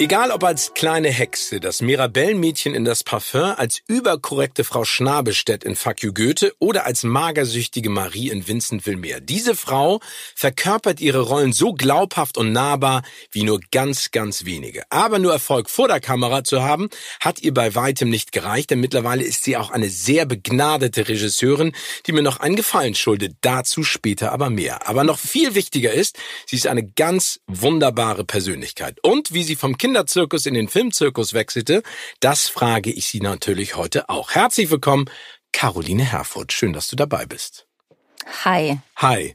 Egal ob als kleine Hexe, das Mirabellenmädchen in das Parfum, als überkorrekte Frau Schnabelstedt in Fuck you Goethe oder als magersüchtige Marie in Vincent Wilmer. Diese Frau verkörpert ihre Rollen so glaubhaft und nahbar wie nur ganz, ganz wenige. Aber nur Erfolg vor der Kamera zu haben, hat ihr bei weitem nicht gereicht, denn mittlerweile ist sie auch eine sehr begnadete Regisseurin, die mir noch einen Gefallen schuldet. Dazu später aber mehr. Aber noch viel wichtiger ist, sie ist eine ganz wunderbare Persönlichkeit. Und wie sie vom Kind Kinderzirkus in den Filmzirkus wechselte, das frage ich Sie natürlich heute auch. Herzlich willkommen, Caroline Herfurth. Schön, dass du dabei bist. Hi. Hi.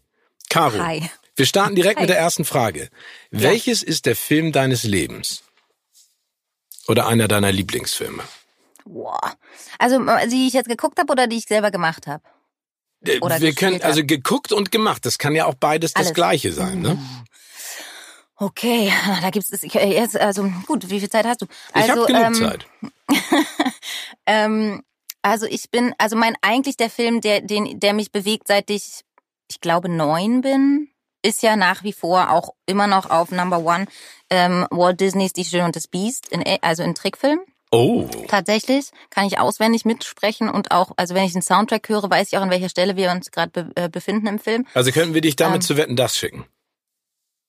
Caro. Hi. Wir starten direkt Hi. mit der ersten Frage. Ja. Welches ist der Film deines Lebens? Oder einer deiner Lieblingsfilme? Boah. Also, die ich jetzt geguckt habe oder die ich selber gemacht habe? Äh, oder wir können also geguckt und gemacht. Das kann ja auch beides Alles. das Gleiche sein, ne? Okay, da gibt es jetzt, also gut, wie viel Zeit hast du? Also, ich habe genug ähm, Zeit. ähm, also ich bin, also mein eigentlich der Film, der, den, der mich bewegt, seit ich, ich glaube, neun bin, ist ja nach wie vor auch immer noch auf Number One ähm, Walt Disneys Die Schöne und das Biest, in, also in Trickfilm. Oh. Tatsächlich kann ich auswendig mitsprechen und auch, also wenn ich einen Soundtrack höre, weiß ich auch, an welcher Stelle wir uns gerade be äh, befinden im Film. Also könnten wir dich damit ähm, zu Wetten das schicken?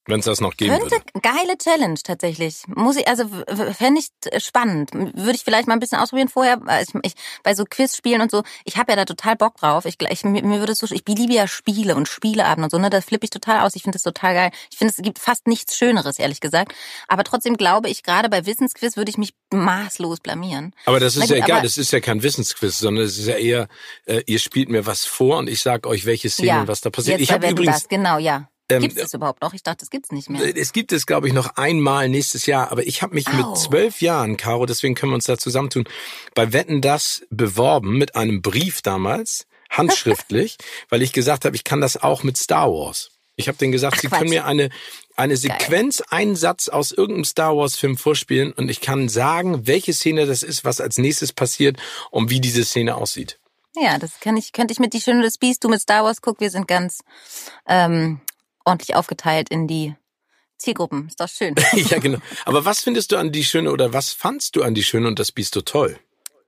Wenn es das noch geben Könnte, würde. Geile Challenge tatsächlich. Muss ich, also fände ich spannend. Würde ich vielleicht mal ein bisschen ausprobieren vorher. Ich, ich, bei so Quizspielen und so, ich habe ja da total Bock drauf. Ich, ich mir würde so, ich liebe ja Spiele und Spieleabend und so, ne? Da flippe ich total aus. Ich finde das total geil. Ich finde, es gibt fast nichts Schöneres, ehrlich gesagt. Aber trotzdem glaube ich, gerade bei Wissensquiz würde ich mich maßlos blamieren. Aber das ist ja egal, das ist ja kein Wissensquiz, sondern es ist ja eher, äh, ihr spielt mir was vor und ich sag euch, welche Szenen ja, was da passiert. ich habe übrigens, das, genau, ja. Ähm, gibt es überhaupt noch? Ich dachte, es gibt es nicht mehr. Äh, es gibt es, glaube ich, noch einmal nächstes Jahr. Aber ich habe mich Au. mit zwölf Jahren, Caro, deswegen können wir uns da zusammentun, bei Wetten das beworben mit einem Brief damals, handschriftlich, weil ich gesagt habe, ich kann das auch mit Star Wars. Ich habe denen gesagt, Ach, sie Quatsch. können mir eine eine Sequenz, Geil. einen Satz aus irgendeinem Star Wars Film vorspielen und ich kann sagen, welche Szene das ist, was als nächstes passiert und wie diese Szene aussieht. Ja, das kann ich, könnte ich mit die Schöne des Biest, du mit Star Wars guck, wir sind ganz ähm, ordentlich aufgeteilt in die Zielgruppen. Ist doch schön. ja, genau. Aber was findest du an die Schöne oder was fandst du an die Schöne und das Biest so toll?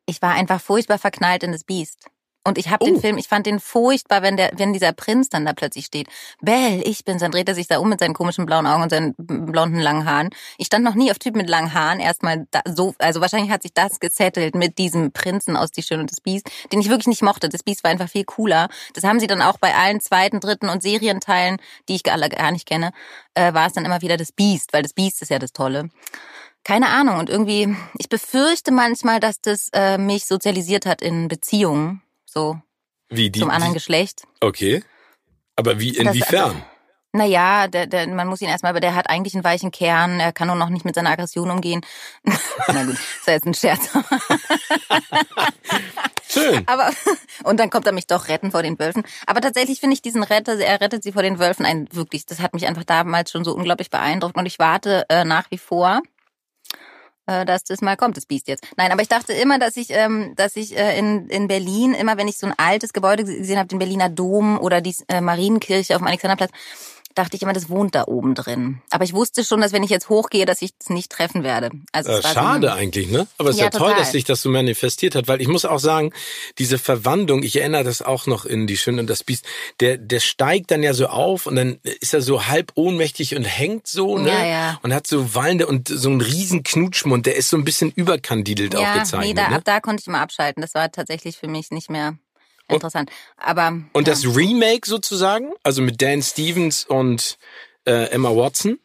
Ich war einfach furchtbar verknallt in das Biest. Und ich habe oh. den Film, ich fand den furchtbar, wenn der, wenn dieser Prinz dann da plötzlich steht. Bell, ich bin's. Dann dreht er sich da um mit seinen komischen blauen Augen und seinen blonden langen Haaren. Ich stand noch nie auf Typ mit langen Haaren. Erstmal so, also wahrscheinlich hat sich das gesettelt mit diesem Prinzen aus Die Schöne und das Biest, den ich wirklich nicht mochte. Das Biest war einfach viel cooler. Das haben sie dann auch bei allen zweiten, dritten und Serienteilen, die ich alle gar nicht kenne, äh, war es dann immer wieder das Biest, weil das Biest ist ja das Tolle keine Ahnung. Und irgendwie, ich befürchte manchmal, dass das äh, mich sozialisiert hat in Beziehungen so wie die, zum anderen die, Geschlecht. Okay. Aber wie inwiefern? Das, naja, der, der, man muss ihn erstmal, aber der hat eigentlich einen weichen Kern, er kann nur noch nicht mit seiner Aggression umgehen. Na gut, ist ja jetzt ein Scherz. Schön. Aber, und dann kommt er mich doch retten vor den Wölfen. Aber tatsächlich finde ich diesen Retter, er rettet sie vor den Wölfen, ein wirklich, das hat mich einfach damals schon so unglaublich beeindruckt und ich warte äh, nach wie vor dass das mal kommt, das Biest jetzt. Nein, aber ich dachte immer, dass ich, ähm, dass ich äh, in, in Berlin, immer wenn ich so ein altes Gebäude gesehen habe, den Berliner Dom oder die äh, Marienkirche auf dem Alexanderplatz, dachte ich immer, das wohnt da oben drin. Aber ich wusste schon, dass wenn ich jetzt hochgehe, dass ich es nicht treffen werde. Also äh, schade so eigentlich, ne? Aber es ist ja, ja toll, dass sich das so manifestiert hat, weil ich muss auch sagen, diese Verwandlung, ich erinnere das auch noch in die Schöne und das Biest, der der steigt dann ja so auf und dann ist er so halb ohnmächtig und hängt so, ne? Ja, ja. Und hat so wallende und so einen riesen Knutschmund, der ist so ein bisschen überkandidelt ja, auch gezeichnet. Nee, da, ne? ab da konnte ich mal abschalten. Das war tatsächlich für mich nicht mehr interessant. Aber und ja. das Remake sozusagen, also mit Dan Stevens und äh, Emma Watson?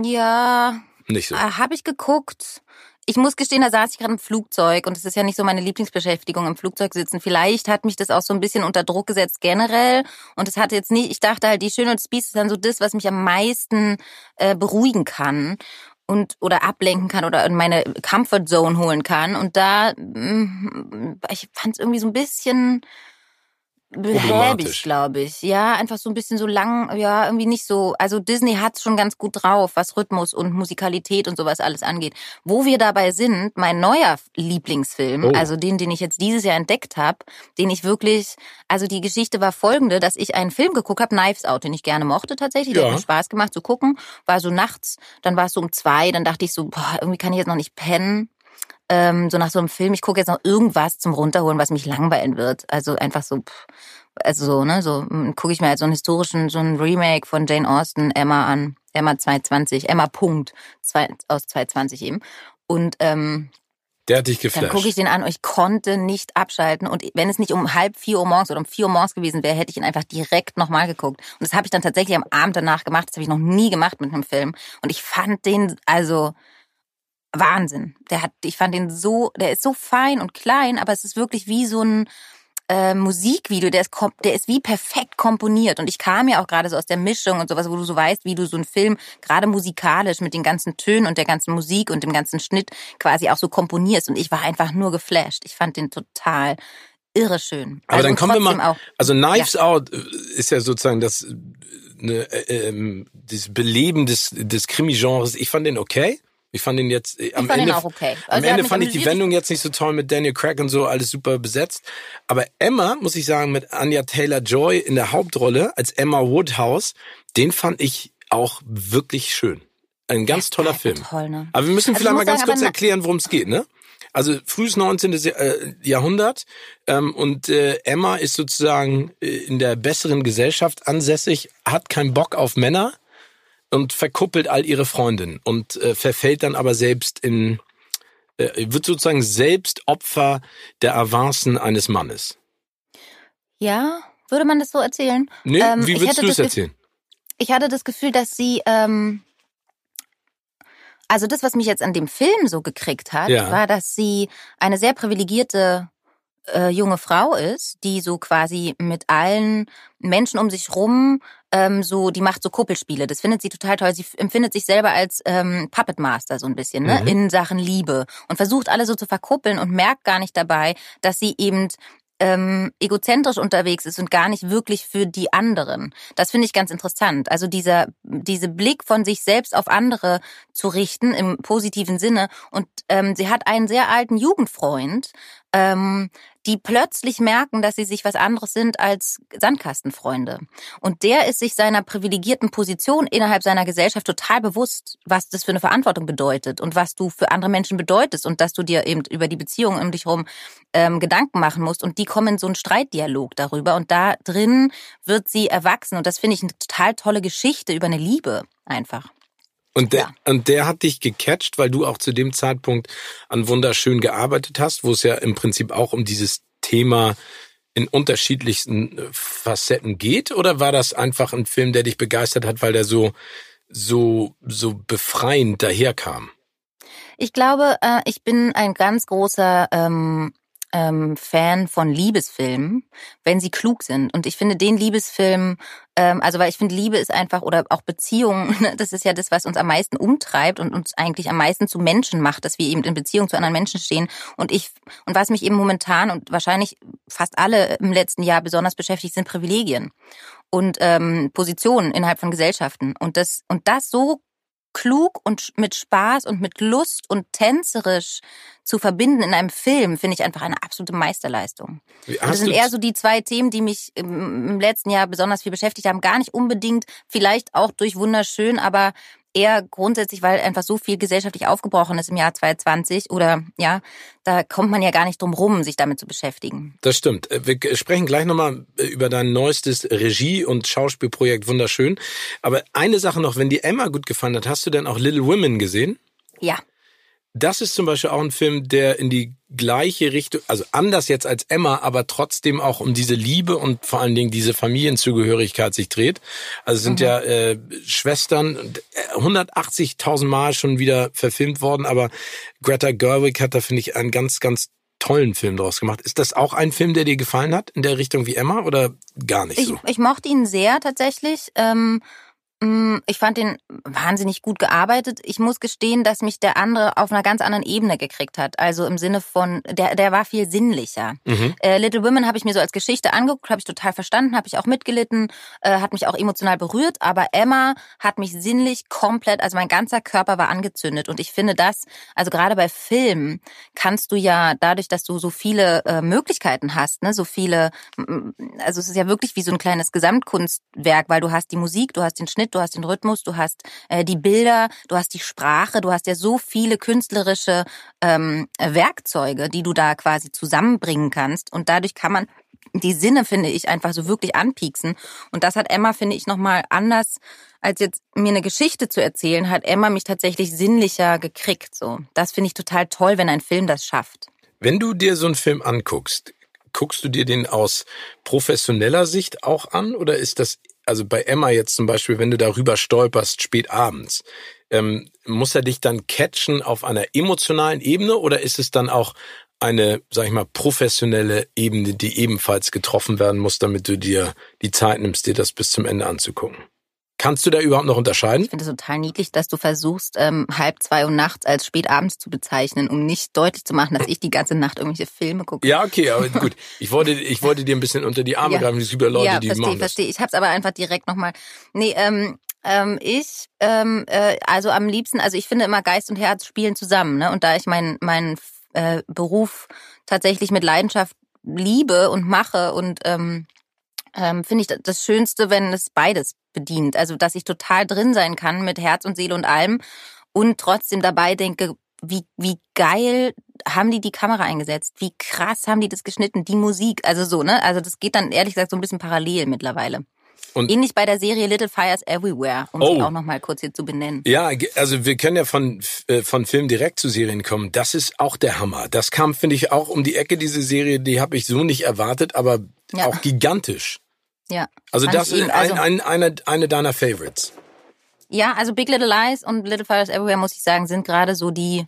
Ja. Nicht so. Äh, Habe ich geguckt. Ich muss gestehen, da saß ich gerade im Flugzeug und es ist ja nicht so meine Lieblingsbeschäftigung im Flugzeug sitzen. Vielleicht hat mich das auch so ein bisschen unter Druck gesetzt generell und es hat jetzt nicht, ich dachte halt, die Schöne und das Biest ist dann so das, was mich am meisten äh, beruhigen kann und oder ablenken kann oder in meine Comfort Zone holen kann und da mm, ich fand es irgendwie so ein bisschen behäbig, glaube ich. Ja, einfach so ein bisschen so lang, ja, irgendwie nicht so. Also Disney hat's schon ganz gut drauf, was Rhythmus und Musikalität und sowas alles angeht. Wo wir dabei sind, mein neuer Lieblingsfilm, oh. also den, den ich jetzt dieses Jahr entdeckt habe, den ich wirklich, also die Geschichte war folgende, dass ich einen Film geguckt habe, Knives Out, den ich gerne mochte tatsächlich, der hat mir Spaß gemacht zu gucken, war so nachts, dann war es so um zwei, dann dachte ich so, boah, irgendwie kann ich jetzt noch nicht pennen ähm, so nach so einem Film, ich gucke jetzt noch irgendwas zum Runterholen, was mich langweilen wird. Also einfach so, also so, ne, so hm, gucke ich mir halt so einen historischen, so ein Remake von Jane Austen, Emma an, Emma 220, Emma Punkt, zwei, aus 220 eben. Und ähm, der hat dich geflasht. Dann gucke ich den an und ich konnte nicht abschalten. Und wenn es nicht um halb vier Uhr morgens oder um vier Uhr morgens gewesen wäre, hätte ich ihn einfach direkt nochmal geguckt. Und das habe ich dann tatsächlich am Abend danach gemacht. Das habe ich noch nie gemacht mit einem Film. Und ich fand den, also Wahnsinn. Der hat, ich fand den so, der ist so fein und klein, aber es ist wirklich wie so ein äh, Musikvideo, der ist, der ist wie perfekt komponiert. Und ich kam ja auch gerade so aus der Mischung und sowas, wo du so weißt, wie du so einen Film gerade musikalisch mit den ganzen Tönen und der ganzen Musik und dem ganzen Schnitt quasi auch so komponierst. Und ich war einfach nur geflasht. Ich fand den total irre schön. Aber also dann kommen wir mal. Auch, also Knives ja. Out äh, ist ja sozusagen das äh, ne, äh, ähm, das Beleben des, des Krimi-Genres. Ich fand den okay. Ich fand ihn jetzt äh, am Ende, okay. also am Ende fand ich die Wendung jetzt nicht so toll mit Daniel Craig und so, alles super besetzt. Aber Emma, muss ich sagen, mit Anya Taylor-Joy in der Hauptrolle als Emma Woodhouse, den fand ich auch wirklich schön. Ein ganz toller Film. Toll, ne? Aber wir müssen also vielleicht mal ganz sagen, kurz erklären, worum es geht, ne? Also frühes 19. Äh, Jahrhundert ähm, und äh, Emma ist sozusagen äh, in der besseren Gesellschaft ansässig, hat keinen Bock auf Männer und verkuppelt all ihre Freundinnen und äh, verfällt dann aber selbst in, äh, wird sozusagen selbst Opfer der Avancen eines Mannes. Ja, würde man das so erzählen? Nee, ähm, wie würdest du es erzählen? Ich hatte das Gefühl, dass sie, ähm, also das, was mich jetzt an dem Film so gekriegt hat, ja. war, dass sie eine sehr privilegierte äh, junge Frau ist, die so quasi mit allen Menschen um sich rum ähm, so, die macht so Kuppelspiele. Das findet sie total toll. Sie empfindet sich selber als ähm, Puppet Master so ein bisschen, ne? Mhm. In Sachen Liebe und versucht alle so zu verkuppeln und merkt gar nicht dabei, dass sie eben ähm, egozentrisch unterwegs ist und gar nicht wirklich für die anderen. Das finde ich ganz interessant. Also dieser diese Blick von sich selbst auf andere zu richten im positiven Sinne. Und ähm, sie hat einen sehr alten Jugendfreund, ähm, die plötzlich merken, dass sie sich was anderes sind als Sandkastenfreunde. Und der ist sich seiner privilegierten Position innerhalb seiner Gesellschaft total bewusst, was das für eine Verantwortung bedeutet und was du für andere Menschen bedeutest und dass du dir eben über die Beziehungen um dich herum ähm, Gedanken machen musst. Und die kommen in so einen Streitdialog darüber und da drin wird sie erwachsen. Und das finde ich eine total tolle Geschichte über eine Liebe einfach. Und der, ja. und der hat dich gecatcht, weil du auch zu dem Zeitpunkt an Wunderschön gearbeitet hast, wo es ja im Prinzip auch um dieses Thema in unterschiedlichsten äh, Facetten geht? Oder war das einfach ein Film, der dich begeistert hat, weil der so, so, so befreiend daherkam? Ich glaube, äh, ich bin ein ganz großer ähm, ähm, Fan von Liebesfilmen, wenn sie klug sind. Und ich finde den Liebesfilm, ähm, also weil ich finde, Liebe ist einfach, oder auch Beziehungen, das ist ja das, was uns am meisten umtreibt und uns eigentlich am meisten zu Menschen macht, dass wir eben in Beziehung zu anderen Menschen stehen. Und ich, und was mich eben momentan und wahrscheinlich fast alle im letzten Jahr besonders beschäftigt, sind Privilegien und ähm, Positionen innerhalb von Gesellschaften. Und das, und das so klug und mit Spaß und mit Lust und tänzerisch zu verbinden in einem Film, finde ich einfach eine absolute Meisterleistung. das sind eher so die zwei Themen, die mich im letzten Jahr besonders viel beschäftigt haben. Gar nicht unbedingt, vielleicht auch durch wunderschön, aber eher grundsätzlich, weil einfach so viel gesellschaftlich aufgebrochen ist im Jahr 2020 oder ja, da kommt man ja gar nicht drum rum, sich damit zu beschäftigen. Das stimmt. Äh, wir sprechen gleich nochmal äh, über dein neuestes Regie- und Schauspielprojekt Wunderschön. Aber eine Sache noch, wenn dir Emma gut gefallen hat, hast du denn auch Little Women gesehen? Ja. Das ist zum Beispiel auch ein Film, der in die gleiche Richtung, also anders jetzt als Emma, aber trotzdem auch um diese Liebe und vor allen Dingen diese Familienzugehörigkeit sich dreht. Also sind mhm. ja äh, Schwestern 180.000 Mal schon wieder verfilmt worden, aber Greta Gerwig hat da finde ich einen ganz, ganz tollen Film draus gemacht. Ist das auch ein Film, der dir gefallen hat in der Richtung wie Emma oder gar nicht so? Ich, ich mochte ihn sehr tatsächlich. Ähm ich fand den wahnsinnig gut gearbeitet. Ich muss gestehen, dass mich der andere auf einer ganz anderen Ebene gekriegt hat. Also im Sinne von, der, der war viel sinnlicher. Mhm. Äh, Little Women habe ich mir so als Geschichte angeguckt, habe ich total verstanden, habe ich auch mitgelitten, äh, hat mich auch emotional berührt. Aber Emma hat mich sinnlich komplett, also mein ganzer Körper war angezündet. Und ich finde das, also gerade bei Filmen kannst du ja dadurch, dass du so viele äh, Möglichkeiten hast, ne, so viele, also es ist ja wirklich wie so ein kleines Gesamtkunstwerk, weil du hast die Musik, du hast den Schnitt, du hast den Rhythmus, du hast äh, die Bilder, du hast die Sprache, du hast ja so viele künstlerische ähm, Werkzeuge, die du da quasi zusammenbringen kannst. Und dadurch kann man die Sinne, finde ich, einfach so wirklich anpieksen. Und das hat Emma, finde ich, nochmal anders, als jetzt mir eine Geschichte zu erzählen, hat Emma mich tatsächlich sinnlicher gekriegt. So, Das finde ich total toll, wenn ein Film das schafft. Wenn du dir so einen Film anguckst, guckst du dir den aus professioneller Sicht auch an oder ist das also bei Emma jetzt zum Beispiel, wenn du darüber stolperst, spät abends, ähm, muss er dich dann catchen auf einer emotionalen Ebene oder ist es dann auch eine, sag ich mal, professionelle Ebene, die ebenfalls getroffen werden muss, damit du dir die Zeit nimmst, dir das bis zum Ende anzugucken? Kannst du da überhaupt noch unterscheiden? Ich finde es total niedlich, dass du versuchst, ähm, halb zwei Uhr nachts als spätabends zu bezeichnen, um nicht deutlich zu machen, dass ich die ganze Nacht irgendwelche Filme gucke. Ja, okay, aber gut. Ich wollte, ich wollte dir ein bisschen unter die Arme ja. greifen, es gibt ja Leute, ja, die versteh, machen verstehe. Ich habe es aber einfach direkt nochmal. Nee, ähm, ähm, ich, ähm, äh, also am liebsten, also ich finde immer Geist und Herz spielen zusammen, ne? Und da ich meinen meinen äh, Beruf tatsächlich mit Leidenschaft liebe und mache und ähm, ähm, finde ich das Schönste, wenn es beides bedient. Also, dass ich total drin sein kann mit Herz und Seele und allem und trotzdem dabei denke, wie, wie geil haben die die Kamera eingesetzt? Wie krass haben die das geschnitten? Die Musik, also so, ne? Also das geht dann ehrlich gesagt so ein bisschen parallel mittlerweile. Und Ähnlich bei der Serie Little Fires Everywhere, um oh. sie auch nochmal kurz hier zu benennen. Ja, also wir können ja von, äh, von Film direkt zu Serien kommen. Das ist auch der Hammer. Das kam, finde ich, auch um die Ecke, diese Serie, die habe ich so nicht erwartet, aber ja. auch gigantisch. Ja. Also das ist also, ein, ein, eine, eine deiner Favorites. Ja, also Big Little Lies und Little Fires Everywhere, muss ich sagen, sind gerade so die,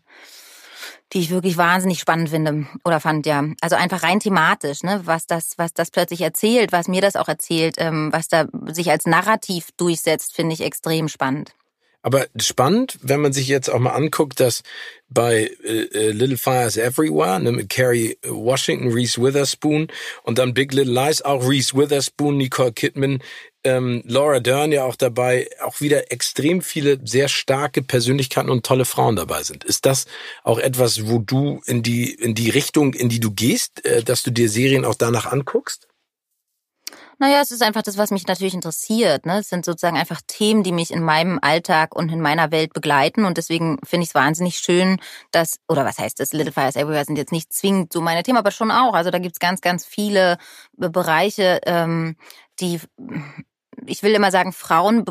die ich wirklich wahnsinnig spannend finde oder fand, ja. Also einfach rein thematisch, ne, was das, was das plötzlich erzählt, was mir das auch erzählt, ähm, was da sich als Narrativ durchsetzt, finde ich extrem spannend. Aber spannend, wenn man sich jetzt auch mal anguckt, dass bei äh, äh, Little Fires Everywhere ne, mit Carrie Washington, Reese Witherspoon und dann Big Little Lies auch Reese Witherspoon, Nicole Kidman, ähm, Laura Dern ja auch dabei, auch wieder extrem viele sehr starke Persönlichkeiten und tolle Frauen dabei sind. Ist das auch etwas, wo du in die in die Richtung, in die du gehst, äh, dass du dir Serien auch danach anguckst? Naja, es ist einfach das, was mich natürlich interessiert. Ne? Es sind sozusagen einfach Themen, die mich in meinem Alltag und in meiner Welt begleiten. Und deswegen finde ich es wahnsinnig schön, dass, oder was heißt das, Little Fires Everywhere sind jetzt nicht zwingend so meine Themen, aber schon auch. Also da gibt's ganz, ganz viele Bereiche, ähm, die ich will immer sagen, Frauen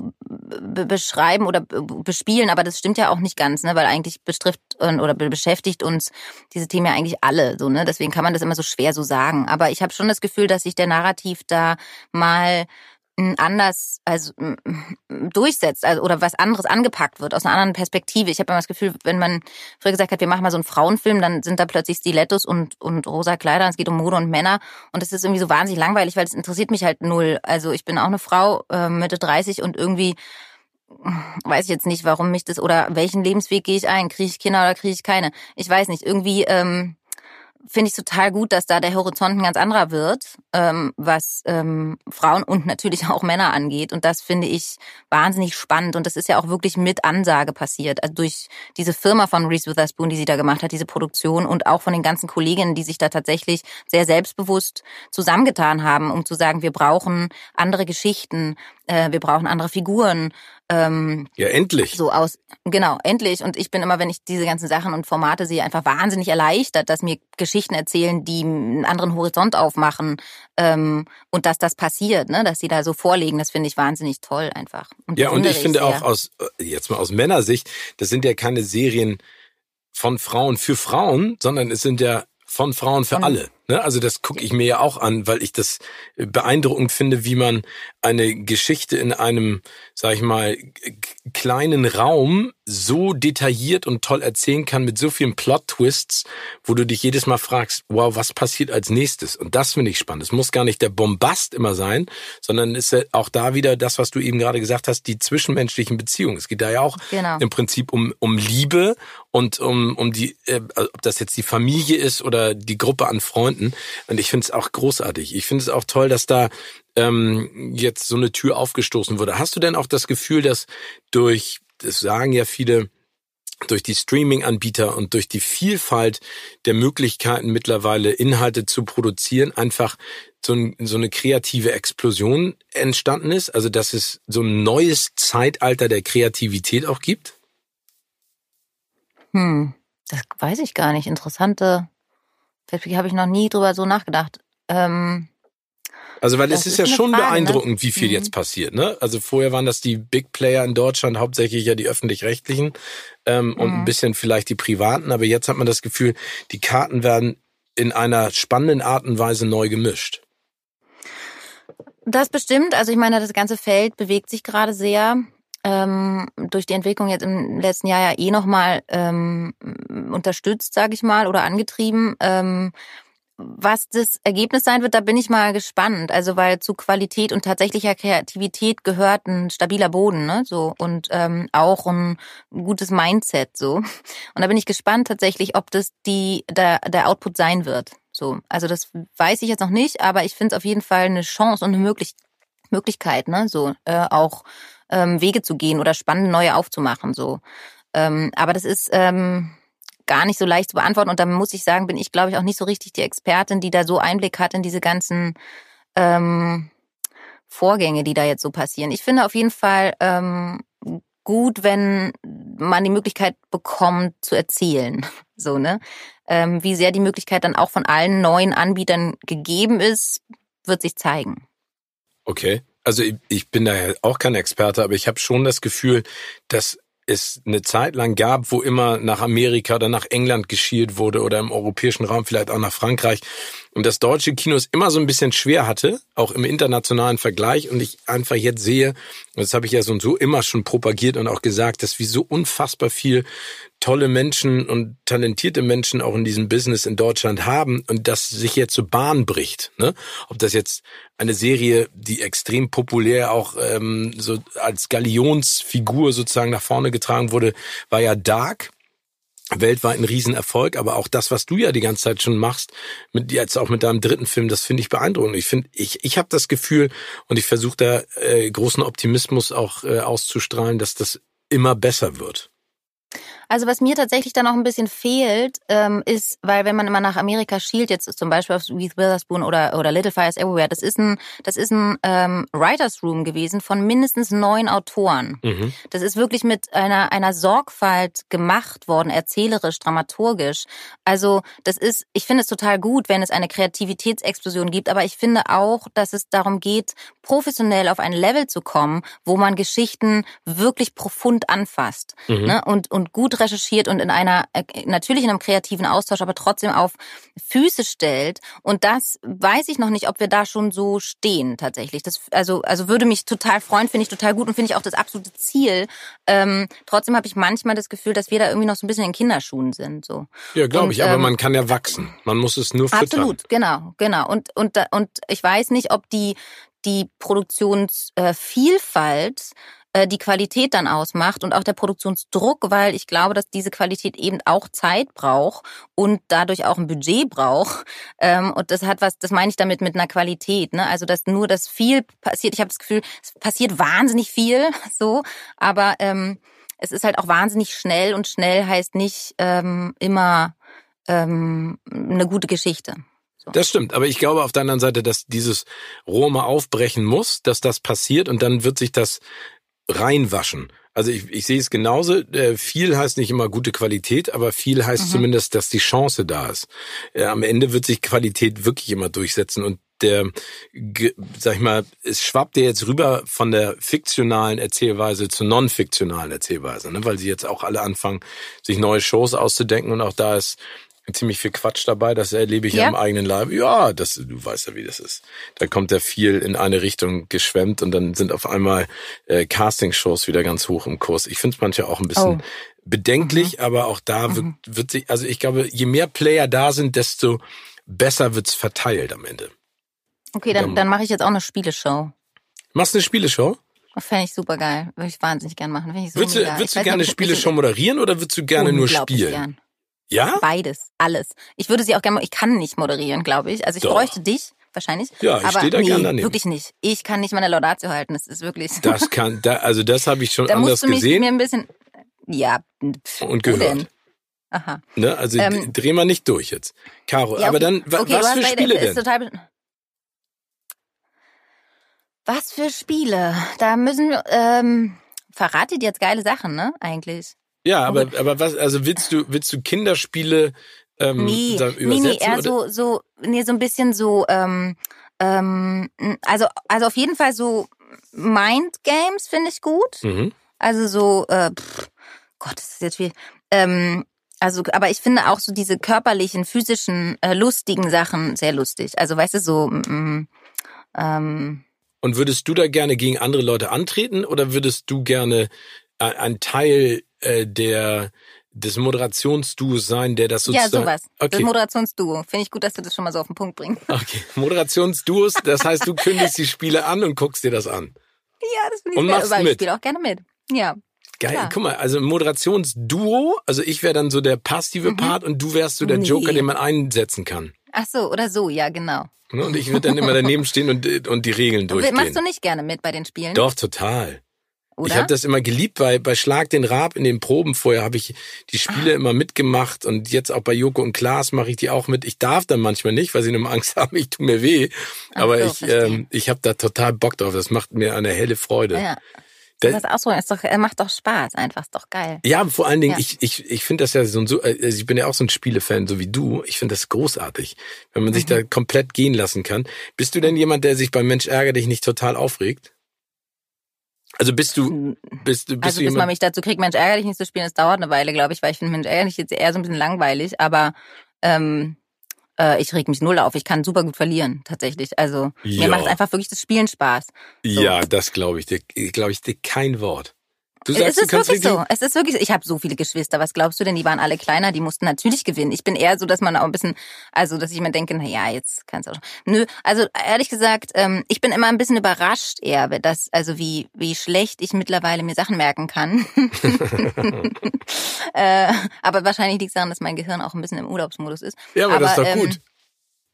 beschreiben oder bespielen, aber das stimmt ja auch nicht ganz, ne? weil eigentlich betrifft oder beschäftigt uns diese Themen ja eigentlich alle so, ne? Deswegen kann man das immer so schwer so sagen. Aber ich habe schon das Gefühl, dass sich der Narrativ da mal anders also durchsetzt also, oder was anderes angepackt wird aus einer anderen Perspektive. Ich habe immer das Gefühl, wenn man früher gesagt hat, wir machen mal so einen Frauenfilm, dann sind da plötzlich Stilettos und und rosa Kleider und es geht um Mode und Männer und es ist irgendwie so wahnsinnig langweilig, weil es interessiert mich halt null. Also ich bin auch eine Frau äh, Mitte 30 und irgendwie weiß ich jetzt nicht, warum mich das oder welchen Lebensweg gehe ich ein? Kriege ich Kinder oder kriege ich keine? Ich weiß nicht. Irgendwie ähm, finde ich total gut, dass da der Horizont ein ganz anderer wird, ähm, was ähm, Frauen und natürlich auch Männer angeht. Und das finde ich wahnsinnig spannend. Und das ist ja auch wirklich mit Ansage passiert. Also durch diese Firma von Reese Witherspoon, die sie da gemacht hat, diese Produktion und auch von den ganzen Kolleginnen, die sich da tatsächlich sehr selbstbewusst zusammengetan haben, um zu sagen, wir brauchen andere Geschichten, äh, wir brauchen andere Figuren. Ähm, ja, endlich. So aus, genau, endlich. Und ich bin immer, wenn ich diese ganzen Sachen und Formate sehe, einfach wahnsinnig erleichtert, dass mir Geschichten erzählen, die einen anderen Horizont aufmachen ähm, und dass das passiert, ne, dass sie da so vorlegen. Das finde ich wahnsinnig toll einfach. Und ja, und ich finde sehr. auch aus äh, jetzt mal aus Männersicht, das sind ja keine Serien von Frauen für Frauen, sondern es sind ja von Frauen für alle. Ne? Also das gucke ich mir ja auch an, weil ich das beeindruckend finde, wie man eine Geschichte in einem, sag ich mal, kleinen Raum so detailliert und toll erzählen kann mit so vielen Plot-Twists, wo du dich jedes Mal fragst, wow, was passiert als nächstes? Und das finde ich spannend. Es muss gar nicht der Bombast immer sein, sondern ist ja auch da wieder das, was du eben gerade gesagt hast, die zwischenmenschlichen Beziehungen. Es geht da ja auch genau. im Prinzip um, um Liebe und um, um die, äh, ob das jetzt die Familie ist oder die Gruppe an Freunden finden. Und ich finde es auch großartig. Ich finde es auch toll, dass da ähm, jetzt so eine Tür aufgestoßen wurde. Hast du denn auch das Gefühl, dass durch, das sagen ja viele, durch die Streaming-Anbieter und durch die Vielfalt der Möglichkeiten mittlerweile Inhalte zu produzieren, einfach so, ein, so eine kreative Explosion entstanden ist? Also dass es so ein neues Zeitalter der Kreativität auch gibt? Hm, das weiß ich gar nicht. Interessante habe ich noch nie drüber so nachgedacht. Ähm, also weil es ist, ist ja schon Frage, ne? beeindruckend, ne? wie viel mhm. jetzt passiert. Ne? Also vorher waren das die Big Player in Deutschland, hauptsächlich ja die öffentlich-rechtlichen ähm, mhm. und ein mhm. bisschen vielleicht die privaten. Aber jetzt hat man das Gefühl, die Karten werden in einer spannenden Art und Weise neu gemischt. Das bestimmt. Also ich meine, das ganze Feld bewegt sich gerade sehr ähm, durch die Entwicklung jetzt im letzten Jahr ja eh nochmal ähm, unterstützt, sage ich mal, oder angetrieben. Ähm, was das Ergebnis sein wird, da bin ich mal gespannt. Also weil zu Qualität und tatsächlicher Kreativität gehört ein stabiler Boden, ne? So und ähm, auch ein gutes Mindset so. Und da bin ich gespannt tatsächlich, ob das die der der Output sein wird. So, also das weiß ich jetzt noch nicht, aber ich finde es auf jeden Fall eine Chance und eine Möglich Möglichkeit, ne? So äh, auch ähm, Wege zu gehen oder spannende neue aufzumachen. So. Ähm, aber das ist ähm, gar nicht so leicht zu beantworten. Und da muss ich sagen, bin ich, glaube ich, auch nicht so richtig die Expertin, die da so Einblick hat in diese ganzen ähm, Vorgänge, die da jetzt so passieren. Ich finde auf jeden Fall ähm, gut, wenn man die Möglichkeit bekommt zu erzählen. So, ne? Ähm, wie sehr die Möglichkeit dann auch von allen neuen Anbietern gegeben ist, wird sich zeigen. Okay also ich, bin da ja auch kein Experte, aber ich habe schon das Gefühl, dass es eine Zeit lang gab, wo immer nach Amerika oder nach England geschielt wurde oder im europäischen Raum vielleicht auch nach Frankreich. Und das deutsche Kino es immer so ein bisschen schwer hatte, auch im internationalen Vergleich. Und ich einfach jetzt sehe, das habe ich ja so und so immer schon propagiert und auch gesagt, dass wir so unfassbar viel tolle Menschen und talentierte Menschen auch in diesem Business in Deutschland haben und das sich jetzt so Bahn bricht. Ne? Ob das jetzt eine Serie, die extrem populär auch ähm, so als Galionsfigur sozusagen nach vorne getragen wurde, war ja Dark weltweit ein Riesenerfolg, aber auch das, was du ja die ganze Zeit schon machst, mit jetzt auch mit deinem dritten Film, das finde ich beeindruckend. Ich finde, ich ich habe das Gefühl und ich versuche da äh, großen Optimismus auch äh, auszustrahlen, dass das immer besser wird. Also was mir tatsächlich dann auch ein bisschen fehlt, ähm, ist, weil wenn man immer nach Amerika schielt, jetzt zum Beispiel auf Reese Witherspoon oder, oder Little Fires Everywhere, das ist ein, das ist ein ähm, Writers Room gewesen von mindestens neun Autoren. Mhm. Das ist wirklich mit einer, einer Sorgfalt gemacht worden, erzählerisch, dramaturgisch. Also das ist, ich finde es total gut, wenn es eine Kreativitätsexplosion gibt, aber ich finde auch, dass es darum geht, professionell auf ein Level zu kommen, wo man Geschichten wirklich profund anfasst mhm. ne? und, und gut recherchiert und in einer, äh, natürlich in einem kreativen Austausch, aber trotzdem auf Füße stellt. Und das weiß ich noch nicht, ob wir da schon so stehen tatsächlich. Das, also, also würde mich total freuen, finde ich total gut und finde ich auch das absolute Ziel. Ähm, trotzdem habe ich manchmal das Gefühl, dass wir da irgendwie noch so ein bisschen in Kinderschuhen sind. So. Ja, glaube ich, aber ähm, man kann ja wachsen. Man muss es nur füttern. Absolut, genau, genau. Und, und, und ich weiß nicht, ob die, die Produktionsvielfalt äh, die Qualität dann ausmacht und auch der Produktionsdruck, weil ich glaube, dass diese Qualität eben auch Zeit braucht und dadurch auch ein Budget braucht. Ähm, und das hat was, das meine ich damit mit einer Qualität. Ne? Also dass nur das viel passiert. Ich habe das Gefühl, es passiert wahnsinnig viel, so, aber ähm, es ist halt auch wahnsinnig schnell und schnell heißt nicht ähm, immer ähm, eine gute Geschichte. Das stimmt, aber ich glaube auf der anderen Seite, dass dieses Rohr mal aufbrechen muss, dass das passiert und dann wird sich das reinwaschen. Also ich, ich sehe es genauso. Äh, viel heißt nicht immer gute Qualität, aber viel heißt mhm. zumindest, dass die Chance da ist. Äh, am Ende wird sich Qualität wirklich immer durchsetzen und der, sag ich mal, es schwappt ja jetzt rüber von der fiktionalen Erzählweise zur non-fiktionalen Erzählweise, ne? weil sie jetzt auch alle anfangen, sich neue Shows auszudenken und auch da ist ziemlich viel Quatsch dabei, das erlebe ich ja, im eigenen Leib. Ja, das, du weißt ja, wie das ist. Da kommt ja viel in eine Richtung geschwemmt und dann sind auf einmal äh, Castingshows wieder ganz hoch im Kurs. Ich finde es manchmal auch ein bisschen oh. bedenklich, mhm. aber auch da wird, mhm. wird sich, also ich glaube, je mehr Player da sind, desto besser wird's verteilt am Ende. Okay, dann, dann mache ich jetzt auch eine Spieleshow. Machst du eine Spieleshow? Fände ich super geil. Würde ich wahnsinnig gern machen. Ich so würdest du, würdest du gerne Spieleshow moderieren oder würdest du gerne nur spielen? Gern. Ja? Beides, alles. Ich würde sie auch gerne, ich kann nicht moderieren, glaube ich. Also ich Doch. bräuchte dich wahrscheinlich. Ja, ich aber stehe da nee, gerne daneben. wirklich nicht. Ich kann nicht meine Laudatio halten. Das ist wirklich. Das kann, da, also das habe ich schon da anders musst du mich gesehen. Mir ein bisschen, ja. Und gehört. Aha. Ne, also ähm, dreh mal nicht durch jetzt, Caro. Ja. Aber dann, okay, was für Spiele denn? Total, was für Spiele? Da müssen wir, ähm, verratet jetzt geile Sachen, ne? Eigentlich. Ja, aber, aber was, also willst du, willst du Kinderspiele ähm, nee, übersetzen? Nee, nee, eher so, so, nee, so ein bisschen so, ähm, ähm, also, also auf jeden Fall so Mind Games finde ich gut. Mhm. Also so, äh, pff, Gott, das ist jetzt viel. Ähm, also, aber ich finde auch so diese körperlichen, physischen, äh, lustigen Sachen sehr lustig. Also, weißt du, so, mm, ähm, und würdest du da gerne gegen andere Leute antreten oder würdest du gerne ein Teil äh, der des Moderationsduos sein, der das sozusagen... Ja, sowas. Okay. Das Moderationsduo. Finde ich gut, dass du das schon mal so auf den Punkt bringst. Okay, Moderationsduos, das heißt, du kündigst die Spiele an und guckst dir das an. Ja, das finde ich Und machst mit. Ich spiele auch gerne mit. Ja. Geil, Klar. guck mal, also Moderationsduo, also ich wäre dann so der passive mhm. Part und du wärst so der nee. Joker, den man einsetzen kann. Ach so, oder so, ja, genau. Ne, und ich würde dann immer daneben stehen und, und die Regeln durchgehen. Machst du nicht gerne mit bei den Spielen? Doch, total. Oder? Ich habe das immer geliebt bei, bei Schlag den Rab in den Proben vorher habe ich die Spiele ah. immer mitgemacht und jetzt auch bei Joko und Klaas mache ich die auch mit. Ich darf dann manchmal nicht, weil sie immer Angst haben, ich tu mir weh. Aber so, ich ähm, ich habe da total Bock drauf. Das macht mir eine helle Freude. Ja. Das Ausprobieren ist doch, macht doch Spaß, einfach, ist doch geil. Ja, vor allen Dingen, ja. ich, ich, ich finde das ja so, so, also ich bin ja auch so ein Spielefan, so wie du. Ich finde das großartig, wenn man mhm. sich da komplett gehen lassen kann. Bist du denn jemand, der sich beim Mensch ärger dich nicht total aufregt? Also bist du, bist du, bist also du bis man mich dazu kriegt, Mensch ärgerlich nicht zu spielen, das dauert eine Weile, glaube ich, weil ich finde Mensch ärgerlich jetzt eher so ein bisschen langweilig, aber ähm, äh, ich reg mich null auf. Ich kann super gut verlieren, tatsächlich. Also ja. mir macht einfach wirklich das Spielen Spaß. So. Ja, das glaube ich dir, glaube ich dir kein Wort. Du sagst, es ist wirklich so. Es ist wirklich so. Ich habe so viele Geschwister. Was glaubst du denn? Die waren alle kleiner. Die mussten natürlich gewinnen. Ich bin eher so, dass man auch ein bisschen, also dass ich mir denke, na ja, jetzt kannst du auch. Nö, also ehrlich gesagt, ähm, ich bin immer ein bisschen überrascht eher, dass also wie wie schlecht ich mittlerweile mir Sachen merken kann. äh, aber wahrscheinlich liegt es daran, dass mein Gehirn auch ein bisschen im Urlaubsmodus ist. Ja, aber, aber das ist doch ähm, gut.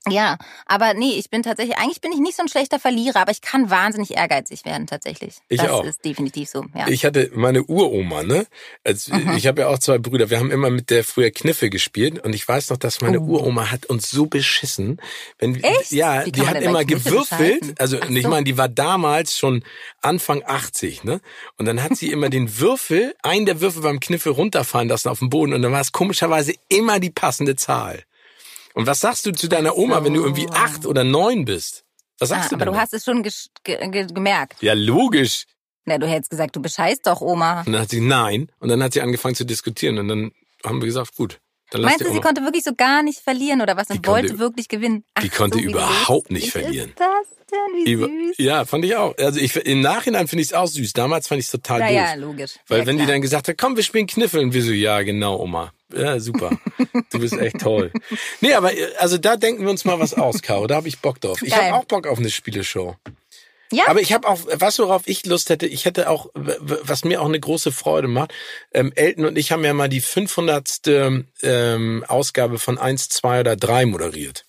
Ja, aber nee, ich bin tatsächlich, eigentlich bin ich nicht so ein schlechter Verlierer, aber ich kann wahnsinnig ehrgeizig werden tatsächlich. Ich das auch. ist definitiv so, ja. Ich hatte meine Uroma, ne? Also, mhm. Ich habe ja auch zwei Brüder, wir haben immer mit der früher Kniffe gespielt und ich weiß noch, dass meine oh. Uroma hat uns so beschissen. Wenn, Echt? Ja, die hat immer gewürfelt, also so. ich meine, die war damals schon Anfang 80, ne? Und dann hat sie immer den Würfel, einen der Würfel beim Kniffe runterfallen lassen auf den Boden und dann war es komischerweise immer die passende Zahl. Und was sagst du zu deiner Oma, wenn du irgendwie acht oder neun bist? Was sagst ah, du Aber du hast es schon ge ge gemerkt. Ja, logisch. Na, du hättest gesagt, du bescheißt doch Oma. Und dann hat sie nein. Und dann hat sie angefangen zu diskutieren. Und dann haben wir gesagt, gut. Meinst du, sie konnte wirklich so gar nicht verlieren oder was? Und wollte wirklich gewinnen? Ach, die konnte so, überhaupt nicht verlieren. Ist das denn? Wie Über, süß. Ja, fand ich auch. Also ich, im Nachhinein finde ich es auch süß. Damals fand ich es total Na, doof. Ja, logisch. Weil ja, wenn klar. die dann gesagt hat, komm, wir spielen Kniffeln, wir so, ja, genau, Oma. Ja, super. Du bist echt toll. Nee, aber also da denken wir uns mal was aus, Caro. Da habe ich Bock drauf. Ich habe auch Bock auf eine Spieleshow. Ja. Aber ich habe auch, was worauf ich Lust hätte, ich hätte auch, was mir auch eine große Freude macht, ähm, Elton und ich haben ja mal die 500. Ähm, Ausgabe von 1, 2 oder 3 moderiert.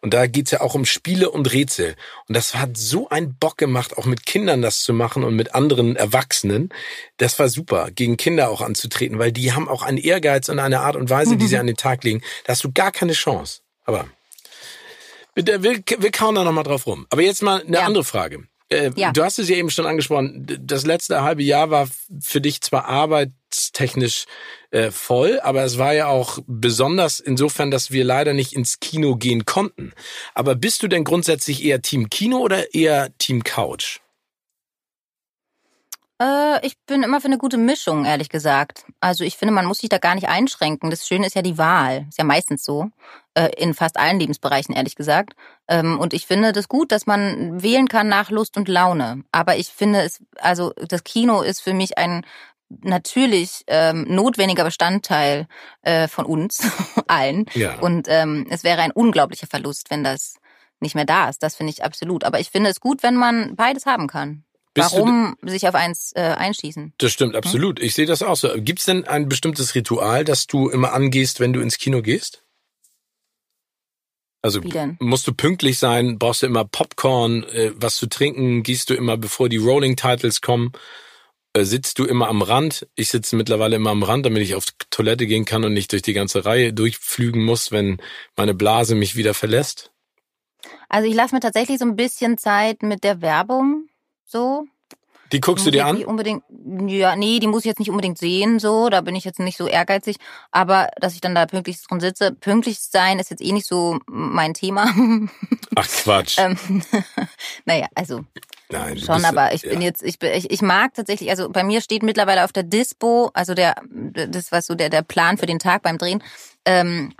Und da geht's ja auch um Spiele und Rätsel. Und das hat so einen Bock gemacht, auch mit Kindern das zu machen und mit anderen Erwachsenen. Das war super, gegen Kinder auch anzutreten, weil die haben auch einen Ehrgeiz und eine Art und Weise, die sie an den Tag legen. Da hast du gar keine Chance. Aber wir, wir, wir kauen da nochmal drauf rum. Aber jetzt mal eine ja. andere Frage. Äh, ja. Du hast es ja eben schon angesprochen. Das letzte halbe Jahr war für dich zwar arbeitstechnisch äh, voll, aber es war ja auch besonders insofern, dass wir leider nicht ins Kino gehen konnten. Aber bist du denn grundsätzlich eher Team Kino oder eher Team Couch? Äh, ich bin immer für eine gute Mischung, ehrlich gesagt. Also ich finde, man muss sich da gar nicht einschränken. Das Schöne ist ja die Wahl. Ist ja meistens so. Äh, in fast allen Lebensbereichen, ehrlich gesagt. Ähm, und ich finde das gut, dass man wählen kann nach Lust und Laune. Aber ich finde es, also das Kino ist für mich ein natürlich ähm, notwendiger Bestandteil äh, von uns allen. Ja. Und ähm, es wäre ein unglaublicher Verlust, wenn das nicht mehr da ist. Das finde ich absolut. Aber ich finde es gut, wenn man beides haben kann. Bist Warum sich auf eins äh, einschießen? Das stimmt, hm? absolut. Ich sehe das auch so. Gibt es denn ein bestimmtes Ritual, das du immer angehst, wenn du ins Kino gehst? Also musst du pünktlich sein, brauchst du immer Popcorn, äh, was zu trinken, gehst du immer, bevor die Rolling Titles kommen, äh, sitzt du immer am Rand. Ich sitze mittlerweile immer am Rand, damit ich auf Toilette gehen kann und nicht durch die ganze Reihe durchflügen muss, wenn meine Blase mich wieder verlässt. Also ich lasse mir tatsächlich so ein bisschen Zeit mit der Werbung so. Die guckst du dir an? Unbedingt, ja, nee, die muss ich jetzt nicht unbedingt sehen, so. Da bin ich jetzt nicht so ehrgeizig. Aber dass ich dann da pünktlich drin sitze, pünktlich sein ist jetzt eh nicht so mein Thema. Ach Quatsch. ähm, naja, also. Nein, schon, bist, aber ich ja. bin jetzt, ich, bin, ich, ich mag tatsächlich, also bei mir steht mittlerweile auf der Dispo, also der, das war so der, der Plan für den Tag beim Drehen, ähm,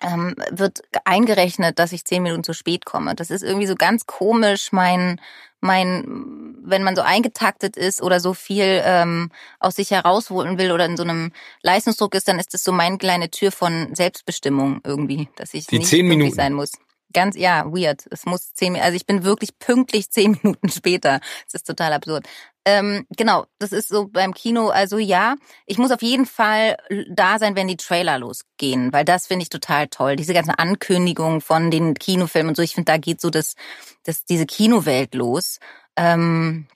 ähm, wird eingerechnet, dass ich zehn Minuten zu spät komme. Das ist irgendwie so ganz komisch, mein, mein, wenn man so eingetaktet ist oder so viel ähm, aus sich herausholen will oder in so einem Leistungsdruck ist, dann ist das so meine kleine Tür von Selbstbestimmung irgendwie, dass ich Die nicht zehn Minuten sein muss. Ganz, ja, weird. Es muss zehn, also ich bin wirklich pünktlich zehn Minuten später. Das ist total absurd. Ähm, genau, das ist so beim Kino. Also ja, ich muss auf jeden Fall da sein, wenn die Trailer losgehen, weil das finde ich total toll. Diese ganzen Ankündigungen von den Kinofilmen und so. Ich finde, da geht so das, das diese Kinowelt los. Ähm,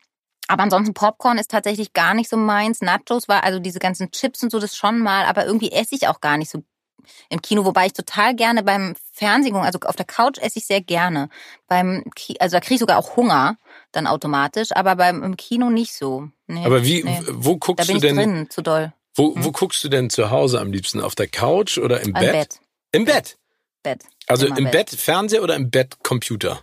aber ansonsten Popcorn ist tatsächlich gar nicht so meins. Nachos war also diese ganzen Chips und so das schon mal, aber irgendwie esse ich auch gar nicht so im Kino, wobei ich total gerne beim Fernsehen, also auf der Couch esse ich sehr gerne. Beim Ki also da kriege ich sogar auch Hunger dann automatisch, aber beim im Kino nicht so. Nee, aber wie, nee. wo guckst da bin du denn? Drin, zu doll. Wo, hm? wo guckst du denn zu Hause am liebsten? Auf der Couch oder im, Im Bett? Bett? Im Bett. Bett. Also Immer im Bett. Bett Fernseher oder im Bett Computer?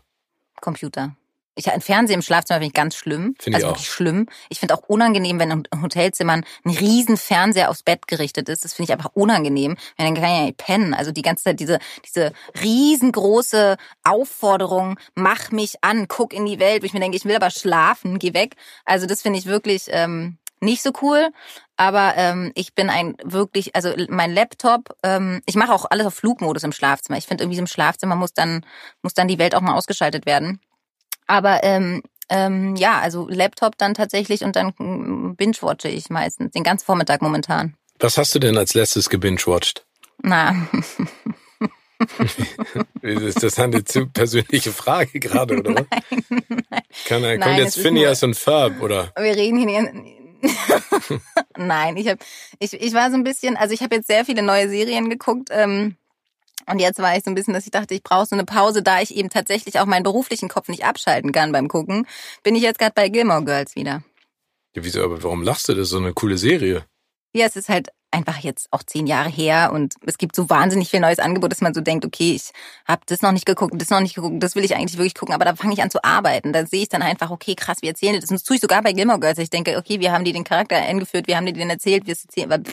Computer. Ich ein Fernseher im Schlafzimmer finde ich ganz schlimm. Finde also ich auch. wirklich schlimm. Ich finde auch unangenehm, wenn in Hotelzimmern ein riesen Fernseher aufs Bett gerichtet ist. Das finde ich einfach unangenehm. Wenn dann kann ich ja nicht pennen. Also die ganze Zeit diese diese riesengroße Aufforderung, mach mich an, guck in die Welt. Wo ich mir denke, ich will aber schlafen, geh weg. Also das finde ich wirklich ähm, nicht so cool. Aber ähm, ich bin ein wirklich, also mein Laptop, ähm, ich mache auch alles auf Flugmodus im Schlafzimmer. Ich finde irgendwie im Schlafzimmer muss dann muss dann die Welt auch mal ausgeschaltet werden. Aber ähm, ähm, ja, also Laptop dann tatsächlich und dann binge-watche ich meistens, den ganzen Vormittag momentan. Was hast du denn als letztes gebinge-watcht? Na. ist das eine zu persönliche Frage gerade, oder was? Nein, nein. Kann, kommt nein, jetzt Phineas und Ferb, oder? Wir reden hier Nein, ich habe ich, ich war so ein bisschen, also ich habe jetzt sehr viele neue Serien geguckt. Ähm, und jetzt war ich so ein bisschen, dass ich dachte, ich brauche so eine Pause, da ich eben tatsächlich auch meinen beruflichen Kopf nicht abschalten kann beim Gucken, bin ich jetzt gerade bei Gilmore Girls wieder. Ja, wieso, aber warum lachst du? Das ist so eine coole Serie. Ja, es ist halt einfach jetzt auch zehn Jahre her und es gibt so wahnsinnig viel neues Angebot, dass man so denkt, okay, ich habe das noch nicht geguckt, das noch nicht geguckt, das will ich eigentlich wirklich gucken, aber da fange ich an zu arbeiten. Da sehe ich dann einfach, okay, krass, wir erzählen das. Und das tue ich sogar bei Gilmore Girls. Ich denke, okay, wir haben die den Charakter eingeführt, wir haben die den erzählt, wir erzählen,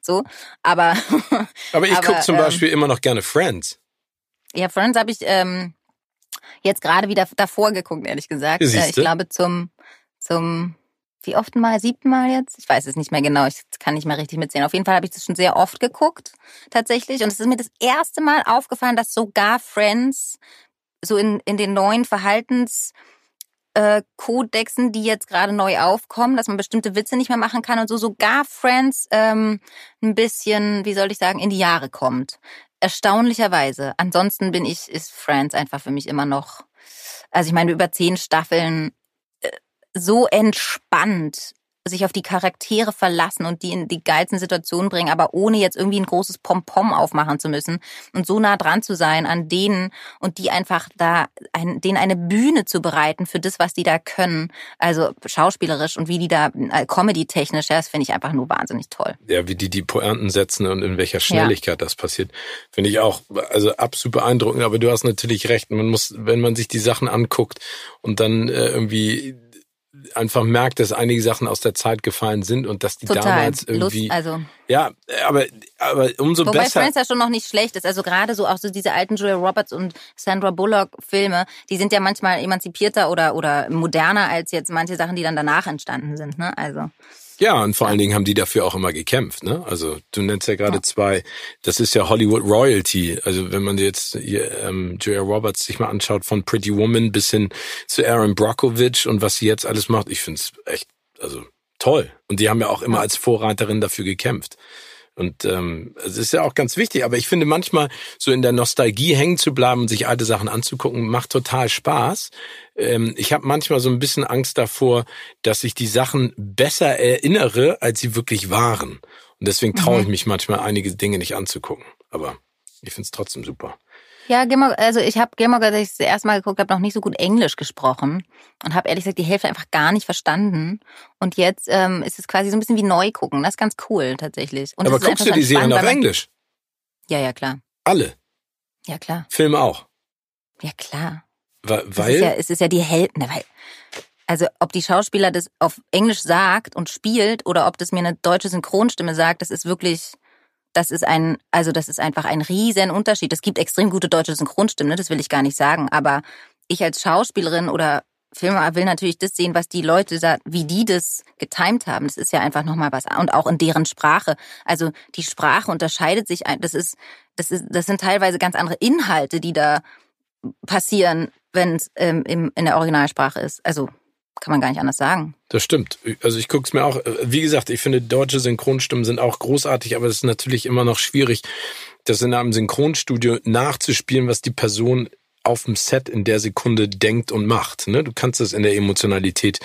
so. Aber aber ich gucke zum ähm, Beispiel immer noch gerne Friends. Ja, Friends habe ich ähm, jetzt gerade wieder davor geguckt, ehrlich gesagt. Siehste? Ich glaube zum zum wie oft mal? Siebten Mal jetzt? Ich weiß es nicht mehr genau. Ich kann nicht mehr richtig mitsehen. Auf jeden Fall habe ich das schon sehr oft geguckt, tatsächlich. Und es ist mir das erste Mal aufgefallen, dass sogar Friends so in, in den neuen Verhaltens äh, Kodexen, die jetzt gerade neu aufkommen, dass man bestimmte Witze nicht mehr machen kann und so sogar Friends ähm, ein bisschen, wie soll ich sagen, in die Jahre kommt. Erstaunlicherweise. Ansonsten bin ich, ist Friends einfach für mich immer noch, also ich meine, über zehn Staffeln so entspannt sich auf die Charaktere verlassen und die in die geilsten Situationen bringen, aber ohne jetzt irgendwie ein großes Pompom aufmachen zu müssen und so nah dran zu sein an denen und die einfach da, ein, denen eine Bühne zu bereiten für das, was die da können, also schauspielerisch und wie die da äh, Comedy-technisch, ja, das finde ich einfach nur wahnsinnig toll. Ja, wie die die Pointen setzen und in welcher Schnelligkeit ja. das passiert, finde ich auch, also absolut beeindruckend, aber du hast natürlich recht, man muss, wenn man sich die Sachen anguckt und dann äh, irgendwie einfach merkt, dass einige Sachen aus der Zeit gefallen sind und dass die Total. damals irgendwie. Lust, also. Ja, aber, aber umso Wobei besser. Wobei Friends ja schon noch nicht schlecht ist. Also gerade so auch so diese alten Julia Roberts und Sandra Bullock Filme, die sind ja manchmal emanzipierter oder, oder moderner als jetzt manche Sachen, die dann danach entstanden sind, ne? Also. Ja, und vor allen Dingen haben die dafür auch immer gekämpft. Ne? Also du nennst ja gerade ja. zwei, das ist ja Hollywood Royalty. Also wenn man jetzt hier, ähm, Julia Roberts sich mal anschaut, von Pretty Woman bis hin zu Aaron Brockovich und was sie jetzt alles macht, ich find's echt, also toll. Und die haben ja auch immer als Vorreiterin dafür gekämpft. Und ähm, es ist ja auch ganz wichtig, aber ich finde manchmal so in der Nostalgie hängen zu bleiben und sich alte Sachen anzugucken, macht total Spaß. Ähm, ich habe manchmal so ein bisschen Angst davor, dass ich die Sachen besser erinnere, als sie wirklich waren. Und deswegen traue ich mhm. mich manchmal einige Dinge nicht anzugucken. Aber ich finde es trotzdem super. Ja, Gilmore, also ich habe Gilmore, als ich das erste Mal geguckt habe, noch nicht so gut Englisch gesprochen und habe ehrlich gesagt die Hälfte einfach gar nicht verstanden. Und jetzt ähm, ist es quasi so ein bisschen wie neu gucken. Das ist ganz cool tatsächlich. Und Aber guckst du die Serien auf Englisch? Ja, ja, klar. Alle? Ja, klar. Filme auch? Ja, klar. Weil? Es ist ja, es ist ja die Hälfte, ne, weil also ob die Schauspieler das auf Englisch sagt und spielt oder ob das mir eine deutsche Synchronstimme sagt, das ist wirklich das ist ein, also das ist einfach ein riesen Unterschied. Es gibt extrem gute deutsche Synchronstimmen, ne? das will ich gar nicht sagen, aber ich als Schauspielerin oder Filmer will natürlich das sehen, was die Leute da, wie die das getimt haben. Das ist ja einfach nochmal was. Und auch in deren Sprache. Also die Sprache unterscheidet sich. Das ist, das ist, das sind teilweise ganz andere Inhalte, die da passieren, wenn es ähm, in der Originalsprache ist. Also kann man gar nicht anders sagen. Das stimmt. Also ich gucke es mir auch, wie gesagt, ich finde, deutsche Synchronstimmen sind auch großartig, aber es ist natürlich immer noch schwierig, das in einem Synchronstudio nachzuspielen, was die Person auf dem Set in der Sekunde denkt und macht. Ne? Du kannst das in der Emotionalität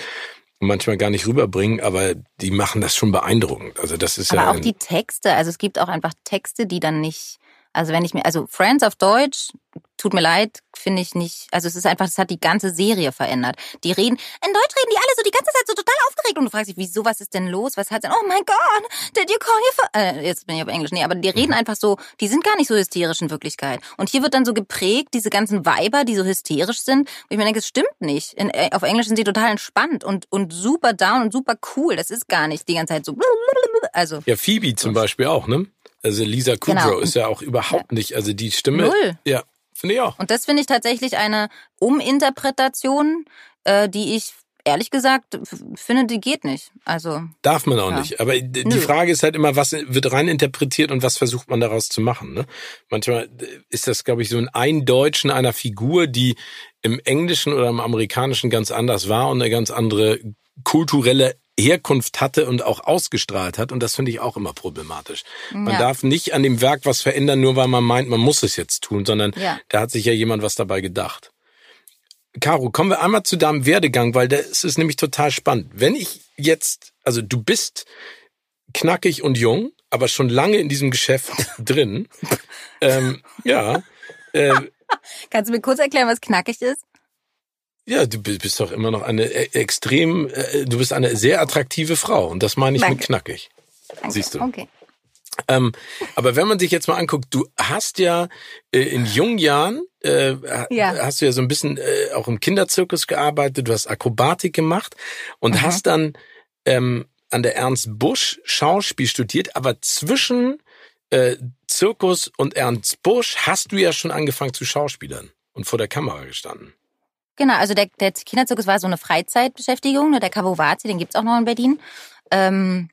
manchmal gar nicht rüberbringen, aber die machen das schon beeindruckend. Also das ist aber ja auch die Texte. Also es gibt auch einfach Texte, die dann nicht also wenn ich mir, also Friends auf Deutsch, tut mir leid, finde ich nicht, also es ist einfach, das hat die ganze Serie verändert. Die reden, in Deutsch reden die alle so die ganze Zeit so total aufgeregt und du fragst dich, wieso, was ist denn los, was hat denn, oh mein Gott, did you call your äh, jetzt bin ich auf Englisch, nee, aber die reden mhm. einfach so, die sind gar nicht so hysterisch in Wirklichkeit. Und hier wird dann so geprägt, diese ganzen Weiber, die so hysterisch sind, wo ich mir denke, es stimmt nicht. In, äh, auf Englisch sind sie total entspannt und, und super down und super cool. Das ist gar nicht die ganze Zeit so, also. Ja, Phoebe zum Beispiel auch, ne? Also Lisa Kudrow genau. ist ja auch überhaupt ja. nicht, also die Stimme. Null. Ja, finde ich auch. Und das finde ich tatsächlich eine Uminterpretation, äh, die ich ehrlich gesagt finde, die geht nicht. Also darf man auch ja. nicht. Aber die Nö. Frage ist halt immer, was wird rein interpretiert und was versucht man daraus zu machen. Ne? Manchmal ist das, glaube ich, so ein Eindeutschen einer Figur, die im Englischen oder im Amerikanischen ganz anders war und eine ganz andere kulturelle Herkunft hatte und auch ausgestrahlt hat. Und das finde ich auch immer problematisch. Man ja. darf nicht an dem Werk was verändern, nur weil man meint, man muss es jetzt tun, sondern ja. da hat sich ja jemand was dabei gedacht. Caro, kommen wir einmal zu deinem Werdegang, weil das ist nämlich total spannend. Wenn ich jetzt, also du bist knackig und jung, aber schon lange in diesem Geschäft drin. ähm, ja. Äh, Kannst du mir kurz erklären, was knackig ist? Ja, du bist doch immer noch eine e-, extrem, äh, du bist eine sehr attraktive Frau und das meine ich Danke. mit knackig. Danke. Siehst du. Okay. Ähm, aber wenn man sich jetzt mal anguckt, du hast ja äh, in jungen Jahren, äh, ja. hast du ja so ein bisschen äh, auch im Kinderzirkus gearbeitet, du hast Akrobatik gemacht und mhm. hast dann ähm, an der Ernst Busch Schauspiel studiert, aber zwischen äh, Zirkus und Ernst Busch hast du ja schon angefangen zu Schauspielern und vor der Kamera gestanden. Genau, also der, der Kinderzirkus war so eine Freizeitbeschäftigung, ne? der Kavovazi, den gibt's auch noch in Berlin. Ähm,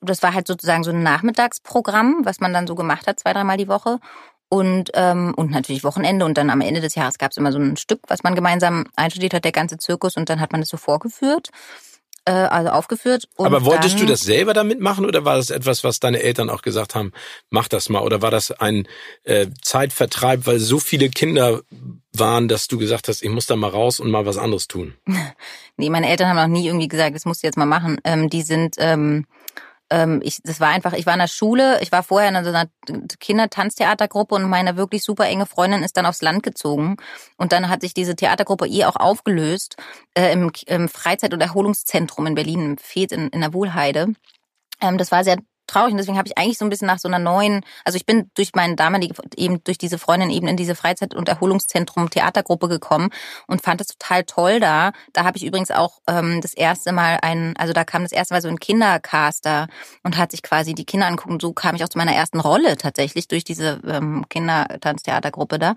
das war halt sozusagen so ein Nachmittagsprogramm, was man dann so gemacht hat, zwei, dreimal die Woche. Und, ähm, und natürlich Wochenende und dann am Ende des Jahres gab es immer so ein Stück, was man gemeinsam einstudiert hat, der ganze Zirkus und dann hat man es so vorgeführt äh, also aufgeführt. Aber wolltest du das selber damit machen oder war das etwas, was deine Eltern auch gesagt haben, mach das mal? Oder war das ein äh, Zeitvertreib, weil so viele Kinder waren, dass du gesagt hast, ich muss da mal raus und mal was anderes tun? nee, meine Eltern haben noch nie irgendwie gesagt, das musst du jetzt mal machen. Ähm, die sind ähm, ähm, ich, das war einfach, ich war in der Schule, ich war vorher in so einer Kindertanztheatergruppe und meine wirklich super enge Freundin ist dann aufs Land gezogen. Und dann hat sich diese Theatergruppe eh auch aufgelöst äh, im, im Freizeit- und Erholungszentrum in Berlin, im Fed in, in der Wohlheide. Ähm, das war sehr traurig und deswegen habe ich eigentlich so ein bisschen nach so einer neuen, also ich bin durch meine damalige, eben durch diese Freundin eben in diese Freizeit- und Erholungszentrum Theatergruppe gekommen und fand es total toll da. Da habe ich übrigens auch ähm, das erste Mal ein, also da kam das erste Mal so ein Kindercaster und hat sich quasi die Kinder angucken. So kam ich auch zu meiner ersten Rolle tatsächlich durch diese ähm, Kindertanztheatergruppe da.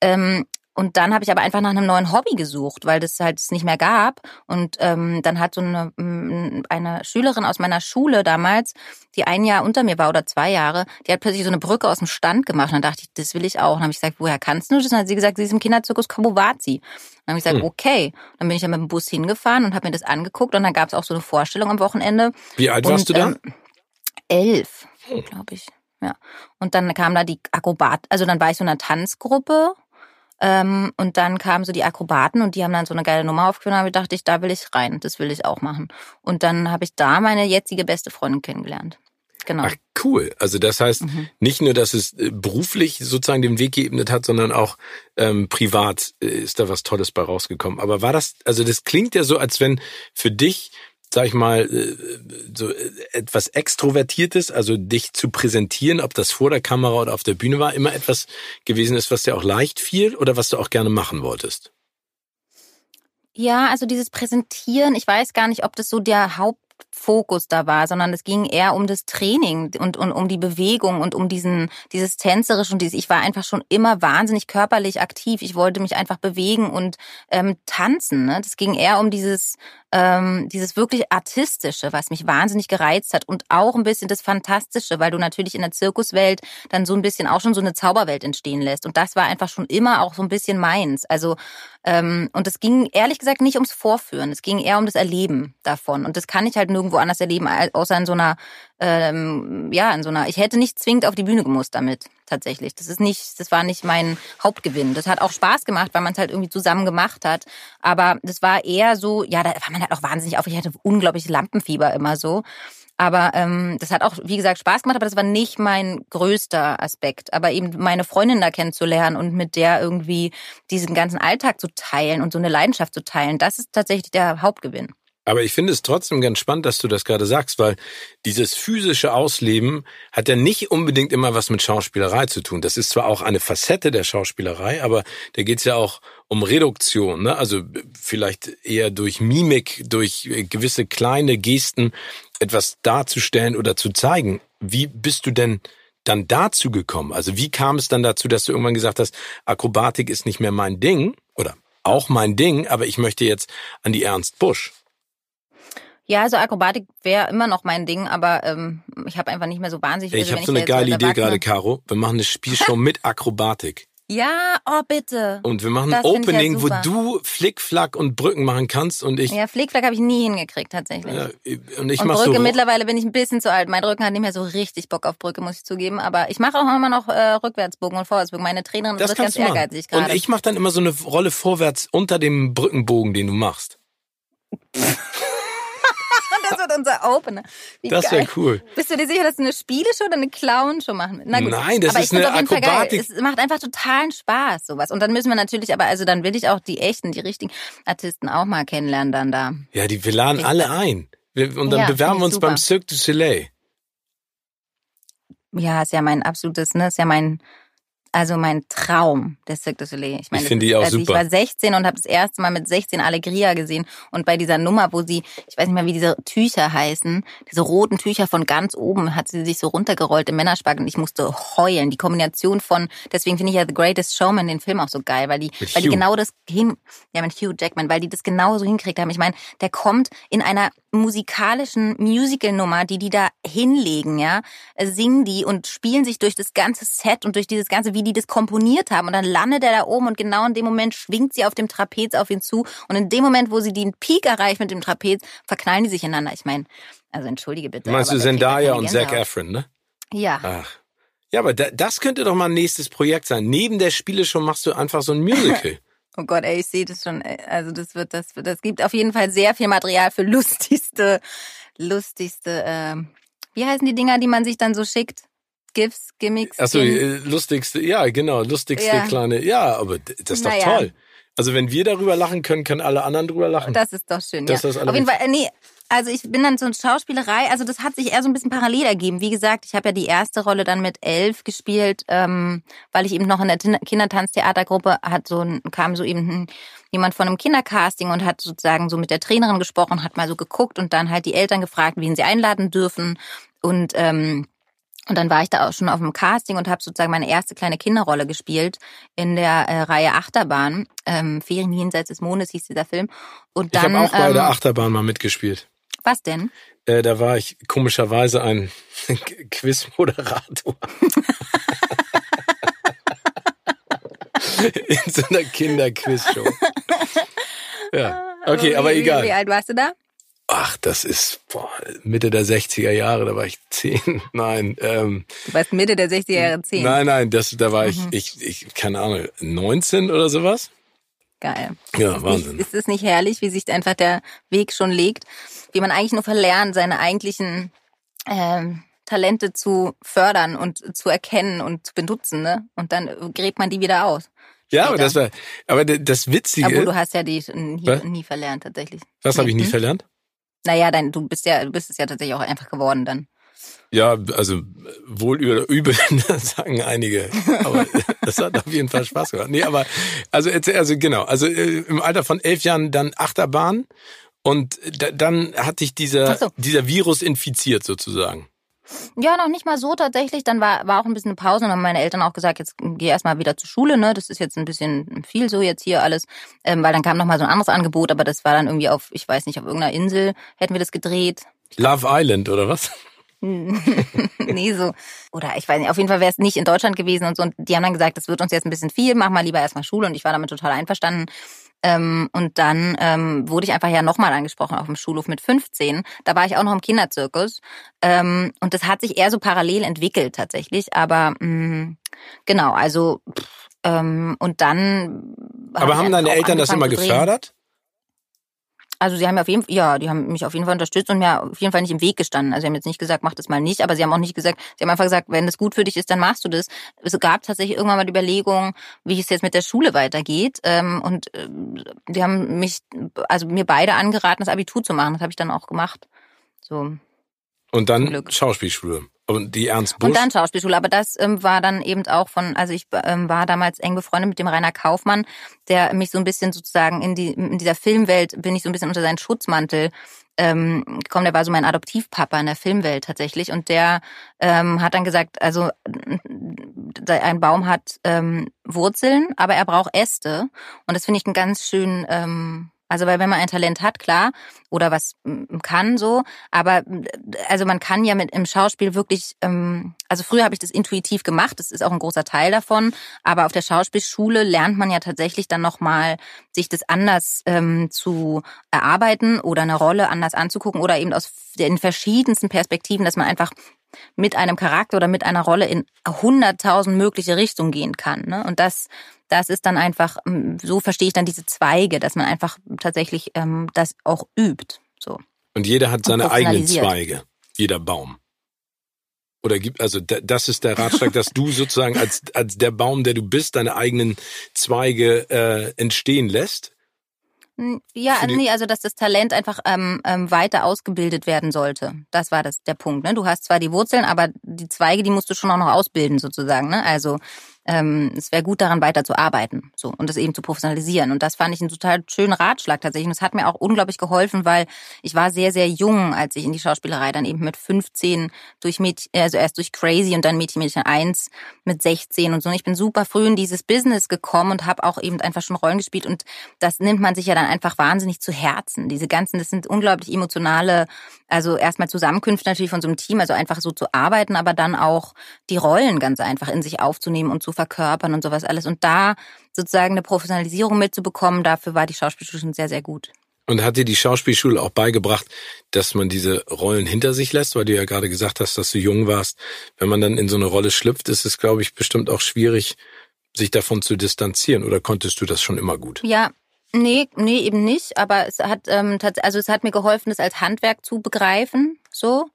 Ähm, und dann habe ich aber einfach nach einem neuen Hobby gesucht, weil das halt es nicht mehr gab. Und ähm, dann hat so eine, eine Schülerin aus meiner Schule damals, die ein Jahr unter mir war oder zwei Jahre, die hat plötzlich so eine Brücke aus dem Stand gemacht. Und dann dachte ich, das will ich auch. Und dann habe ich gesagt, woher kannst du das? Und dann hat sie gesagt, sie ist im Kinderzirkus Kobovazi. Dann habe ich gesagt, hm. okay. Dann bin ich dann mit dem Bus hingefahren und habe mir das angeguckt. Und dann gab es auch so eine Vorstellung am Wochenende. Wie alt warst und, du da? Ähm, elf, hm. glaube ich. Ja. Und dann kam da die Akrobat, also dann war ich so in einer Tanzgruppe ähm, und dann kamen so die Akrobaten und die haben dann so eine geile Nummer aufgeführt und da dachte ich, da will ich rein, das will ich auch machen. Und dann habe ich da meine jetzige beste Freundin kennengelernt. Genau. Ach, cool. Also das heißt, mhm. nicht nur, dass es äh, beruflich sozusagen den Weg geebnet hat, sondern auch ähm, privat äh, ist da was Tolles bei rausgekommen. Aber war das, also das klingt ja so, als wenn für dich sag ich mal, äh, so äh, etwas Extrovertiertes, also dich zu präsentieren, ob das vor der Kamera oder auf der Bühne war, immer etwas gewesen ist, was dir auch leicht fiel oder was du auch gerne machen wolltest? Ja, also dieses Präsentieren, ich weiß gar nicht, ob das so der Haupt Fokus da war, sondern es ging eher um das Training und, und um die Bewegung und um diesen, dieses tänzerisch und dieses, ich war einfach schon immer wahnsinnig körperlich aktiv. Ich wollte mich einfach bewegen und ähm, tanzen. Ne? Das ging eher um dieses, ähm, dieses wirklich Artistische, was mich wahnsinnig gereizt hat und auch ein bisschen das Fantastische, weil du natürlich in der Zirkuswelt dann so ein bisschen auch schon so eine Zauberwelt entstehen lässt. Und das war einfach schon immer auch so ein bisschen meins. Also ähm, und es ging ehrlich gesagt nicht ums Vorführen, es ging eher um das Erleben davon. Und das kann ich halt nirgendwo anders erleben, außer in so einer, ähm, ja, in so einer, ich hätte nicht zwingend auf die Bühne gemusst damit, tatsächlich. Das ist nicht, das war nicht mein Hauptgewinn. Das hat auch Spaß gemacht, weil man es halt irgendwie zusammen gemacht hat. Aber das war eher so, ja, da war man halt auch wahnsinnig auf. Ich hatte unglaublich Lampenfieber immer so. Aber ähm, das hat auch, wie gesagt, Spaß gemacht, aber das war nicht mein größter Aspekt. Aber eben meine Freundin da kennenzulernen und mit der irgendwie diesen ganzen Alltag zu teilen und so eine Leidenschaft zu teilen, das ist tatsächlich der Hauptgewinn. Aber ich finde es trotzdem ganz spannend, dass du das gerade sagst, weil dieses physische Ausleben hat ja nicht unbedingt immer was mit Schauspielerei zu tun. Das ist zwar auch eine Facette der Schauspielerei, aber da geht es ja auch um Reduktion. Ne? Also vielleicht eher durch Mimik, durch gewisse kleine Gesten etwas darzustellen oder zu zeigen. Wie bist du denn dann dazu gekommen? Also wie kam es dann dazu, dass du irgendwann gesagt hast, Akrobatik ist nicht mehr mein Ding oder auch mein Ding, aber ich möchte jetzt an die Ernst Busch? Ja, also Akrobatik wäre immer noch mein Ding, aber ähm, ich habe einfach nicht mehr so wahnsinnig. Ich habe so eine geile Idee gerade, Caro. Wir machen eine Spielshow mit Akrobatik. Ja, oh bitte. Und wir machen ein Opening, ja wo du Flickflack und Brücken machen kannst und ich. Ja, Flickflack habe ich nie hingekriegt tatsächlich. Ja, und ich und mach Brücke so mittlerweile bin ich ein bisschen zu alt. Mein Rücken hat nicht mehr so richtig Bock auf Brücke, muss ich zugeben. Aber ich mache auch immer noch äh, Rückwärtsbogen und Vorwärtsbogen. Meine Trainerin das wird ganz ehrgeizig gerade. Und ich mache dann immer so eine Rolle vorwärts unter dem Brückenbogen, den du machst. das wird unser Opener. Wie das wäre cool. Bist du dir sicher, dass du eine Spieleshow oder eine Clownshow machen willst? Nein, das aber ist eine Akrobatik. Es macht einfach totalen Spaß, sowas. Und dann müssen wir natürlich, aber also dann will ich auch die echten, die richtigen Artisten auch mal kennenlernen dann da. Ja, die, wir laden alle ein. Wir, und dann ja, bewerben wir uns super. beim Cirque du Soleil. Ja, ist ja mein absolutes, ne, ist ja mein also mein Traum, der Cirque du Soleil. Ich, meine, ich finde die auch also super. Ich war 16 und habe das erste Mal mit 16 Allegria gesehen und bei dieser Nummer, wo sie, ich weiß nicht mehr, wie diese Tücher heißen, diese roten Tücher von ganz oben, hat sie sich so runtergerollt im Männerspark und ich musste heulen. Die Kombination von, deswegen finde ich ja The Greatest Showman den Film auch so geil, weil die, mit weil Hugh. die genau das hin, ja mit Hugh Jackman, weil die das genauso hinkriegt haben. Ich meine, der kommt in einer musikalischen Musical-Nummer, die die da hinlegen, ja, singen die und spielen sich durch das ganze Set und durch dieses ganze, wie die, das komponiert haben. Und dann landet er da oben und genau in dem Moment schwingt sie auf dem Trapez auf ihn zu. Und in dem Moment, wo sie den Peak erreicht mit dem Trapez, verknallen die sich ineinander. Ich meine, also entschuldige bitte. Meinst du Zendaya und Zac Efron, ne? Ja. Ach. Ja, aber da, das könnte doch mal ein nächstes Projekt sein. Neben der Spiele schon machst du einfach so ein Musical. Oh Gott, ey, ich sehe das schon. Also das wird, das wird, das gibt auf jeden Fall sehr viel Material für lustigste, lustigste, äh, wie heißen die Dinger, die man sich dann so schickt? GIFs, Gimmicks? Achso, äh, lustigste, ja, genau, lustigste ja. kleine, ja, aber das ist doch naja. toll. Also wenn wir darüber lachen können, können alle anderen darüber lachen. Das ist doch schön, das ja. Ist Auf jeden Fall, äh, nee, also ich bin dann so eine Schauspielerei, also das hat sich eher so ein bisschen parallel ergeben. Wie gesagt, ich habe ja die erste Rolle dann mit elf gespielt, ähm, weil ich eben noch in der Kindertanztheatergruppe hat so kam so eben jemand von einem Kindercasting und hat sozusagen so mit der Trainerin gesprochen, hat mal so geguckt und dann halt die Eltern gefragt, wen sie einladen dürfen und ähm, und dann war ich da auch schon auf dem Casting und habe sozusagen meine erste kleine Kinderrolle gespielt in der äh, Reihe Achterbahn. Ähm, Ferien jenseits des Mondes hieß dieser Film. Und dann, ich habe auch bei ähm, der Achterbahn mal mitgespielt. Was denn? Äh, da war ich komischerweise ein Quizmoderator. in so einer Kinderquizshow. Ja, okay, aber egal. Wie alt warst du da? Ach, das ist boah, Mitte der 60er Jahre, da war ich zehn. Nein. Ähm, du warst Mitte der 60er Jahre zehn. Nein, nein, das, da war mhm. ich, ich, ich, keine Ahnung, 19 oder sowas. Geil. Ja, ist Wahnsinn. Nicht, ist es nicht herrlich, wie sich einfach der Weg schon legt? Wie man eigentlich nur verlernt, seine eigentlichen ähm, Talente zu fördern und zu erkennen und zu benutzen, ne? Und dann gräbt man die wieder aus. Ja, aber das war, aber das Witzige. Aber du hast ja die nie, nie verlernt tatsächlich. Was habe ich nie hm? verlernt? Naja, dein, du bist ja, du bist es ja tatsächlich auch einfach geworden dann. Ja, also wohl über übel, sagen einige. Aber das hat auf jeden Fall Spaß gemacht. Nee, aber also, also genau, also äh, im Alter von elf Jahren dann Achterbahn und dann hat dich dieser, so. dieser Virus infiziert sozusagen. Ja, noch nicht mal so tatsächlich. Dann war, war auch ein bisschen eine Pause und haben meine Eltern auch gesagt, jetzt geh erstmal wieder zur Schule, ne? Das ist jetzt ein bisschen viel so jetzt hier alles. Ähm, weil dann kam noch mal so ein anderes Angebot, aber das war dann irgendwie auf, ich weiß nicht, auf irgendeiner Insel hätten wir das gedreht. Love Island oder was? nee, so. Oder ich weiß nicht, auf jeden Fall wäre es nicht in Deutschland gewesen und so. Und die haben dann gesagt, das wird uns jetzt ein bisschen viel, mach mal lieber erstmal Schule. Und ich war damit total einverstanden. Ähm, und dann ähm, wurde ich einfach ja nochmal angesprochen auf dem Schulhof mit 15. Da war ich auch noch im Kinderzirkus. Ähm, und das hat sich eher so parallel entwickelt tatsächlich. Aber mh, mm, genau, also pff, ähm, und dann. Aber haben deine Eltern das immer gefördert? Also sie haben auf jeden Fall, ja, die haben mich auf jeden Fall unterstützt und mir auf jeden Fall nicht im Weg gestanden. Also sie haben jetzt nicht gesagt, mach das mal nicht, aber sie haben auch nicht gesagt, sie haben einfach gesagt, wenn das gut für dich ist, dann machst du das. Es gab tatsächlich irgendwann mal die Überlegung, wie es jetzt mit der Schule weitergeht. Ähm, und äh, die haben mich, also mir beide angeraten, das Abitur zu machen. Das habe ich dann auch gemacht. So. Und dann Schauspielschule. Und die Ernst Busch? Und dann Schauspielschule. Aber das ähm, war dann eben auch von, also ich ähm, war damals eng befreundet mit dem Rainer Kaufmann, der mich so ein bisschen sozusagen in, die, in dieser Filmwelt, bin ich so ein bisschen unter seinen Schutzmantel ähm, gekommen. Der war so mein Adoptivpapa in der Filmwelt tatsächlich. Und der ähm, hat dann gesagt, also ein Baum hat ähm, Wurzeln, aber er braucht Äste. Und das finde ich einen ganz schönen ähm, also weil wenn man ein Talent hat, klar, oder was kann so, aber also man kann ja mit im Schauspiel wirklich, ähm, also früher habe ich das intuitiv gemacht, das ist auch ein großer Teil davon, aber auf der Schauspielschule lernt man ja tatsächlich dann nochmal, sich das anders ähm, zu erarbeiten oder eine Rolle anders anzugucken oder eben aus den verschiedensten Perspektiven, dass man einfach mit einem Charakter oder mit einer Rolle in hunderttausend mögliche Richtungen gehen kann. Ne? Und das, das ist dann einfach, ähm, so verstehe ich dann diese Zweige, dass man einfach tatsächlich ähm, das auch übt. So. Und jeder hat seine eigenen Zweige, jeder Baum. Oder gibt, also das ist der Ratschlag, dass du sozusagen als, als der Baum, der du bist, deine eigenen Zweige äh, entstehen lässt? Ja, nee, also dass das Talent einfach ähm, ähm, weiter ausgebildet werden sollte. Das war das der Punkt. Ne? Du hast zwar die Wurzeln, aber die Zweige, die musst du schon auch noch ausbilden sozusagen. Ne? Also ähm, es wäre gut daran weiter zu arbeiten so und das eben zu professionalisieren. Und das fand ich einen total schönen Ratschlag tatsächlich. Und es hat mir auch unglaublich geholfen, weil ich war sehr sehr jung, als ich in die Schauspielerei dann eben mit 15 durch Mädchen, also erst durch Crazy und dann Mädchen Mädchen 1 mit 16 und so. Und ich bin super früh in dieses Business gekommen und habe auch eben einfach schon Rollen gespielt. Und das nimmt man sich ja dann einfach wahnsinnig zu Herzen. Diese ganzen, das sind unglaublich emotionale, also erstmal Zusammenkünfte natürlich von so einem Team, also einfach so zu arbeiten, aber dann auch die Rollen ganz einfach in sich aufzunehmen und zu zu verkörpern und sowas alles. Und da sozusagen eine Professionalisierung mitzubekommen, dafür war die Schauspielschule schon sehr, sehr gut. Und hat dir die Schauspielschule auch beigebracht, dass man diese Rollen hinter sich lässt, weil du ja gerade gesagt hast, dass du jung warst. Wenn man dann in so eine Rolle schlüpft, ist es, glaube ich, bestimmt auch schwierig, sich davon zu distanzieren. Oder konntest du das schon immer gut? Ja, nee, nee, eben nicht. Aber es hat, ähm, also es hat mir geholfen, das als Handwerk zu begreifen, so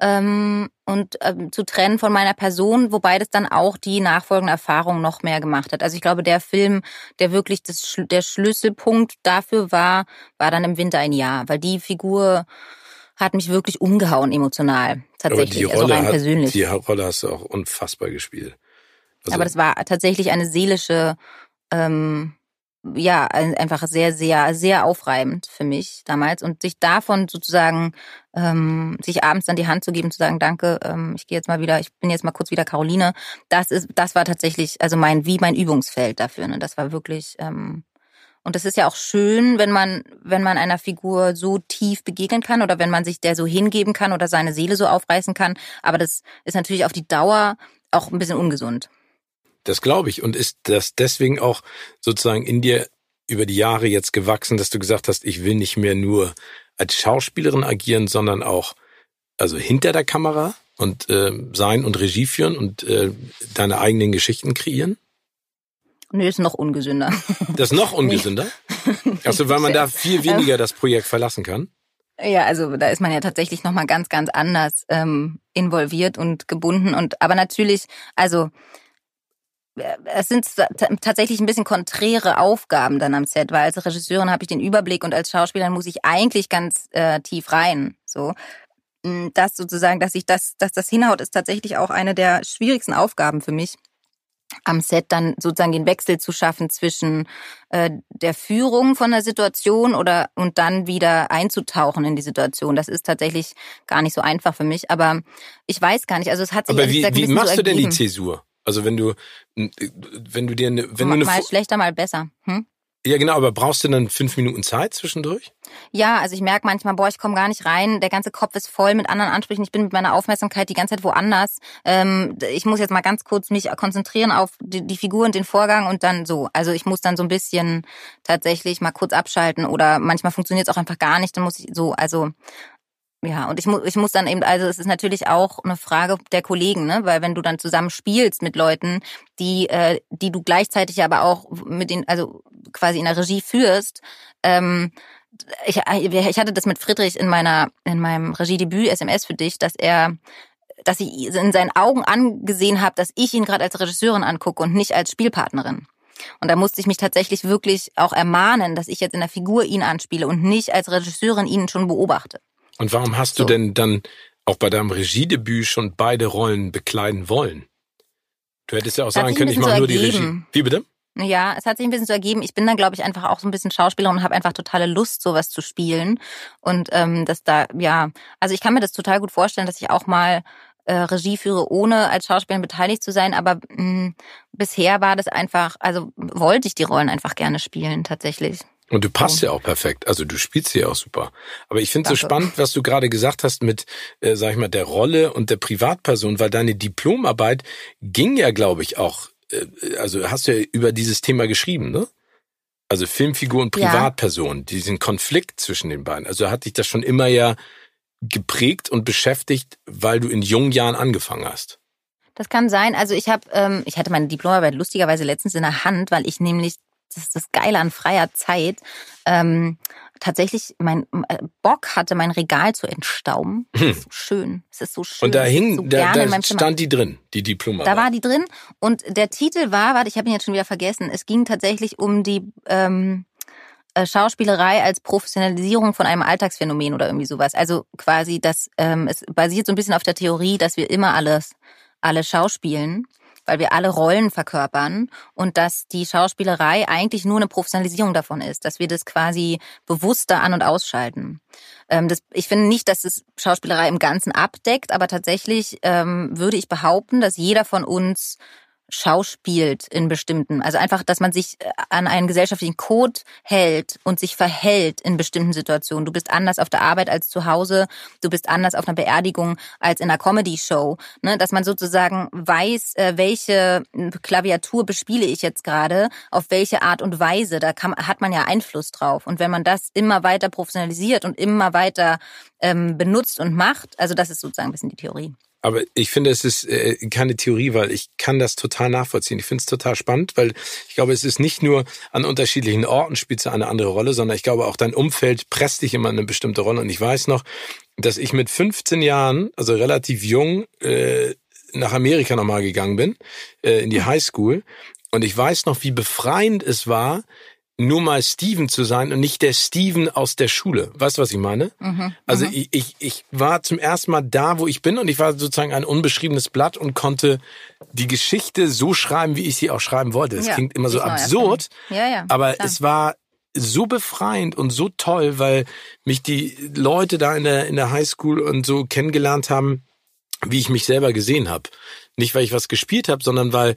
ähm, und ähm, zu trennen von meiner Person, wobei das dann auch die nachfolgende Erfahrung noch mehr gemacht hat. Also ich glaube, der Film, der wirklich das, der Schlüsselpunkt dafür war, war dann im Winter ein Jahr, weil die Figur hat mich wirklich umgehauen emotional, tatsächlich, Aber die Rolle also rein persönlich. Hat, die Rolle hast du auch unfassbar gespielt. Also Aber das war tatsächlich eine seelische ähm, ja, einfach sehr, sehr, sehr aufreibend für mich damals. Und sich davon sozusagen, ähm, sich abends dann die Hand zu geben, zu sagen, danke, ähm, ich gehe jetzt mal wieder, ich bin jetzt mal kurz wieder Caroline, das ist, das war tatsächlich, also mein, wie mein Übungsfeld dafür. Ne? Das war wirklich, ähm, und das ist ja auch schön, wenn man, wenn man einer Figur so tief begegnen kann oder wenn man sich der so hingeben kann oder seine Seele so aufreißen kann. Aber das ist natürlich auf die Dauer auch ein bisschen ungesund. Das glaube ich. Und ist das deswegen auch sozusagen in dir über die Jahre jetzt gewachsen, dass du gesagt hast, ich will nicht mehr nur als Schauspielerin agieren, sondern auch also hinter der Kamera und äh, sein und Regie führen und äh, deine eigenen Geschichten kreieren? Nö, ist noch ungesünder. Das ist noch ungesünder? Also weil man da viel weniger das Projekt verlassen kann? Ja, also da ist man ja tatsächlich nochmal ganz, ganz anders ähm, involviert und gebunden. Und aber natürlich, also es sind tatsächlich ein bisschen konträre Aufgaben dann am Set, weil als Regisseurin habe ich den Überblick und als Schauspielerin muss ich eigentlich ganz äh, tief rein. So, mm, das sozusagen, dass ich das, dass das hinhaut, ist tatsächlich auch eine der schwierigsten Aufgaben für mich am Set dann sozusagen den Wechsel zu schaffen zwischen äh, der Führung von der Situation oder und dann wieder einzutauchen in die Situation. Das ist tatsächlich gar nicht so einfach für mich, aber ich weiß gar nicht. Also es hat sich aber wie, wie machst so du denn die Zäsur? Also wenn du, wenn du dir eine, wenn mal, du eine mal schlechter, mal besser. Hm? Ja, genau, aber brauchst du dann fünf Minuten Zeit zwischendurch? Ja, also ich merke manchmal, boah, ich komme gar nicht rein. Der ganze Kopf ist voll mit anderen Ansprüchen. Ich bin mit meiner Aufmerksamkeit die ganze Zeit woanders. Ähm, ich muss jetzt mal ganz kurz mich konzentrieren auf die, die Figur und den Vorgang und dann so. Also ich muss dann so ein bisschen tatsächlich mal kurz abschalten oder manchmal funktioniert es auch einfach gar nicht. Dann muss ich so, also ja, und ich muss, ich muss dann eben, also es ist natürlich auch eine Frage der Kollegen, ne? Weil wenn du dann zusammen spielst mit Leuten, die, äh, die du gleichzeitig aber auch mit den, also quasi in der Regie führst, ähm, ich, ich hatte das mit Friedrich in meiner, in meinem Regiedebüt SMS für dich, dass er dass ich in seinen Augen angesehen habe, dass ich ihn gerade als Regisseurin angucke und nicht als Spielpartnerin. Und da musste ich mich tatsächlich wirklich auch ermahnen, dass ich jetzt in der Figur ihn anspiele und nicht als Regisseurin ihn schon beobachte. Und warum hast so. du denn dann auch bei deinem Regiedebüt schon beide Rollen bekleiden wollen? Du hättest ja auch sagen können, ich mache nur die Regie. Wie bitte? Ja, es hat sich ein bisschen so ergeben. Ich bin dann, glaube ich, einfach auch so ein bisschen Schauspielerin und habe einfach totale Lust, sowas zu spielen. Und ähm, das da, ja, also ich kann mir das total gut vorstellen, dass ich auch mal äh, Regie führe, ohne als Schauspielerin beteiligt zu sein. Aber mh, mm, bisher war das einfach, also wollte ich die Rollen einfach gerne spielen, tatsächlich. Und du passt ja auch perfekt. Also du spielst ja auch super. Aber ich finde es so spannend, was du gerade gesagt hast mit, äh, sag ich mal, der Rolle und der Privatperson, weil deine Diplomarbeit ging ja, glaube ich, auch, äh, also hast du ja über dieses Thema geschrieben, ne? Also Filmfigur und Privatperson, ja. diesen Konflikt zwischen den beiden. Also hat dich das schon immer ja geprägt und beschäftigt, weil du in jungen Jahren angefangen hast. Das kann sein. Also ich habe, ähm, ich hatte meine Diplomarbeit lustigerweise letztens in der Hand, weil ich nämlich das ist das Geile an freier Zeit, ähm, tatsächlich mein äh, Bock hatte, mein Regal zu entstauben. Hm. so schön. Es ist so schön. Und dahin, so da, da stand die drin, die Diploma. Da war die drin. Und der Titel war, warte, ich habe ihn jetzt schon wieder vergessen. Es ging tatsächlich um die ähm, äh, Schauspielerei als Professionalisierung von einem Alltagsphänomen oder irgendwie sowas. Also quasi, das ähm, es basiert so ein bisschen auf der Theorie, dass wir immer alles alle schauspielen weil wir alle Rollen verkörpern und dass die Schauspielerei eigentlich nur eine Professionalisierung davon ist, dass wir das quasi bewusster an- und ausschalten. Ähm, das, ich finde nicht, dass es Schauspielerei im Ganzen abdeckt, aber tatsächlich ähm, würde ich behaupten, dass jeder von uns schauspielt in bestimmten, also einfach, dass man sich äh, an einen gesellschaftlichen Code hält und sich verhält in bestimmten Situationen. Du bist anders auf der Arbeit als zu Hause, du bist anders auf einer Beerdigung als in einer Comedy-Show. Ne? Dass man sozusagen weiß, äh, welche Klaviatur bespiele ich jetzt gerade, auf welche Art und Weise, da kann, hat man ja Einfluss drauf. Und wenn man das immer weiter professionalisiert und immer weiter ähm, benutzt und macht, also das ist sozusagen ein bisschen die Theorie. Aber ich finde, es ist äh, keine Theorie, weil ich kann das total nachvollziehen. Ich finde es total spannend, weil ich glaube, es ist nicht nur an unterschiedlichen Orten spielt es eine andere Rolle, sondern ich glaube auch dein Umfeld presst dich immer in eine bestimmte Rolle. Und ich weiß noch, dass ich mit 15 Jahren, also relativ jung, äh, nach Amerika nochmal gegangen bin, äh, in die Highschool. Und ich weiß noch, wie befreiend es war, nur mal Steven zu sein und nicht der Steven aus der Schule. Weißt du, was ich meine? Mhm, also mhm. ich, ich, ich war zum ersten Mal da, wo ich bin und ich war sozusagen ein unbeschriebenes Blatt und konnte die Geschichte so schreiben, wie ich sie auch schreiben wollte. Das ja, klingt immer so absurd, ja, ja, aber klar. es war so befreiend und so toll, weil mich die Leute da in der, in der Highschool und so kennengelernt haben, wie ich mich selber gesehen habe. Nicht, weil ich was gespielt habe, sondern weil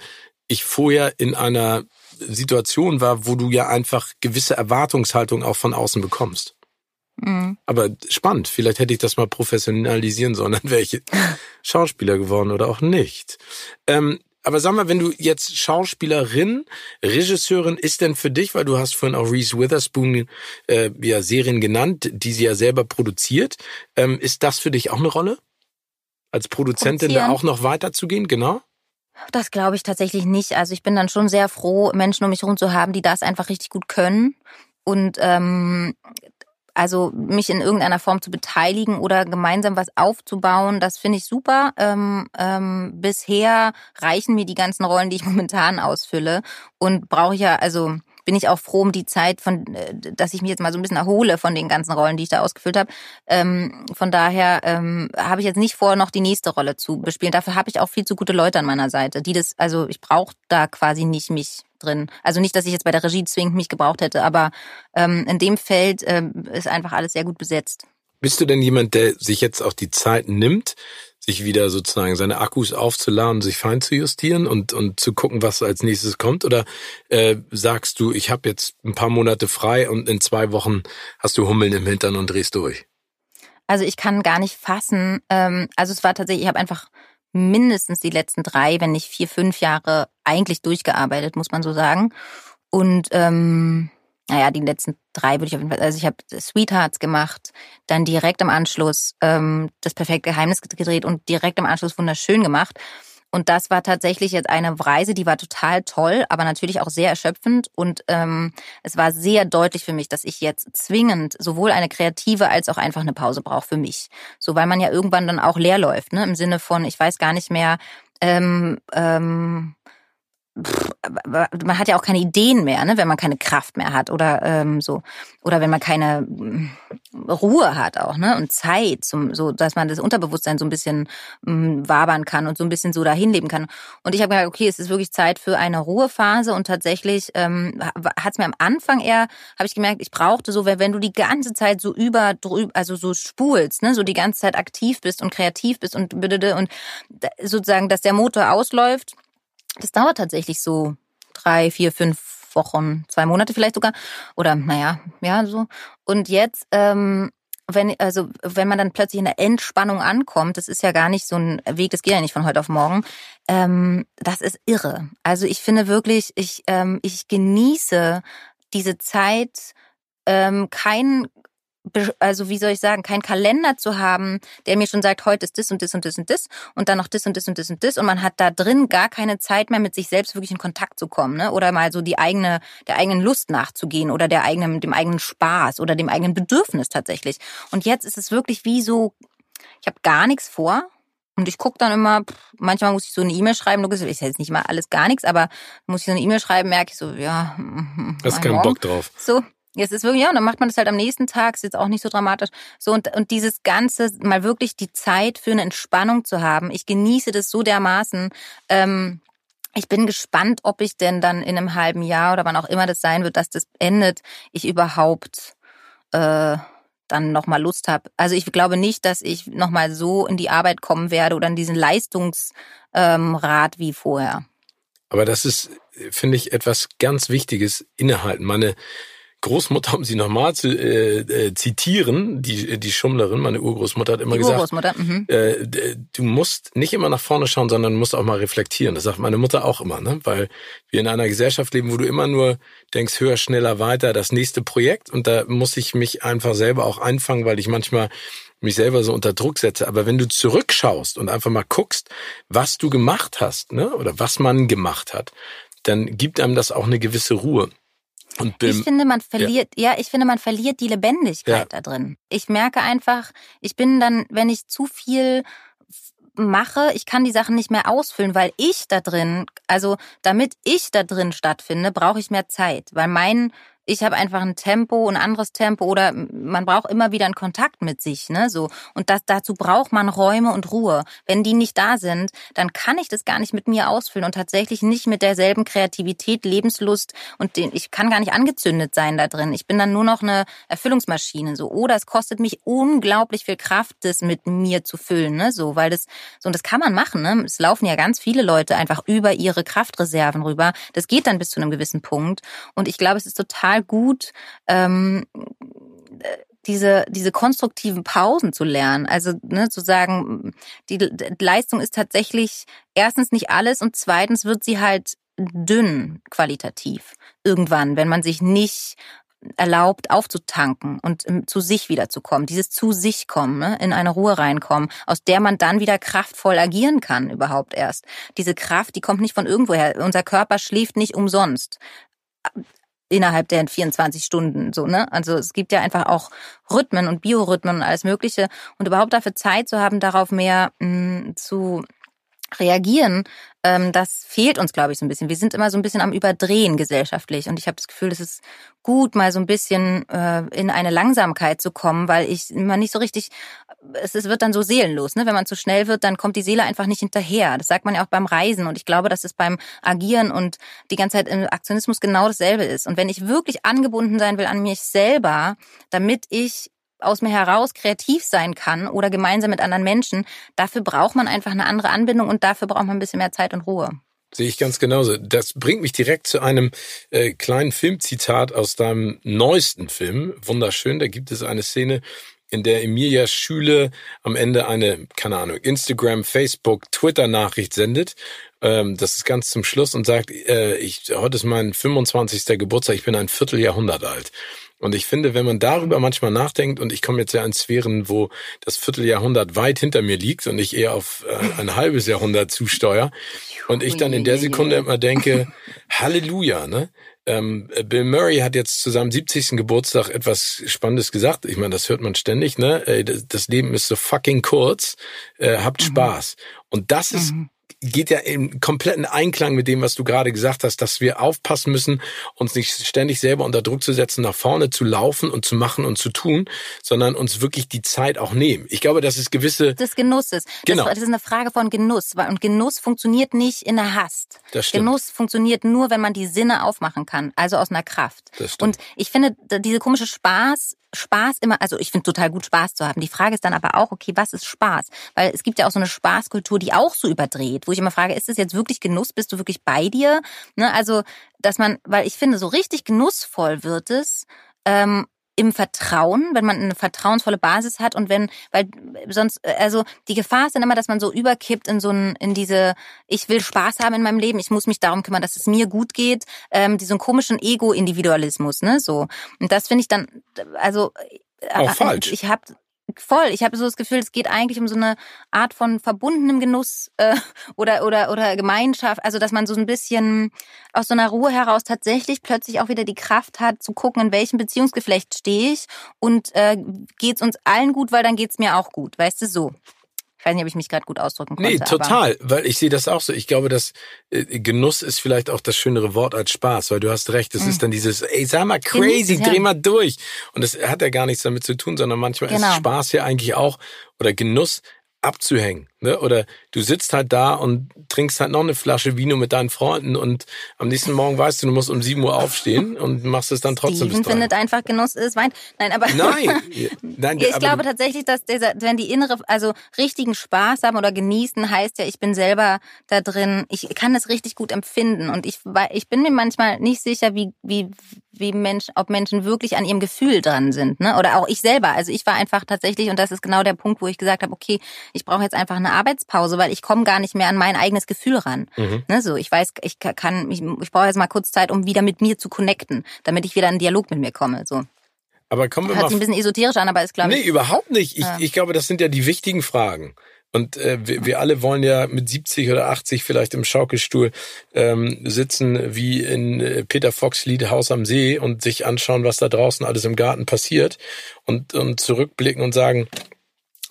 ich vorher in einer Situation war, wo du ja einfach gewisse Erwartungshaltung auch von außen bekommst. Mhm. Aber spannend, vielleicht hätte ich das mal professionalisieren sollen, dann wäre ich Schauspieler geworden oder auch nicht. Ähm, aber sag mal, wenn du jetzt Schauspielerin, Regisseurin ist denn für dich, weil du hast vorhin auch Reese Witherspoon äh, ja Serien genannt, die sie ja selber produziert, ähm, ist das für dich auch eine Rolle? Als Produzentin da auch noch weiterzugehen, genau? Das glaube ich tatsächlich nicht. Also ich bin dann schon sehr froh, Menschen um mich herum zu haben, die das einfach richtig gut können. Und ähm, also mich in irgendeiner Form zu beteiligen oder gemeinsam was aufzubauen, das finde ich super. Ähm, ähm, bisher reichen mir die ganzen Rollen, die ich momentan ausfülle. Und brauche ich ja, also bin ich auch froh um die Zeit, von, äh, dass ich mich jetzt mal so ein bisschen erhole von den ganzen Rollen, die ich da ausgefüllt habe. Ähm, von daher ähm, habe ich jetzt nicht vor, noch die nächste Rolle zu bespielen. Dafür habe ich auch viel zu gute Leute an meiner Seite, die das, also ich brauche da quasi nicht mich drin. Also nicht, dass ich jetzt bei der Regie zwingend mich gebraucht hätte, aber ähm, in dem Feld ähm, ist einfach alles sehr gut besetzt. Bist du denn jemand, der sich jetzt auch die Zeit nimmt, sich wieder sozusagen seine Akkus aufzuladen, sich fein zu justieren und, und zu gucken, was als nächstes kommt? Oder äh, sagst du, ich habe jetzt ein paar Monate frei und in zwei Wochen hast du Hummeln im Hintern und drehst durch? Also ich kann gar nicht fassen. Ähm, also es war tatsächlich, ich habe einfach mindestens die letzten drei, wenn nicht vier, fünf Jahre eigentlich durchgearbeitet, muss man so sagen. Und ähm, naja, die letzten drei würde ich auf jeden Fall, also ich habe Sweethearts gemacht, dann direkt im Anschluss ähm, das perfekte Geheimnis gedreht und direkt im Anschluss wunderschön gemacht. Und das war tatsächlich jetzt eine Reise, die war total toll, aber natürlich auch sehr erschöpfend. Und ähm, es war sehr deutlich für mich, dass ich jetzt zwingend sowohl eine kreative als auch einfach eine Pause brauche für mich. So, weil man ja irgendwann dann auch leer läuft, ne? Im Sinne von, ich weiß gar nicht mehr, ähm, ähm, man hat ja auch keine Ideen mehr, ne, wenn man keine Kraft mehr hat oder ähm, so oder wenn man keine mm, Ruhe hat auch, ne und Zeit, zum, so dass man das Unterbewusstsein so ein bisschen ähm, wabern kann und so ein bisschen so dahin leben kann. Und ich habe gesagt, okay, es ist wirklich Zeit für eine Ruhephase und tatsächlich ähm, hat es mir am Anfang eher, habe ich gemerkt, ich brauchte so, wenn du die ganze Zeit so über, drüber, also so spulst, ne, so die ganze Zeit aktiv bist und kreativ bist und und sozusagen, dass der Motor ausläuft das dauert tatsächlich so drei, vier, fünf Wochen, zwei Monate vielleicht sogar. Oder naja, ja, so. Und jetzt, ähm, wenn, also, wenn man dann plötzlich in der Entspannung ankommt, das ist ja gar nicht so ein Weg, das geht ja nicht von heute auf morgen, ähm, das ist irre. Also ich finde wirklich, ich, ähm, ich genieße diese Zeit, ähm, kein also wie soll ich sagen, kein Kalender zu haben, der mir schon sagt, heute ist das und das und das und das und dann noch das und das und das und das und man hat da drin gar keine Zeit mehr mit sich selbst wirklich in Kontakt zu kommen, ne? Oder mal so die eigene der eigenen Lust nachzugehen oder der eigenen dem eigenen Spaß oder dem eigenen Bedürfnis tatsächlich. Und jetzt ist es wirklich wie so ich habe gar nichts vor, und ich gucke dann immer, manchmal muss ich so eine E-Mail schreiben, du ist jetzt nicht mal alles gar nichts, aber muss ich so eine E-Mail schreiben, merke ich so, ja. Hast keinen Bock drauf. So, es ist wirklich, ja, und dann macht man das halt am nächsten Tag, ist jetzt auch nicht so dramatisch. So, und, und dieses Ganze, mal wirklich die Zeit für eine Entspannung zu haben. Ich genieße das so dermaßen. Ähm, ich bin gespannt, ob ich denn dann in einem halben Jahr oder wann auch immer das sein wird, dass das endet, ich überhaupt äh, dann nochmal Lust habe. Also ich glaube nicht, dass ich nochmal so in die Arbeit kommen werde oder in diesen Leistungsrat ähm, wie vorher. Aber das ist, finde ich, etwas ganz Wichtiges, innehalten. Meine Großmutter, um sie nochmal zu äh, äh, zitieren, die, die Schummlerin, meine Urgroßmutter hat immer die gesagt, mhm. äh, du musst nicht immer nach vorne schauen, sondern musst auch mal reflektieren. Das sagt meine Mutter auch immer, ne? weil wir in einer Gesellschaft leben, wo du immer nur denkst, höher, schneller, weiter, das nächste Projekt und da muss ich mich einfach selber auch einfangen, weil ich manchmal mich selber so unter Druck setze. Aber wenn du zurückschaust und einfach mal guckst, was du gemacht hast, ne, oder was man gemacht hat, dann gibt einem das auch eine gewisse Ruhe. Und Bill, ich finde, man verliert, ja. ja. ich finde, man verliert die Lebendigkeit ja. da drin. Ich merke einfach, ich bin dann, wenn ich zu viel mache, ich kann die Sachen nicht mehr ausfüllen, weil ich da drin, also damit ich da drin stattfinde, brauche ich mehr Zeit, weil mein ich habe einfach ein Tempo, ein anderes Tempo oder man braucht immer wieder einen Kontakt mit sich, ne, so. Und das, dazu braucht man Räume und Ruhe. Wenn die nicht da sind, dann kann ich das gar nicht mit mir ausfüllen und tatsächlich nicht mit derselben Kreativität, Lebenslust und den, ich kann gar nicht angezündet sein da drin. Ich bin dann nur noch eine Erfüllungsmaschine, so. Oder es kostet mich unglaublich viel Kraft, das mit mir zu füllen, ne, so, weil das, so, und das kann man machen, ne. Es laufen ja ganz viele Leute einfach über ihre Kraftreserven rüber. Das geht dann bis zu einem gewissen Punkt. Und ich glaube, es ist total total gut, ähm, diese, diese konstruktiven Pausen zu lernen. Also ne, zu sagen, die Leistung ist tatsächlich erstens nicht alles und zweitens wird sie halt dünn qualitativ irgendwann, wenn man sich nicht erlaubt aufzutanken und zu sich wiederzukommen, dieses zu sich kommen, ne? in eine Ruhe reinkommen, aus der man dann wieder kraftvoll agieren kann überhaupt erst. Diese Kraft, die kommt nicht von irgendwoher. Unser Körper schläft nicht umsonst innerhalb der 24 Stunden so, ne? Also es gibt ja einfach auch Rhythmen und Biorhythmen und alles Mögliche und überhaupt dafür Zeit zu haben, darauf mehr mh, mm, zu reagieren, ähm, das fehlt uns, glaube ich, so ein bisschen. Wir sind immer so ein bisschen am Überdrehen gesellschaftlich und ich habe das Gefühl, es ist gut, mal so ein bisschen äh, in eine Langsamkeit zu kommen, weil ich immer nicht so richtig, es, es wird dann so seelenlos. Ne? Wenn man zu schnell wird, dann kommt die Seele einfach nicht hinterher. Das sagt man ja auch beim Reisen und ich glaube, dass es beim Agieren und die ganze Zeit im Aktionismus genau dasselbe ist. Und wenn ich wirklich angebunden sein will an mich selber, damit ich aus mir heraus kreativ sein kann oder gemeinsam mit anderen Menschen, dafür braucht man einfach eine andere Anbindung und dafür braucht man ein bisschen mehr Zeit und Ruhe. Sehe ich ganz genauso. Das bringt mich direkt zu einem äh, kleinen Filmzitat aus deinem neuesten Film. Wunderschön. Da gibt es eine Szene, in der Emilia Schüle am Ende eine, keine Ahnung, Instagram, Facebook, Twitter-Nachricht sendet. Ähm, das ist ganz zum Schluss und sagt, äh, ich, heute ist mein 25. Geburtstag, ich bin ein Vierteljahrhundert alt. Und ich finde, wenn man darüber manchmal nachdenkt, und ich komme jetzt ja in Sphären, wo das Vierteljahrhundert weit hinter mir liegt und ich eher auf äh, ein halbes Jahrhundert zusteuere, und ich dann in der Sekunde immer denke, Halleluja, ne? Ähm, Bill Murray hat jetzt zu seinem 70. Geburtstag etwas Spannendes gesagt. Ich meine, das hört man ständig, ne? Das Leben ist so fucking kurz. Äh, habt mhm. Spaß. Und das ist mhm geht ja im kompletten Einklang mit dem, was du gerade gesagt hast, dass wir aufpassen müssen, uns nicht ständig selber unter Druck zu setzen, nach vorne zu laufen und zu machen und zu tun, sondern uns wirklich die Zeit auch nehmen. Ich glaube, das ist gewisse... Des Genusses. Genau. Das, das ist eine Frage von Genuss. Und Genuss funktioniert nicht in der Hast. Das stimmt. Genuss funktioniert nur, wenn man die Sinne aufmachen kann, also aus einer Kraft. Das stimmt. Und ich finde, diese komische Spaß Spaß immer, also ich finde total gut Spaß zu haben. Die Frage ist dann aber auch, okay, was ist Spaß? Weil es gibt ja auch so eine Spaßkultur, die auch so überdreht, wo ich immer frage, ist das jetzt wirklich Genuss? Bist du wirklich bei dir? Ne, also, dass man, weil ich finde, so richtig genussvoll wird es, ähm, im Vertrauen, wenn man eine vertrauensvolle Basis hat und wenn, weil sonst, also die Gefahr ist dann immer, dass man so überkippt in so ein, in diese, ich will Spaß haben in meinem Leben, ich muss mich darum kümmern, dass es mir gut geht, ähm, diesen komischen Ego-Individualismus, ne, so. Und das finde ich dann, also auch falsch. Ich habe Voll. Ich habe so das Gefühl, es geht eigentlich um so eine Art von verbundenem Genuss äh, oder oder oder Gemeinschaft. Also dass man so ein bisschen aus so einer Ruhe heraus tatsächlich plötzlich auch wieder die Kraft hat, zu gucken, in welchem Beziehungsgeflecht stehe ich und äh, geht's uns allen gut, weil dann geht's mir auch gut. Weißt du so? Ich weiß nicht, ob ich mich gerade gut ausdrücken konnte. Nee, total, weil ich sehe das auch so. Ich glaube, dass äh, Genuss ist vielleicht auch das schönere Wort als Spaß, weil du hast recht, es mhm. ist dann dieses, ey, sag mal crazy, Genuss, dreh mal durch. Und das hat ja gar nichts damit zu tun, sondern manchmal genau. ist Spaß ja eigentlich auch, oder Genuss abzuhängen. Ne? Oder du sitzt halt da und trinkst halt noch eine Flasche Vino mit deinen Freunden und am nächsten Morgen weißt du, du musst um 7 Uhr aufstehen und machst es dann trotzdem Steven bis drei. findet einfach Genuss ist Wein. Nein, aber Nein, nein ich aber glaube tatsächlich, dass dieser, wenn die innere, also richtigen Spaß haben oder genießen, heißt ja, ich bin selber da drin. Ich kann das richtig gut empfinden und ich, ich bin mir manchmal nicht sicher, wie wie wie Mensch, ob Menschen wirklich an ihrem Gefühl dran sind, ne? Oder auch ich selber. Also ich war einfach tatsächlich und das ist genau der Punkt, wo ich gesagt habe, okay, ich brauche jetzt einfach eine Arbeitspause, weil ich komme gar nicht mehr an mein eigenes Gefühl ran. Mhm. Ne, so, ich weiß, ich kann, ich, ich brauche jetzt mal kurz Zeit, um wieder mit mir zu connecten, damit ich wieder in einen Dialog mit mir komme. So. aber kommen wir Hört mal sich ein bisschen esoterisch an, aber ist, glaube Nee, ich. überhaupt nicht. Ich, Ja. ich glaube, das sind ja die wichtigen Fragen. Und äh, wir, wir alle wollen ja mit 70 oder 80 vielleicht im Schaukelstuhl ähm, sitzen wie in äh, Peter Fox Lied Haus am See und sich anschauen, was da draußen alles im Garten passiert und, und zurückblicken und sagen,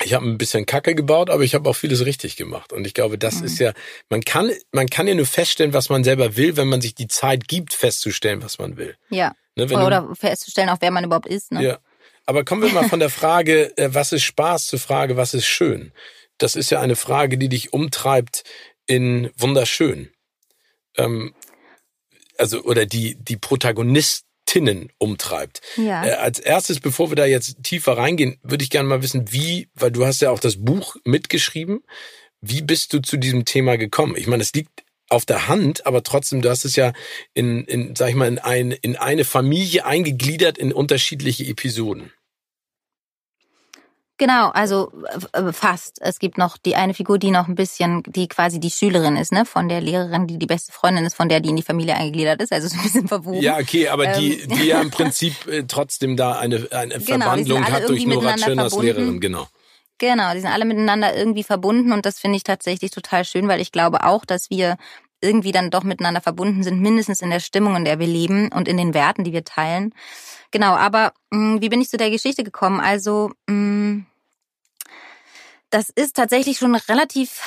ich habe ein bisschen Kacke gebaut, aber ich habe auch vieles richtig gemacht. Und ich glaube, das Mhm. ist ja, man kann, man kann ja nur feststellen, was man selber will, wenn man sich die Zeit gibt, festzustellen, was man will. Ja. Ne, wenn du- Oder festzustellen, auch wer man überhaupt ist. Ne? ja. Aber kommen wir mal von der Frage, äh, was ist Spaß, zur Frage, was ist schön? Das ist ja eine Frage, die dich umtreibt in wunderschön. Ähm, also, oder die, die Protagonistinnen umtreibt. Ja. Äh, als erstes, bevor wir da jetzt tiefer reingehen, würde ich gerne mal wissen, wie, weil du hast ja auch das Buch mitgeschrieben, wie bist du zu diesem Thema gekommen? Ich meine, es liegt auf der Hand, aber trotzdem, du hast es ja in, in sag ich mal, in, ein, in eine Familie eingegliedert in unterschiedliche Episoden. Genau, also fast. Es gibt noch die eine Figur, die noch ein bisschen, die quasi die Schülerin ist, ne, von der Lehrerin, die die beste Freundin ist, von der die in die Familie eingegliedert ist. Also so ein bisschen verwoben. Ja, okay, aber die, Ähm. die ja im Prinzip äh, trotzdem da eine, eine sind Verwandlung hat durch Nora Tschirners. Lehrerin, genau. Genau, die sind alle miteinander irgendwie verbunden und das finde ich tatsächlich total schön, weil ich glaube auch, dass wir irgendwie dann doch miteinander verbunden sind, mindestens in der Stimmung, in der wir leben und in den Werten, die wir teilen. Genau, aber mh, wie bin ich zu der Geschichte gekommen? Also, mh, das ist tatsächlich schon relativ,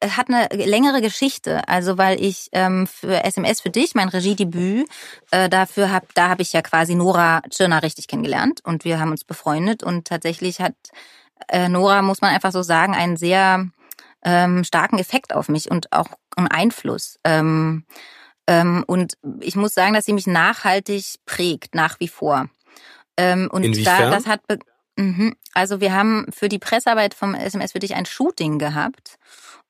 äh, hat eine längere Geschichte. Also weil ich ähm, für SMS für dich, mein Regiedebüt, äh, dafür hab, da habe ich ja quasi Nora Tschirner richtig kennengelernt und wir haben uns befreundet und tatsächlich hat äh, Nora, muss man einfach so sagen, einen sehr ähm, starken Effekt auf mich und auch einen Einfluss. Ähm, ähm, und ich muss sagen, dass sie mich nachhaltig prägt, nach wie vor. Ähm, und Inwiefern? da, das hat Mhm. Also wir haben für die Pressearbeit vom SMS für dich ein Shooting gehabt.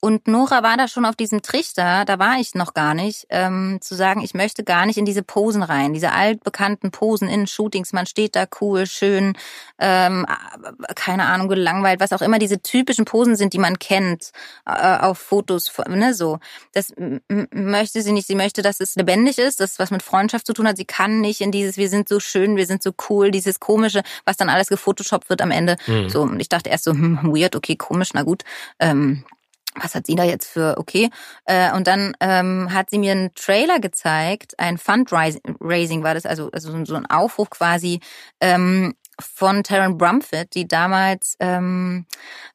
Und Nora war da schon auf diesem Trichter, da war ich noch gar nicht, ähm, zu sagen, ich möchte gar nicht in diese Posen rein, diese altbekannten Posen in Shootings, man steht da cool, schön, ähm, keine Ahnung, gelangweilt, was auch immer diese typischen Posen sind, die man kennt äh, auf Fotos, ne, so. Das möchte sie nicht, sie möchte, dass es lebendig ist, das was mit Freundschaft zu tun hat, sie kann nicht in dieses, wir sind so schön, wir sind so cool, dieses komische, was dann alles gefotoshoppt wird am Ende. Mhm. So, und ich dachte erst so, hm, weird, okay, komisch, na gut. Ähm, was hat sie da jetzt für, okay. Äh, und dann ähm, hat sie mir einen Trailer gezeigt, ein Fundraising war das, also, also so ein Aufruf quasi ähm, von Taryn Brumfitt, die damals, ähm,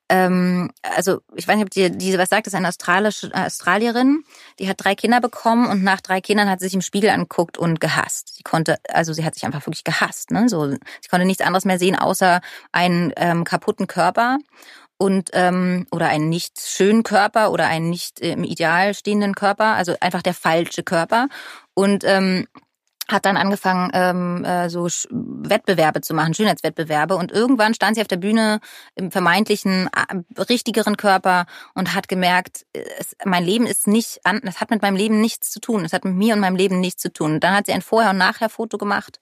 ähm, also ich weiß nicht, ob die, diese was sagt, das ist eine australische äh, Australierin, die hat drei Kinder bekommen und nach drei Kindern hat sie sich im Spiegel angeguckt und gehasst. Sie konnte, also sie hat sich einfach wirklich gehasst, ne? So, sie konnte nichts anderes mehr sehen außer einen ähm, kaputten Körper und ähm, oder einen nicht schönen Körper oder einen nicht äh, im Ideal stehenden Körper, also einfach der falsche Körper und ähm, hat dann angefangen, ähm, äh, so Sch- Wettbewerbe zu machen, Schönheitswettbewerbe. Und irgendwann stand sie auf der Bühne im vermeintlichen äh, richtigeren Körper und hat gemerkt, es, mein Leben ist nicht an, das hat mit meinem Leben nichts zu tun. Es hat mit mir und meinem Leben nichts zu tun. Und dann hat sie ein Vorher- und Nachher-Foto gemacht.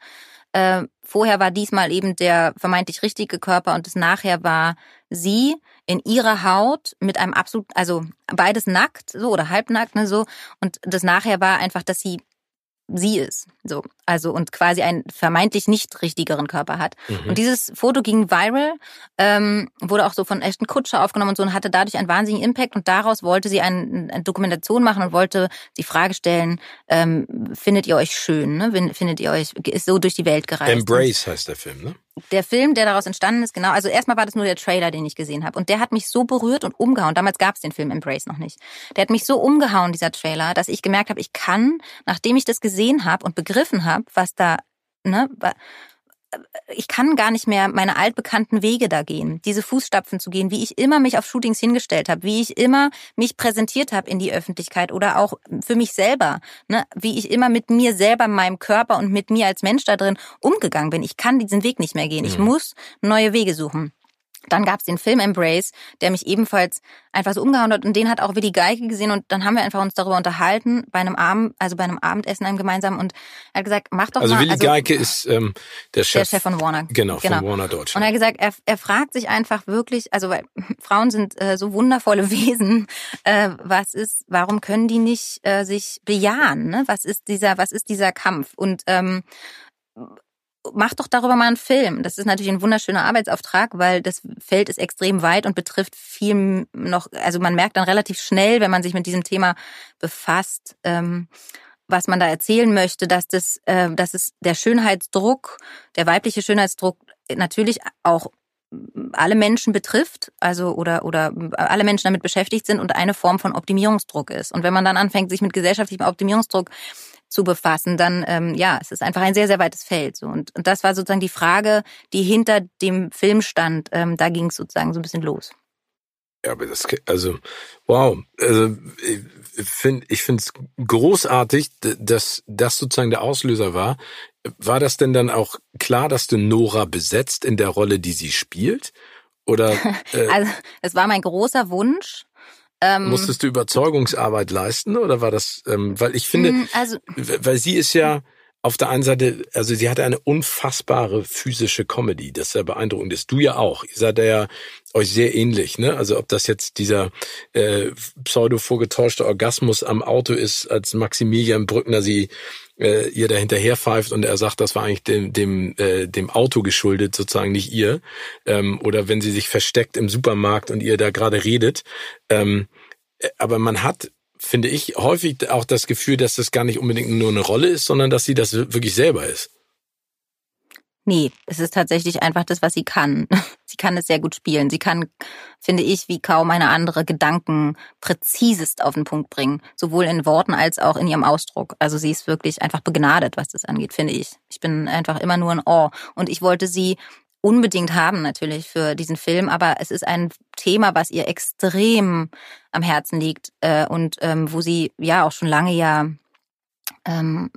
Äh, vorher war diesmal eben der vermeintlich richtige Körper und das Nachher war sie in ihrer Haut mit einem absolut, also beides nackt, so oder halbnackt, ne, so. Und das Nachher war einfach, dass sie sie ist. So. Also und quasi einen vermeintlich nicht richtigeren Körper hat. Mhm. Und dieses Foto ging viral, ähm, wurde auch so von Ashton Kutscher aufgenommen und so und hatte dadurch einen wahnsinnigen Impact. Und daraus wollte sie ein, eine Dokumentation machen und wollte die Frage stellen, ähm, findet ihr euch schön? Ne? Fin- Findet ihr euch, ist so durch die Welt gereist? Embrace heißt der Film, ne? der Film, der daraus entstanden ist, genau, also erstmal war das nur der Trailer, den ich gesehen habe. Und der hat mich so berührt und umgehauen. Damals gab es den Film Embrace noch nicht. Der hat mich so umgehauen, dieser Trailer, dass ich gemerkt habe, ich kann, nachdem ich das gesehen habe und begriffen habe, was da, ne, ich kann gar nicht mehr meine altbekannten Wege da gehen, diese Fußstapfen zu gehen, wie ich immer mich auf Shootings hingestellt habe, wie ich immer mich präsentiert habe in die Öffentlichkeit oder auch für mich selber, ne? wie ich immer mit mir selber, meinem Körper und mit mir als Mensch da drin umgegangen bin. Ich kann diesen Weg nicht mehr gehen. Ich muss neue Wege suchen. Dann gab's den Film Embrace, der mich ebenfalls einfach so umgehauen hat und den hat auch Willi Geige gesehen und dann haben wir einfach uns darüber unterhalten bei einem Abend, also bei einem Abendessen einem gemeinsam und er hat gesagt, mach doch also mal. Willi also Willi Geige ist ähm, der Chef, der Chef von Warner. Genau, genau, von Warner Deutschland. Und er hat gesagt, er, er fragt sich einfach wirklich, also weil Frauen sind äh, so wundervolle Wesen, äh, was ist, warum können die nicht äh, sich bejahen? Ne? Was ist dieser, was ist dieser Kampf? Und ähm, mach doch darüber mal einen Film. Das ist natürlich ein wunderschöner Arbeitsauftrag, weil das Feld ist extrem weit und betrifft viel noch, also man merkt dann relativ schnell, wenn man sich mit diesem Thema befasst, ähm, was man da erzählen möchte, dass das, äh, dass es der Schönheitsdruck, der weibliche Schönheitsdruck natürlich auch alle Menschen betrifft, also oder oder alle Menschen damit beschäftigt sind und eine Form von Optimierungsdruck ist. Und wenn man dann anfängt, sich mit gesellschaftlichem Optimierungsdruck zu befassen, dann ähm, ja, es ist einfach ein sehr, sehr weites Feld. So. Und, und das war sozusagen die Frage, die hinter dem Film stand. Ähm, da ging es sozusagen so ein bisschen los. Ja, aber das, also, wow. Also, ich finde ich finde es großartig, dass das sozusagen der Auslöser war. War das denn dann auch klar, dass du Nora besetzt in der Rolle, die sie spielt? Oder? Äh, also, es war mein großer Wunsch. Ähm, Musstest du Überzeugungsarbeit leisten oder war das, ähm, weil ich finde, mm, also, weil sie ist ja auf der einen Seite, also sie hatte eine unfassbare physische Comedy, das sehr beeindruckend ist. Du ja auch. Ihr seid ja euch sehr ähnlich, ne? Also ob das jetzt dieser äh, pseudo vorgetäuschte Orgasmus am Auto ist, als Maximilian Brückner sie äh, ihr da hinterher pfeift und er sagt, das war eigentlich dem, dem, äh, dem Auto geschuldet, sozusagen nicht ihr. Ähm, oder wenn sie sich versteckt im Supermarkt und ihr da gerade redet. Ähm, äh, aber man hat, finde ich, häufig auch das Gefühl, dass das gar nicht unbedingt nur eine Rolle ist, sondern dass sie das wirklich selber ist. Nee, es ist tatsächlich einfach das, was sie kann. Sie kann es sehr gut spielen. Sie kann, finde ich, wie kaum eine andere Gedanken präzisest auf den Punkt bringen. Sowohl in Worten als auch in ihrem Ausdruck. Also sie ist wirklich einfach begnadet, was das angeht, finde ich. Ich bin einfach immer nur in Awe. Und ich wollte sie unbedingt haben natürlich für diesen Film, aber es ist ein Thema, was ihr extrem am Herzen liegt äh, und ähm, wo sie ja auch schon lange ja ähm,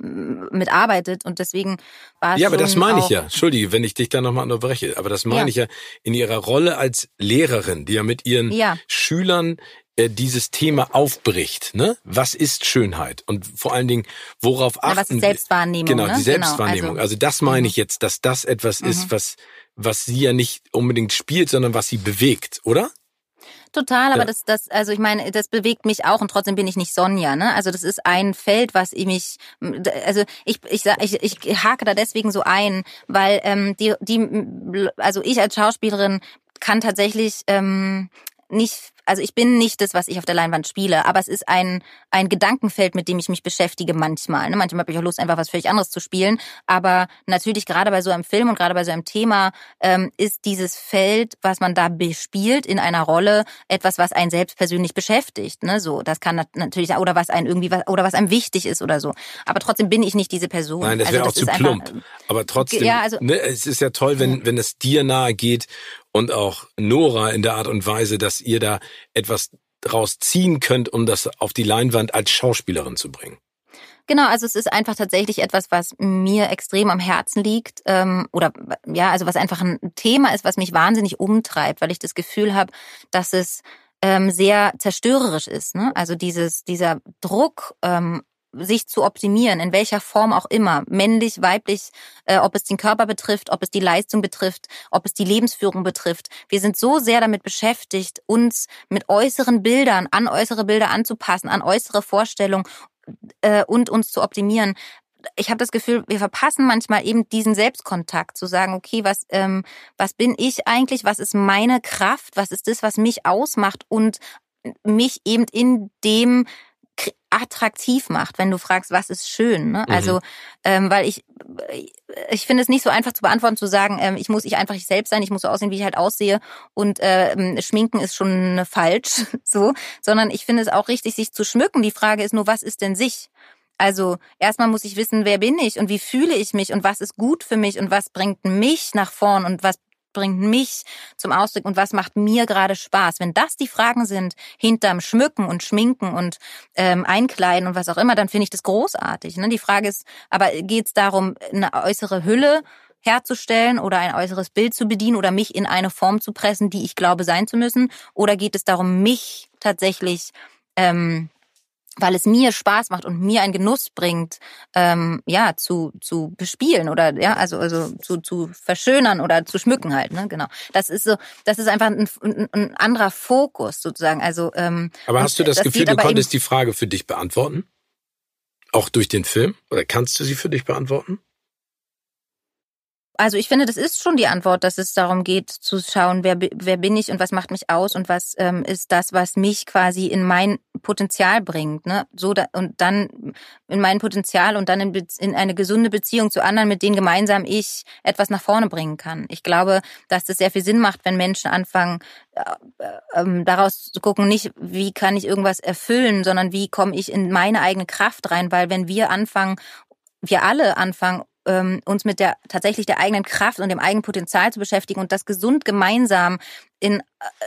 mitarbeitet und deswegen war es Ja, aber das meine ich ja. Entschuldige, wenn ich dich da nochmal unterbreche. Aber das meine ja. ich ja in ihrer Rolle als Lehrerin, die ja mit ihren ja. Schülern äh, dieses Thema aufbricht. Ne? Was ist Schönheit? Und vor allen Dingen, worauf achten ja, was ist Selbstwahrnehmung? Genau, ne? die Selbstwahrnehmung. Genau, also, also, das meine mhm. ich jetzt, dass das etwas mhm. ist, was was sie ja nicht unbedingt spielt, sondern was sie bewegt, oder? Total, aber ja. das, das, also ich meine, das bewegt mich auch und trotzdem bin ich nicht Sonja, ne? Also das ist ein Feld, was ich mich, also ich, ich, ich, ich hake da deswegen so ein, weil ähm, die, die, also ich als Schauspielerin kann tatsächlich ähm, nicht also ich bin nicht das, was ich auf der Leinwand spiele, aber es ist ein, ein Gedankenfeld, mit dem ich mich beschäftige manchmal. Ne? Manchmal habe ich auch Lust, einfach was völlig anderes zu spielen. Aber natürlich gerade bei so einem Film und gerade bei so einem Thema ähm, ist dieses Feld, was man da bespielt in einer Rolle, etwas, was einen selbst persönlich beschäftigt. Ne? So, das kann natürlich oder was einen irgendwie was oder was einem wichtig ist oder so. Aber trotzdem bin ich nicht diese Person. Nein, das wäre also, auch zu plump. Einfach, aber trotzdem, ja, also, ne, es ist ja toll, wenn wenn es dir nahe geht und auch Nora in der Art und Weise, dass ihr da etwas draus ziehen könnt, um das auf die Leinwand als Schauspielerin zu bringen. Genau, also es ist einfach tatsächlich etwas, was mir extrem am Herzen liegt ähm, oder ja, also was einfach ein Thema ist, was mich wahnsinnig umtreibt, weil ich das Gefühl habe, dass es ähm, sehr zerstörerisch ist. Ne? Also dieses dieser Druck ähm, sich zu optimieren, in welcher Form auch immer, männlich, weiblich, äh, ob es den Körper betrifft, ob es die Leistung betrifft, ob es die Lebensführung betrifft. Wir sind so sehr damit beschäftigt, uns mit äußeren Bildern, an äußere Bilder anzupassen, an äußere Vorstellungen äh, und uns zu optimieren. Ich habe das Gefühl, wir verpassen manchmal eben diesen Selbstkontakt, zu sagen, okay, was, ähm, was bin ich eigentlich, was ist meine Kraft, was ist das, was mich ausmacht und mich eben in dem attraktiv macht, wenn du fragst, was ist schön. Ne? Mhm. Also, ähm, weil ich, ich finde es nicht so einfach zu beantworten, zu sagen, ähm, ich muss ich einfach ich selbst sein, ich muss so aussehen, wie ich halt aussehe und ähm, Schminken ist schon falsch, so, sondern ich finde es auch richtig, sich zu schmücken. Die Frage ist nur, was ist denn sich? Also erstmal muss ich wissen, wer bin ich und wie fühle ich mich und was ist gut für mich und was bringt mich nach vorn und was bringt mich zum Ausdruck und was macht mir gerade Spaß. Wenn das die Fragen sind hinterm Schmücken und Schminken und ähm, Einkleiden und was auch immer, dann finde ich das großartig. Ne? Die Frage ist, aber geht es darum, eine äußere Hülle herzustellen oder ein äußeres Bild zu bedienen oder mich in eine Form zu pressen, die ich glaube sein zu müssen? Oder geht es darum, mich tatsächlich ähm, weil es mir Spaß macht und mir einen Genuss bringt, ähm, ja, zu, zu bespielen oder ja, also, also zu, zu verschönern oder zu schmücken halt, ne? Genau. Das ist so, das ist einfach ein, ein, ein anderer Fokus sozusagen. Also, ähm, aber hast du das, das Gefühl, du konntest die Frage für dich beantworten? Auch durch den Film? Oder kannst du sie für dich beantworten? Also ich finde, das ist schon die Antwort, dass es darum geht zu schauen, wer, wer bin ich und was macht mich aus und was ähm, ist das, was mich quasi in mein Potenzial bringt. Ne? So da, und dann in mein Potenzial und dann in, in eine gesunde Beziehung zu anderen, mit denen gemeinsam ich etwas nach vorne bringen kann. Ich glaube, dass das sehr viel Sinn macht, wenn Menschen anfangen, äh, äh, daraus zu gucken, nicht wie kann ich irgendwas erfüllen, sondern wie komme ich in meine eigene Kraft rein, weil wenn wir anfangen, wir alle anfangen, ähm, uns mit der tatsächlich der eigenen Kraft und dem eigenen Potenzial zu beschäftigen und das gesund gemeinsam in, äh,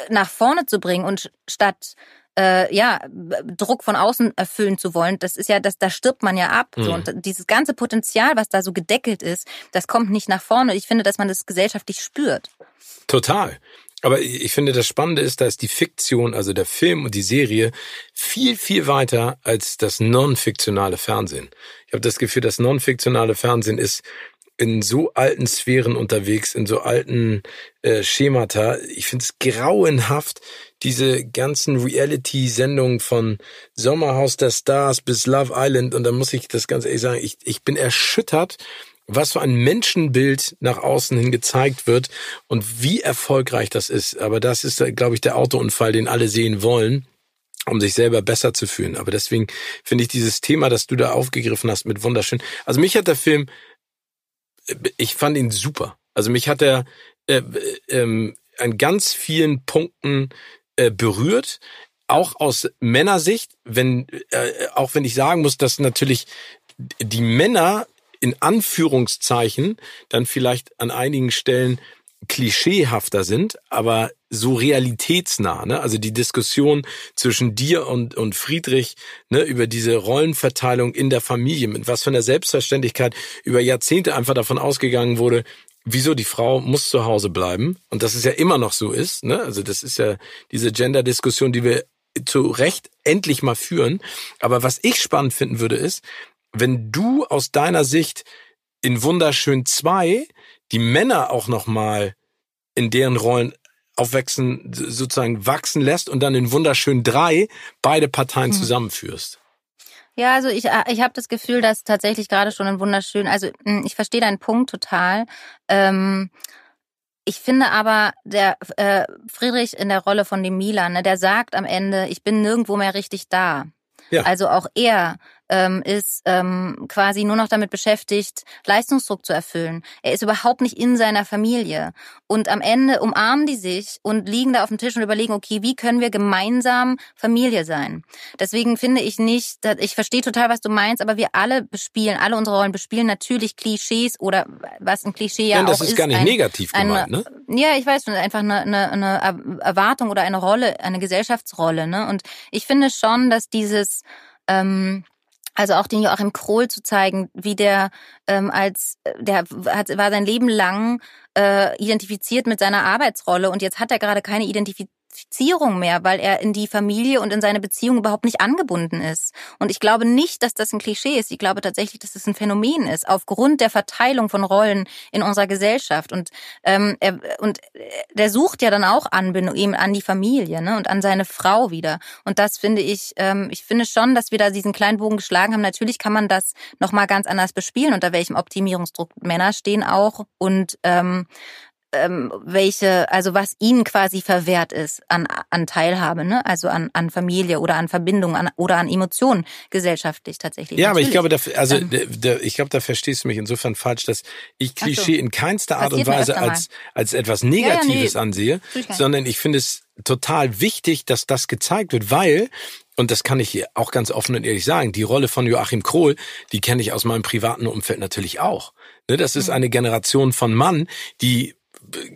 nach vorne zu bringen und statt äh, ja, Druck von außen erfüllen zu wollen, das ist ja, das, da stirbt man ja ab. Mhm. So. Und dieses ganze Potenzial, was da so gedeckelt ist, das kommt nicht nach vorne. Ich finde, dass man das gesellschaftlich spürt. Total. Aber ich finde, das Spannende ist, da ist die Fiktion, also der Film und die Serie, viel, viel weiter als das non-fiktionale Fernsehen. Ich habe das Gefühl, das non-fiktionale Fernsehen ist in so alten Sphären unterwegs, in so alten äh, Schemata. Ich finde es grauenhaft, diese ganzen Reality-Sendungen von Sommerhaus der Stars bis Love Island. Und da muss ich das ganz ehrlich sagen, ich, ich bin erschüttert, was für ein Menschenbild nach außen hin gezeigt wird und wie erfolgreich das ist. Aber das ist, glaube ich, der Autounfall, den alle sehen wollen um sich selber besser zu fühlen. Aber deswegen finde ich dieses Thema, das du da aufgegriffen hast, mit wunderschön. Also mich hat der Film, ich fand ihn super. Also mich hat er äh, äh, an ganz vielen Punkten äh, berührt auch aus Männersicht, wenn äh, auch wenn ich sagen muss, dass natürlich die Männer in Anführungszeichen dann vielleicht an einigen Stellen klischeehafter sind, aber so realitätsnah. Ne? Also die Diskussion zwischen dir und, und Friedrich ne, über diese Rollenverteilung in der Familie, mit was für einer Selbstverständlichkeit über Jahrzehnte einfach davon ausgegangen wurde, wieso die Frau muss zu Hause bleiben und dass es ja immer noch so ist. Ne? Also das ist ja diese Gender-Diskussion, die wir zu Recht endlich mal führen. Aber was ich spannend finden würde, ist, wenn du aus deiner Sicht in Wunderschön 2 die Männer auch nochmal in deren Rollen aufwachsen, sozusagen wachsen lässt und dann in Wunderschön 3 beide Parteien mhm. zusammenführst. Ja, also ich, äh, ich habe das Gefühl, dass tatsächlich gerade schon in Wunderschön, also hm, ich verstehe deinen Punkt total. Ähm, ich finde aber, der äh, Friedrich in der Rolle von dem Milan, ne, der sagt am Ende, ich bin nirgendwo mehr richtig da. Ja. Also auch er ähm, ist ähm, quasi nur noch damit beschäftigt, Leistungsdruck zu erfüllen. Er ist überhaupt nicht in seiner Familie. Und am Ende umarmen die sich und liegen da auf dem Tisch und überlegen, okay, wie können wir gemeinsam Familie sein? Deswegen finde ich nicht, ich verstehe total, was du meinst, aber wir alle bespielen, alle unsere Rollen bespielen natürlich Klischees oder was ein Klischee ja, ja das auch ist. Das ist gar nicht ein, negativ gemeint, ne? Ja, ich weiß schon, einfach eine, eine, eine Erwartung oder eine Rolle, eine Gesellschaftsrolle. Ne? Und ich finde schon, dass dieses ähm, also auch den Joachim Krohl zu zeigen, wie der ähm, als der hat, war sein Leben lang äh, identifiziert mit seiner Arbeitsrolle und jetzt hat er gerade keine Identifizierung Identifizierung mehr, weil er in die Familie und in seine Beziehung überhaupt nicht angebunden ist. Und ich glaube nicht, dass das ein Klischee ist. Ich glaube tatsächlich, dass es ein Phänomen ist, aufgrund der Verteilung von Rollen in unserer Gesellschaft. Und, ähm, er, und der sucht ja dann auch Anbindung eben an die Familie ne, und an seine Frau wieder. Und das finde ich, ähm, ich finde schon, dass wir da diesen kleinen Bogen geschlagen haben. Natürlich kann man das nochmal ganz anders bespielen, unter welchem Optimierungsdruck Männer stehen auch. Und ähm, ähm, welche, also was ihnen quasi verwehrt ist an, an Teilhabe, ne? also an, an Familie oder an Verbindung an, oder an Emotionen gesellschaftlich tatsächlich. Ja, Natürlich. aber ich glaube, da, also ähm, da, ich glaube, da verstehst du mich insofern falsch, dass ich Klischee so. in keinster Art und Weise als, als etwas Negatives ja, ja, nee. ansehe, sondern ich finde es total wichtig, dass das gezeigt wird, weil und das kann ich hier auch ganz offen und ehrlich sagen, die Rolle von Joachim Krohl, die kenne ich aus meinem privaten Umfeld natürlich auch. Ne, das ist mhm. eine Generation von Mann, die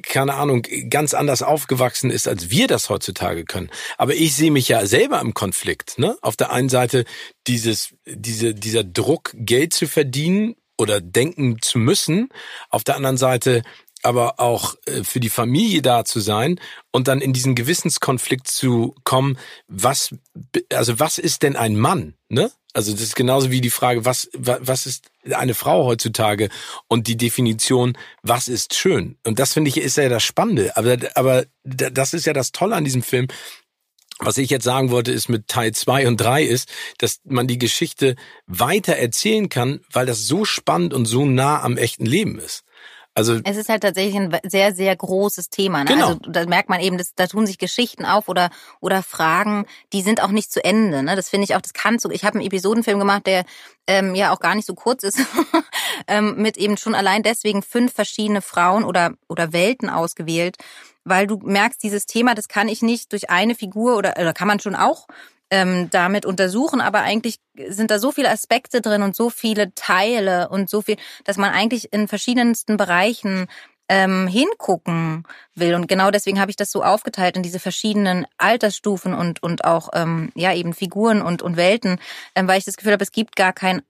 keine Ahnung, ganz anders aufgewachsen ist, als wir das heutzutage können. Aber ich sehe mich ja selber im Konflikt. Ne? Auf der einen Seite dieses, diese, dieser Druck, Geld zu verdienen oder denken zu müssen. Auf der anderen Seite aber auch äh, für die Familie da zu sein und dann in diesen Gewissenskonflikt zu kommen, was, also was ist denn ein Mann, ne? Also das ist genauso wie die Frage, was, was ist eine Frau heutzutage und die Definition, was ist schön? Und das finde ich ist ja das Spannende. Aber, aber das ist ja das Tolle an diesem Film. Was ich jetzt sagen wollte, ist mit Teil zwei und drei ist, dass man die Geschichte weiter erzählen kann, weil das so spannend und so nah am echten Leben ist. Also es ist halt tatsächlich ein sehr sehr großes Thema. Ne? Genau. Also da merkt man eben, dass, da tun sich Geschichten auf oder oder Fragen, die sind auch nicht zu Ende. Ne? Das finde ich auch. Das kann so. Ich habe einen Episodenfilm gemacht, der ähm, ja auch gar nicht so kurz ist, ähm, mit eben schon allein deswegen fünf verschiedene Frauen oder oder Welten ausgewählt, weil du merkst, dieses Thema, das kann ich nicht durch eine Figur oder oder kann man schon auch ähm, damit untersuchen, aber eigentlich sind da so viele Aspekte drin und so viele Teile und so viel, dass man eigentlich in verschiedensten Bereichen ähm, hingucken will. Und genau deswegen habe ich das so aufgeteilt in diese verschiedenen Altersstufen und, und auch ähm, ja eben Figuren und, und Welten, ähm, weil ich das Gefühl habe, es gibt gar kein,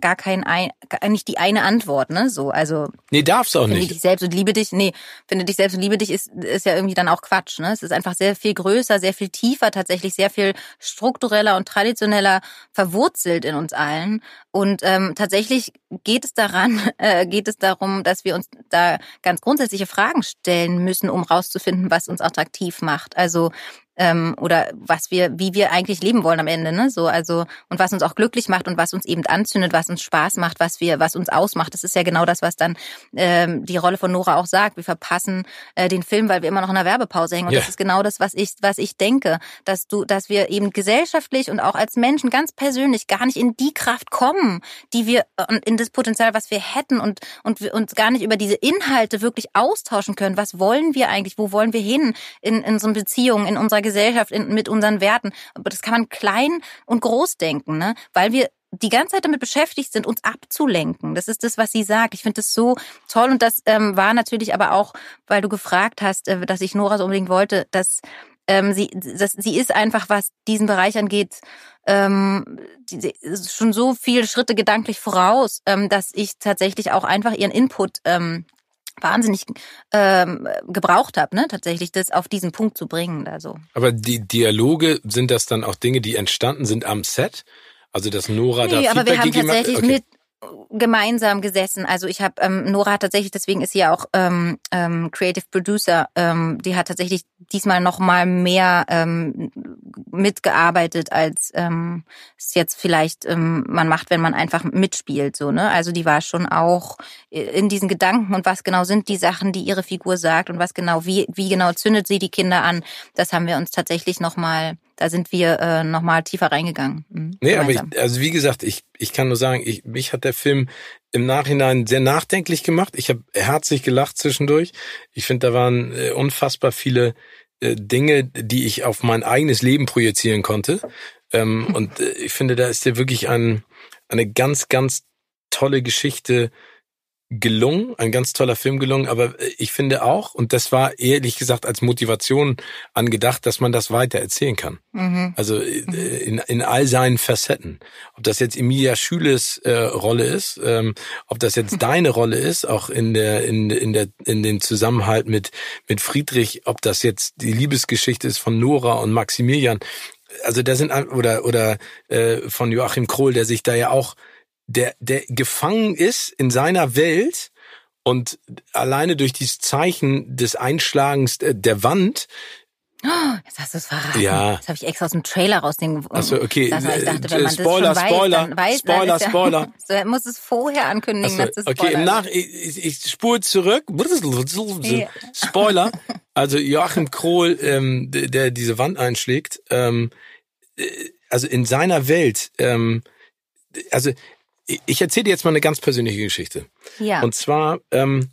gar kein, gar nicht die eine Antwort, ne? So, also. Nee, darf's auch finde nicht. dich selbst und liebe dich, nee, finde dich selbst und liebe dich ist, ist ja irgendwie dann auch Quatsch, ne? Es ist einfach sehr viel größer, sehr viel tiefer, tatsächlich sehr viel struktureller und traditioneller verwurzelt in uns allen. Und ähm, tatsächlich geht es daran, äh, geht es darum, dass wir uns da ganz grundsätzliche Fragen stellen müssen, um rauszufinden, was uns attraktiv macht. Also ähm, oder was wir, wie wir eigentlich leben wollen am Ende, ne? So, also und was uns auch glücklich macht und was uns eben anzündet, was uns Spaß macht, was wir, was uns ausmacht. Das ist ja genau das, was dann ähm, die Rolle von Nora auch sagt. Wir verpassen äh, den Film, weil wir immer noch in einer Werbepause hängen. Und yeah. das ist genau das, was ich, was ich denke, dass du, dass wir eben gesellschaftlich und auch als Menschen ganz persönlich gar nicht in die Kraft kommen, die wir und in das Potenzial, was wir hätten und und wir uns gar nicht über diese Inhalte wirklich austauschen können. Was wollen wir eigentlich? Wo wollen wir hin in, in unseren Beziehungen, in unserer Gesellschaft, in, mit unseren Werten. Aber das kann man klein und groß denken, ne? Weil wir die ganze Zeit damit beschäftigt sind, uns abzulenken. Das ist das, was sie sagt. Ich finde das so toll und das ähm, war natürlich aber auch, weil du gefragt hast, äh, dass ich Nora so unbedingt wollte, dass ähm, sie, das, sie ist einfach, was diesen Bereich angeht, ähm, die, schon so viele Schritte gedanklich voraus, ähm, dass ich tatsächlich auch einfach ihren Input ähm, wahnsinnig ähm, gebraucht habe, ne, tatsächlich das auf diesen Punkt zu bringen. Also. Aber die Dialoge sind das dann auch Dinge, die entstanden sind am Set? Also dass Nora nee, da aber wir haben tatsächlich okay. mit gemeinsam gesessen. Also ich habe ähm, Nora hat tatsächlich, deswegen ist sie ja auch ähm, ähm, Creative Producer. Ähm, die hat tatsächlich diesmal noch mal mehr ähm, mitgearbeitet, als ähm, es jetzt vielleicht ähm, man macht, wenn man einfach mitspielt. So ne. Also die war schon auch in diesen Gedanken und was genau sind die Sachen, die ihre Figur sagt und was genau wie wie genau zündet sie die Kinder an. Das haben wir uns tatsächlich noch mal da sind wir äh, nochmal tiefer reingegangen. Mhm, nee, gemeinsam. aber ich, also wie gesagt, ich, ich kann nur sagen, ich, mich hat der Film im Nachhinein sehr nachdenklich gemacht. Ich habe herzlich gelacht zwischendurch. Ich finde, da waren äh, unfassbar viele äh, Dinge, die ich auf mein eigenes Leben projizieren konnte. Ähm, und äh, ich finde, da ist dir wirklich ein, eine ganz, ganz tolle Geschichte gelungen, ein ganz toller Film gelungen, aber äh, ich finde auch, und das war ehrlich gesagt als Motivation angedacht, dass man das weiter erzählen kann. Mhm. Also äh, in, in all seinen Facetten. Ob das jetzt Emilia Schüles äh, Rolle ist, ähm, ob das jetzt deine Rolle ist, auch in der, in, in der, in dem Zusammenhalt mit, mit Friedrich, ob das jetzt die Liebesgeschichte ist von Nora und Maximilian. Also da sind oder oder äh, von Joachim Krohl, der sich da ja auch der, der gefangen ist in seiner Welt und alleine durch dieses Zeichen des Einschlagens der Wand Oh, jetzt hast du es verraten. Ja. Das habe ich extra aus dem Trailer raus den. Achso, okay. Das, ich dachte, wenn man Spoiler, das schon Spoiler, weiß, weiß, Spoiler, ja, Spoiler. So, er muss es vorher ankündigen, Achso, dass es Okay, im Nach ich, ich spule zurück. Spoiler. Also Joachim Krohl, ähm, der diese Wand einschlägt, ähm, äh, also in seiner Welt, ähm, also ich erzähle dir jetzt mal eine ganz persönliche Geschichte. Ja. Und zwar, ähm,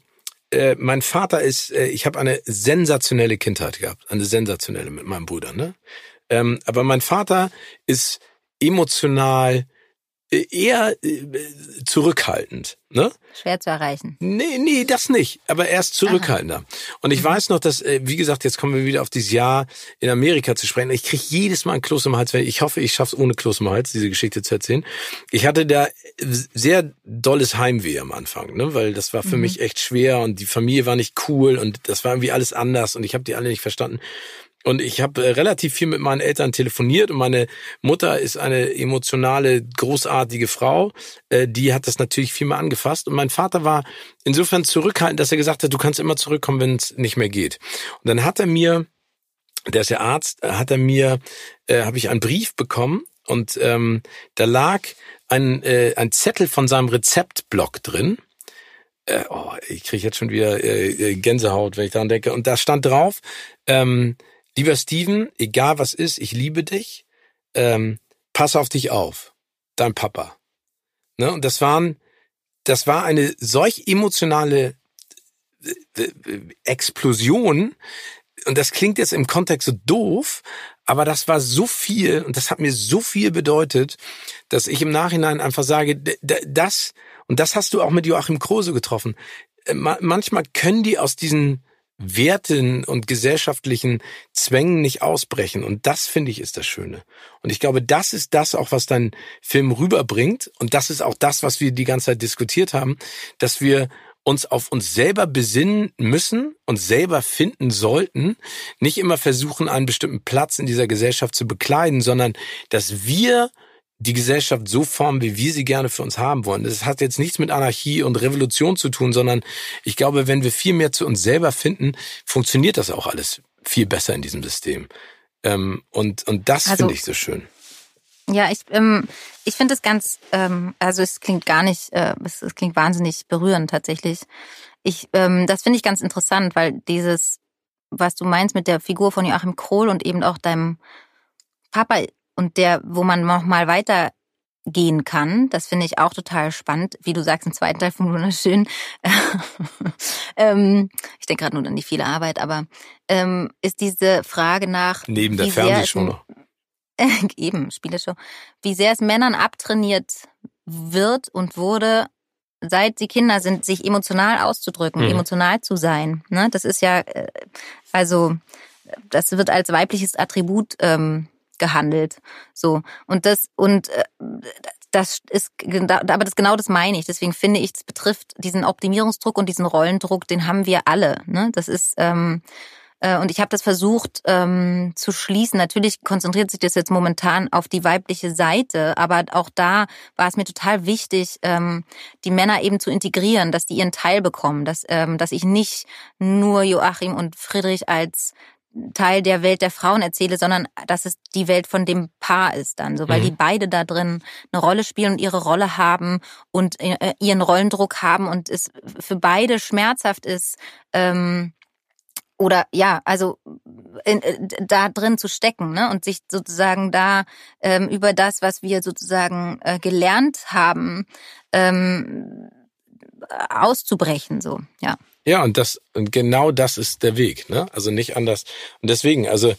äh, mein Vater ist, äh, ich habe eine sensationelle Kindheit gehabt, eine sensationelle mit meinem Bruder. Ne? Ähm, aber mein Vater ist emotional eher äh, zurückhaltend. Ne? Schwer zu erreichen. Nee, nee, das nicht. Aber er ist zurückhaltender. Aha. Und ich mhm. weiß noch, dass, äh, wie gesagt, jetzt kommen wir wieder auf dieses Jahr in Amerika zu sprechen. Ich kriege jedes Mal ein Kloß im Hals. Ich hoffe, ich schaffe es ohne Kloß im Hals, diese Geschichte zu erzählen. Ich hatte da sehr dolles Heimweh am Anfang, ne? weil das war für mhm. mich echt schwer und die Familie war nicht cool und das war irgendwie alles anders und ich habe die alle nicht verstanden. Und ich habe äh, relativ viel mit meinen Eltern telefoniert und meine Mutter ist eine emotionale, großartige Frau. Äh, die hat das natürlich viel mehr angefasst. Und mein Vater war insofern zurückhaltend, dass er gesagt hat, du kannst immer zurückkommen, wenn es nicht mehr geht. Und dann hat er mir, der ist ja Arzt, äh, hat er mir, äh, habe ich einen Brief bekommen und ähm, da lag ein, äh, ein Zettel von seinem Rezeptblock drin. Äh, oh, ich kriege jetzt schon wieder äh, Gänsehaut, wenn ich daran denke. Und da stand drauf, ähm, Lieber Steven, egal was ist, ich liebe dich. Ähm, pass auf dich auf. Dein Papa. Ne? Und das waren, das war eine solch emotionale äh, äh, Explosion. Und das klingt jetzt im Kontext so doof, aber das war so viel und das hat mir so viel bedeutet, dass ich im Nachhinein einfach sage, das, und das hast du auch mit Joachim Krose getroffen. Äh, manchmal können die aus diesen Werten und gesellschaftlichen Zwängen nicht ausbrechen. Und das finde ich ist das Schöne. Und ich glaube, das ist das auch, was dein Film rüberbringt. Und das ist auch das, was wir die ganze Zeit diskutiert haben, dass wir uns auf uns selber besinnen müssen und selber finden sollten, nicht immer versuchen, einen bestimmten Platz in dieser Gesellschaft zu bekleiden, sondern dass wir die Gesellschaft so formen, wie wir sie gerne für uns haben wollen. Das hat jetzt nichts mit Anarchie und Revolution zu tun, sondern ich glaube, wenn wir viel mehr zu uns selber finden, funktioniert das auch alles viel besser in diesem System. Ähm, und, und das also, finde ich so schön. Ja, ich, ähm, ich finde es ganz, ähm, also es klingt gar nicht, äh, es, es klingt wahnsinnig berührend tatsächlich. Ich, ähm, das finde ich ganz interessant, weil dieses, was du meinst mit der Figur von Joachim Krohl und eben auch deinem Papa und der, wo man noch mal weiter gehen kann. Das finde ich auch total spannend. Wie du sagst, im zweiten Teil von Wunderschön. ähm, ich denke gerade nur an die viele Arbeit, aber ähm, ist diese Frage nach. Neben der Fernsehshow noch. eben, Spieleshow. Wie sehr es Männern abtrainiert wird und wurde, seit sie Kinder sind, sich emotional auszudrücken, mhm. emotional zu sein. Ne? Das ist ja, äh, also, das wird als weibliches Attribut ähm, gehandelt. So. Und das, und äh, das ist, aber das genau das meine ich. Deswegen finde ich, es betrifft diesen Optimierungsdruck und diesen Rollendruck, den haben wir alle. Ne? Das ist, ähm, äh, und ich habe das versucht ähm, zu schließen. Natürlich konzentriert sich das jetzt momentan auf die weibliche Seite, aber auch da war es mir total wichtig, ähm, die Männer eben zu integrieren, dass die ihren Teil bekommen, dass, ähm, dass ich nicht nur Joachim und Friedrich als Teil der Welt der Frauen erzähle, sondern dass es die Welt von dem Paar ist dann, so weil mhm. die beide da drin eine Rolle spielen und ihre Rolle haben und äh, ihren Rollendruck haben und es für beide schmerzhaft ist. Ähm, oder ja, also in, äh, da drin zu stecken ne? und sich sozusagen da ähm, über das, was wir sozusagen äh, gelernt haben, ähm, auszubrechen, so ja. Ja, und das, und genau das ist der Weg, ne? Also nicht anders. Und deswegen, also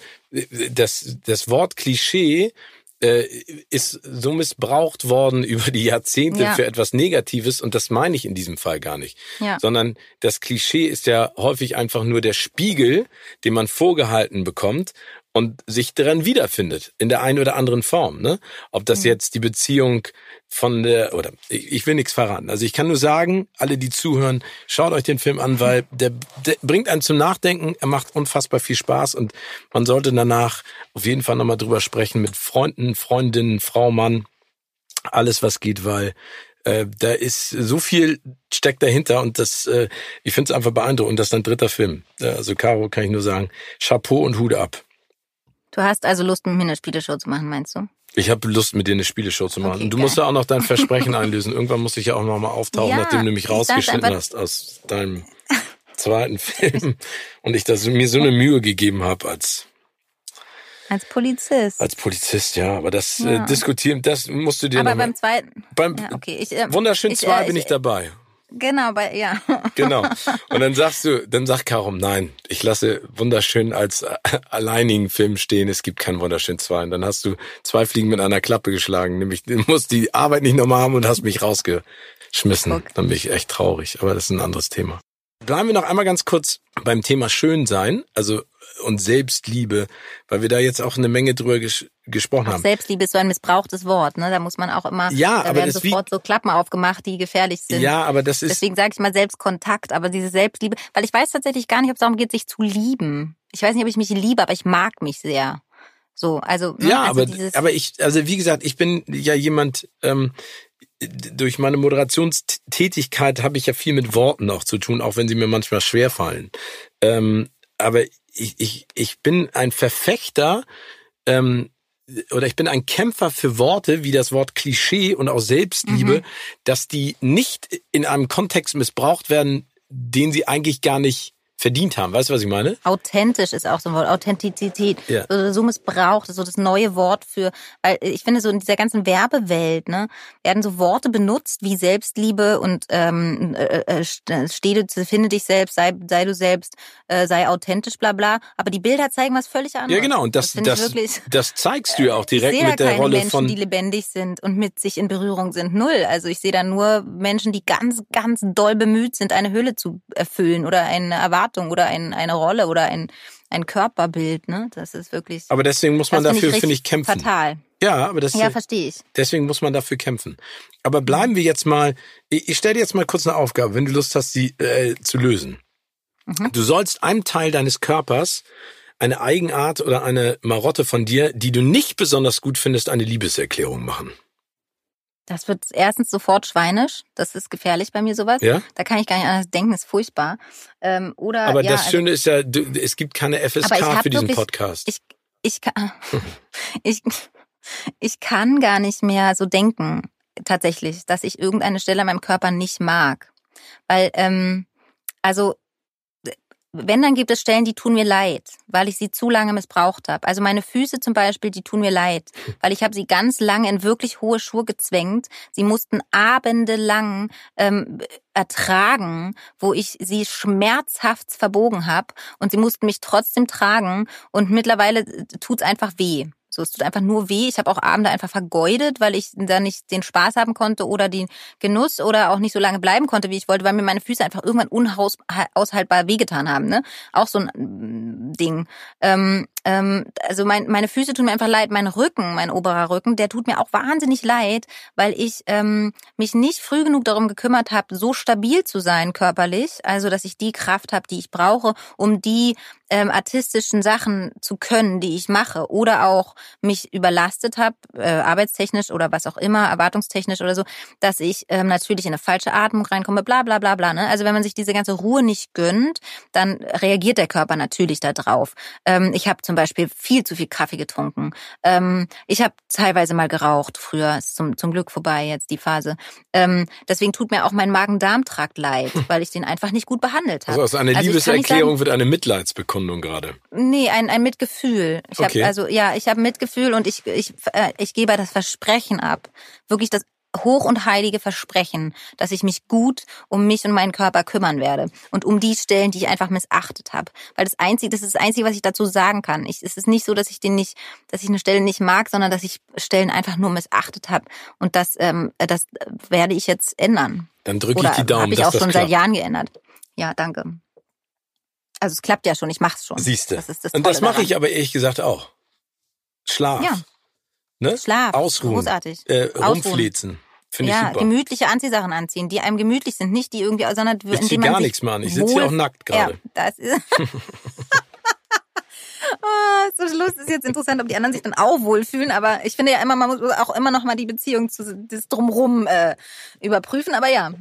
das, das Wort Klischee äh, ist so missbraucht worden über die Jahrzehnte ja. für etwas Negatives und das meine ich in diesem Fall gar nicht. Ja. Sondern das Klischee ist ja häufig einfach nur der Spiegel, den man vorgehalten bekommt und sich daran wiederfindet in der einen oder anderen Form. Ne? Ob das mhm. jetzt die Beziehung von der oder ich will nichts verraten. Also ich kann nur sagen, alle die zuhören, schaut euch den Film an, weil der, der bringt einen zum Nachdenken. Er macht unfassbar viel Spaß und man sollte danach auf jeden Fall nochmal drüber sprechen mit Freunden, Freundinnen, Frau, Mann, alles was geht, weil äh, da ist so viel steckt dahinter und das, äh, ich finde es einfach beeindruckend. Und das ist ein dritter Film. Also Caro kann ich nur sagen, Chapeau und Hut ab. Du hast also Lust, mit mir eine Spieleshow zu machen, meinst du? Ich habe Lust, mit dir eine Spieleshow zu machen. Okay, und du geil. musst ja auch noch dein Versprechen einlösen. Irgendwann muss ich ja auch noch mal auftauchen, ja, nachdem du mich rausgeschnitten hast aus deinem zweiten Film und ich das mir so eine Mühe gegeben habe als als Polizist. Als Polizist, ja. Aber das äh, ja. äh, diskutieren, das musst du dir Aber beim zweiten. Beim ja, okay. ich, äh, Wunderschön 2 äh, bin ich, ich dabei. Genau, bei, ja. Genau. Und dann sagst du, dann sagt Karum, nein, ich lasse wunderschön als alleinigen Film stehen. Es gibt keinen wunderschön zwei. Und dann hast du zwei Fliegen mit einer Klappe geschlagen. Nämlich, du musst die Arbeit nicht nochmal haben und hast mich rausgeschmissen. Okay. Dann bin ich echt traurig. Aber das ist ein anderes Thema. Bleiben wir noch einmal ganz kurz beim Thema Schönsein. Also und Selbstliebe, weil wir da jetzt auch eine Menge drüber ges gesprochen auch haben. Selbstliebe ist so ein missbrauchtes Wort, ne? Da muss man auch immer, ja, da aber werden sofort so Klappen aufgemacht, die gefährlich sind. Ja, aber das ist. Deswegen sage ich mal Selbstkontakt, aber diese Selbstliebe, weil ich weiß tatsächlich gar nicht, ob es darum geht, sich zu lieben. Ich weiß nicht, ob ich mich liebe, aber ich mag mich sehr. So, also ne? ja, also aber aber ich, also wie gesagt, ich bin ja jemand. Ähm, durch meine Moderationstätigkeit habe ich ja viel mit Worten auch zu tun, auch wenn sie mir manchmal schwerfallen. Ähm, aber ich, ich, ich bin ein Verfechter ähm, oder ich bin ein Kämpfer für Worte wie das Wort Klischee und auch Selbstliebe, mhm. dass die nicht in einem Kontext missbraucht werden, den sie eigentlich gar nicht verdient haben. Weißt du, was ich meine? Authentisch ist auch so ein Wort. Authentizität. Ja. So, so missbraucht, so das neue Wort für, weil ich finde, so in dieser ganzen Werbewelt, ne, werden so Worte benutzt wie Selbstliebe und ähm, äh, äh, äh steh du, finde dich selbst, sei, sei du selbst, äh, sei authentisch, bla bla. Aber die Bilder zeigen was völlig anderes. Ja, genau. Und das, das, das, wirklich, das zeigst du ja auch direkt ich mit der keine Rolle Menschen, von. die lebendig sind und mit sich in Berührung sind. Null. Also ich sehe da nur Menschen, die ganz, ganz doll bemüht sind, eine Hülle zu erfüllen oder eine Erwartung Erwartung oder ein, eine Rolle oder ein, ein Körperbild. Ne? Das ist wirklich. Aber deswegen muss man dafür, finde ich, kämpfen. Fatal. Ja, aber das ja, verstehe ich. Deswegen muss man dafür kämpfen. Aber bleiben wir jetzt mal. Ich, ich stelle dir jetzt mal kurz eine Aufgabe, wenn du Lust hast, sie äh, zu lösen. Mhm. Du sollst einem Teil deines Körpers eine Eigenart oder eine Marotte von dir, die du nicht besonders gut findest, eine Liebeserklärung machen. Das wird erstens sofort schweinisch. Das ist gefährlich bei mir sowas. Ja? Da kann ich gar nicht anders denken, ist furchtbar. Ähm, oder, aber ja, das also Schöne ist ja, du, es gibt keine FSK für diesen wirklich, Podcast. Ich, ich, ich, ich kann gar nicht mehr so denken, tatsächlich, dass ich irgendeine Stelle an meinem Körper nicht mag. Weil, ähm, also wenn, dann gibt es Stellen, die tun mir leid, weil ich sie zu lange missbraucht habe. Also meine Füße zum Beispiel, die tun mir leid, weil ich habe sie ganz lange in wirklich hohe Schuhe gezwängt. Sie mussten abendelang ähm, ertragen, wo ich sie schmerzhaft verbogen habe und sie mussten mich trotzdem tragen und mittlerweile tut's einfach weh. So, es tut einfach nur weh. Ich habe auch Abende einfach vergeudet, weil ich da nicht den Spaß haben konnte oder den Genuss oder auch nicht so lange bleiben konnte, wie ich wollte, weil mir meine Füße einfach irgendwann unaushaltbar wehgetan haben. Ne? Auch so ein mm, Ding. Ähm, ähm, also mein, meine Füße tun mir einfach leid. Mein Rücken, mein oberer Rücken, der tut mir auch wahnsinnig leid, weil ich ähm, mich nicht früh genug darum gekümmert habe, so stabil zu sein körperlich. Also dass ich die Kraft habe, die ich brauche, um die ähm, artistischen Sachen zu können, die ich mache, oder auch mich überlastet habe, äh, arbeitstechnisch oder was auch immer, erwartungstechnisch oder so, dass ich ähm, natürlich in eine falsche Atmung reinkomme, bla bla bla bla. Ne? Also wenn man sich diese ganze Ruhe nicht gönnt, dann reagiert der Körper natürlich darauf. Ähm, ich habe zum Beispiel viel zu viel Kaffee getrunken. Ähm, ich habe teilweise mal geraucht früher, ist zum, zum Glück vorbei jetzt die Phase. Ähm, deswegen tut mir auch mein Magen-Darm-Trakt leid, weil ich den einfach nicht gut behandelt habe. Also aus einer also Liebeserklärung wird eine Mitleidsbekundung gerade. Nee, ein, ein Mitgefühl. Ich okay. hab, also ja, ich habe Mitgefühl und ich, ich, äh, ich gebe das Versprechen ab. Wirklich das hoch und heilige Versprechen, dass ich mich gut um mich und meinen Körper kümmern werde und um die Stellen, die ich einfach missachtet habe, weil das einzige, das ist das einzige, was ich dazu sagen kann. Ich, es ist nicht so, dass ich den nicht, dass ich eine Stelle nicht mag, sondern dass ich Stellen einfach nur missachtet habe und das, ähm, das werde ich jetzt ändern. Dann drücke ich die Daumen. Habe ich auch schon seit Jahren geändert. Ja, danke. Also es klappt ja schon, ich mach's schon. Siehste. Das ist das und das mache ich aber ehrlich gesagt auch. Schlaf. Ja. Ne? Schlaf. Ausruhen. Großartig. Äh, rumflitzen. Finde ja, ich super. gemütliche Anziehsachen anziehen, die einem gemütlich sind, nicht die irgendwie, sondern ich ziehe gar nichts mehr an. Ich sitze hier auch nackt gerade. Ja, das ist Oh, zum Schluss ist jetzt interessant, ob die anderen sich dann auch wohlfühlen. Aber ich finde ja immer, man muss auch immer noch mal die Beziehung zu das drumrum äh, überprüfen. Aber ja.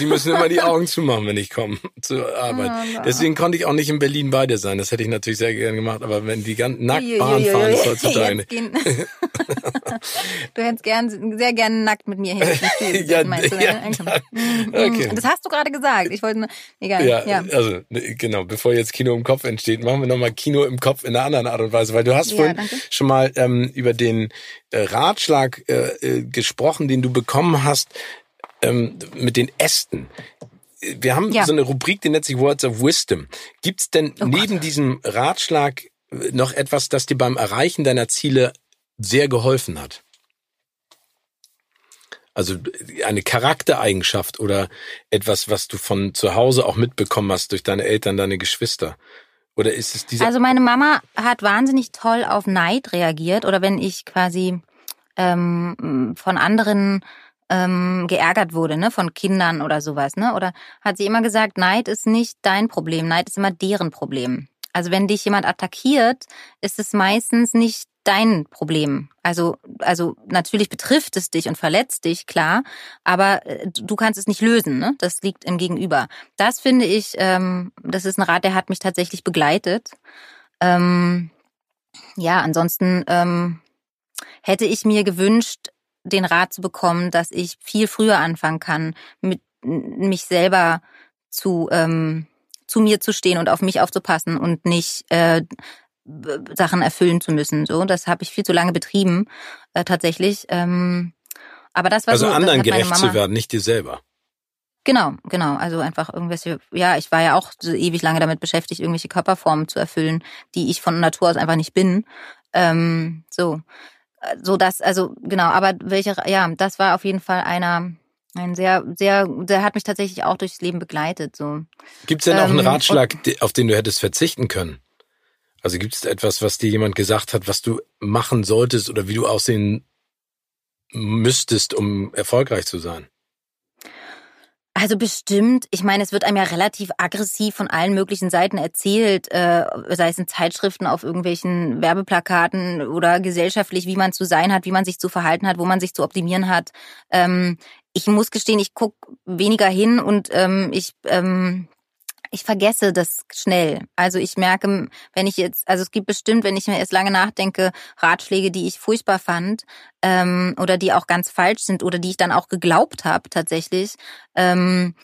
Die müssen immer die Augen zumachen, wenn ich komme zur Arbeit. Oh, Deswegen konnte ich auch nicht in Berlin bei dir sein. Das hätte ich natürlich sehr gerne gemacht. Aber wenn die ganz nackt Bahn fahren, ist heutzutage. du hättest gern, sehr gerne nackt mit mir hin. ja, meinst du, ne? ja, mhm. okay. Das hast du gerade gesagt. Ich wollte, egal. Ja, ja, also ne, genau. Bevor jetzt Kino im Kopf entsteht, machen wir nochmal Kino im Kopf in einer anderen Art und Weise, weil du hast ja, vorhin danke. schon mal ähm, über den äh, Ratschlag äh, äh, gesprochen, den du bekommen hast ähm, mit den Ästen. wir haben ja. so eine Rubrik, die nennt sich Words of Wisdom. Gibt's denn oh neben Gott. diesem Ratschlag noch etwas, das dir beim Erreichen deiner Ziele sehr geholfen hat? Also eine Charaktereigenschaft oder etwas, was du von zu Hause auch mitbekommen hast durch deine Eltern, deine Geschwister. Oder ist es diese? Also meine Mama hat wahnsinnig toll auf Neid reagiert oder wenn ich quasi ähm, von anderen ähm, geärgert wurde, ne, von Kindern oder sowas, ne? Oder hat sie immer gesagt, Neid ist nicht dein Problem, Neid ist immer deren Problem. Also wenn dich jemand attackiert, ist es meistens nicht dein Problem. Also, also natürlich betrifft es dich und verletzt dich, klar, aber äh, du kannst es nicht lösen. Ne? Das liegt im Gegenüber. Das finde ich, ähm, das ist ein Rat, der hat mich tatsächlich begleitet. Ähm, ja, ansonsten ähm, hätte ich mir gewünscht, den Rat zu bekommen, dass ich viel früher anfangen kann, mit mich selber zu ähm, zu mir zu stehen und auf mich aufzupassen und nicht äh, Sachen erfüllen zu müssen. So, das habe ich viel zu lange betrieben, äh, tatsächlich. Ähm, aber das war also so. Also anderen gerecht zu werden, nicht dir selber. Genau, genau. Also einfach irgendwelche, ja, ich war ja auch so ewig lange damit beschäftigt, irgendwelche Körperformen zu erfüllen, die ich von Natur aus einfach nicht bin. Ähm, so, so das, also genau. Aber welche, ja, das war auf jeden Fall einer, ein sehr, sehr, der hat mich tatsächlich auch durchs Leben begleitet. So. Gibt es denn auch einen ähm, Ratschlag, auf den du hättest verzichten können? Also gibt es etwas, was dir jemand gesagt hat, was du machen solltest oder wie du aussehen müsstest, um erfolgreich zu sein? Also bestimmt. Ich meine, es wird einem ja relativ aggressiv von allen möglichen Seiten erzählt, äh, sei es in Zeitschriften, auf irgendwelchen Werbeplakaten oder gesellschaftlich, wie man zu sein hat, wie man sich zu verhalten hat, wo man sich zu optimieren hat. Ähm, ich muss gestehen, ich guck weniger hin und ähm, ich ähm, ich vergesse das schnell. Also ich merke, wenn ich jetzt, also es gibt bestimmt, wenn ich mir erst lange nachdenke, Ratschläge, die ich furchtbar fand ähm, oder die auch ganz falsch sind oder die ich dann auch geglaubt habe tatsächlich. Ähm,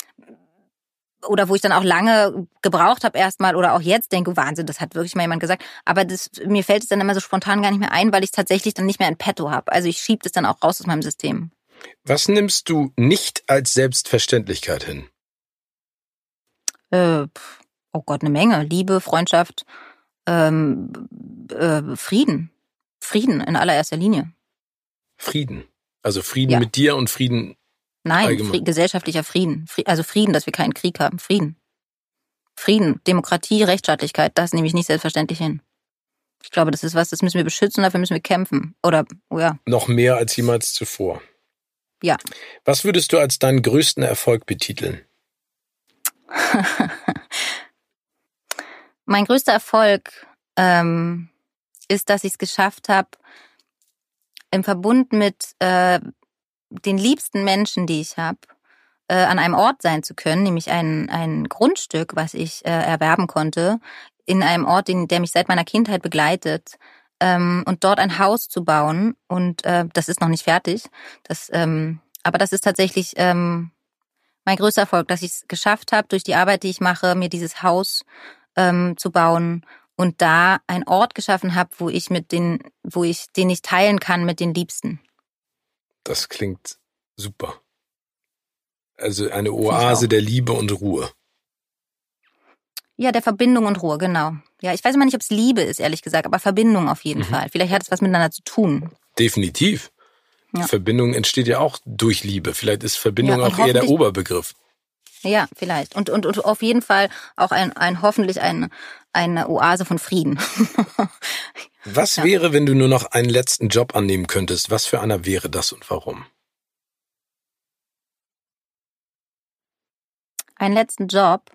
oder wo ich dann auch lange gebraucht habe erstmal oder auch jetzt denke, Wahnsinn, das hat wirklich mal jemand gesagt. Aber das, mir fällt es dann immer so spontan gar nicht mehr ein, weil ich es tatsächlich dann nicht mehr in petto habe. Also ich schiebe das dann auch raus aus meinem System. Was nimmst du nicht als Selbstverständlichkeit hin? Äh, oh Gott, eine Menge. Liebe, Freundschaft, ähm, äh, Frieden. Frieden in allererster Linie. Frieden. Also Frieden ja. mit dir und Frieden. Nein, Fried, gesellschaftlicher Frieden. Also Frieden, dass wir keinen Krieg haben. Frieden. Frieden, Demokratie, Rechtsstaatlichkeit, das nehme ich nicht selbstverständlich hin. Ich glaube, das ist was, das müssen wir beschützen, dafür müssen wir kämpfen. Oder, oh ja. Noch mehr als jemals zuvor. Ja. Was würdest du als deinen größten Erfolg betiteln? mein größter Erfolg ähm, ist, dass ich es geschafft habe, im Verbund mit äh, den liebsten Menschen, die ich habe, äh, an einem Ort sein zu können, nämlich ein, ein Grundstück, was ich äh, erwerben konnte, in einem Ort, den, der mich seit meiner Kindheit begleitet, ähm, und dort ein Haus zu bauen. Und äh, das ist noch nicht fertig. Das, ähm, aber das ist tatsächlich ähm, mein größter Erfolg, dass ich es geschafft habe, durch die Arbeit, die ich mache, mir dieses Haus ähm, zu bauen und da einen Ort geschaffen habe, wo ich mit den, wo ich, den ich teilen kann mit den Liebsten. Das klingt super. Also eine Oase der Liebe und Ruhe. Ja, der Verbindung und Ruhe, genau. Ja, ich weiß immer nicht, ob es Liebe ist, ehrlich gesagt, aber Verbindung auf jeden mhm. Fall. Vielleicht hat es was miteinander zu tun. Definitiv. Ja. Verbindung entsteht ja auch durch Liebe. Vielleicht ist Verbindung ja, auch eher der Oberbegriff. Ja, vielleicht. Und, und, und auf jeden Fall auch ein, ein hoffentlich ein, eine Oase von Frieden. Was ja. wäre, wenn du nur noch einen letzten Job annehmen könntest? Was für einer wäre das und warum? Einen letzten Job?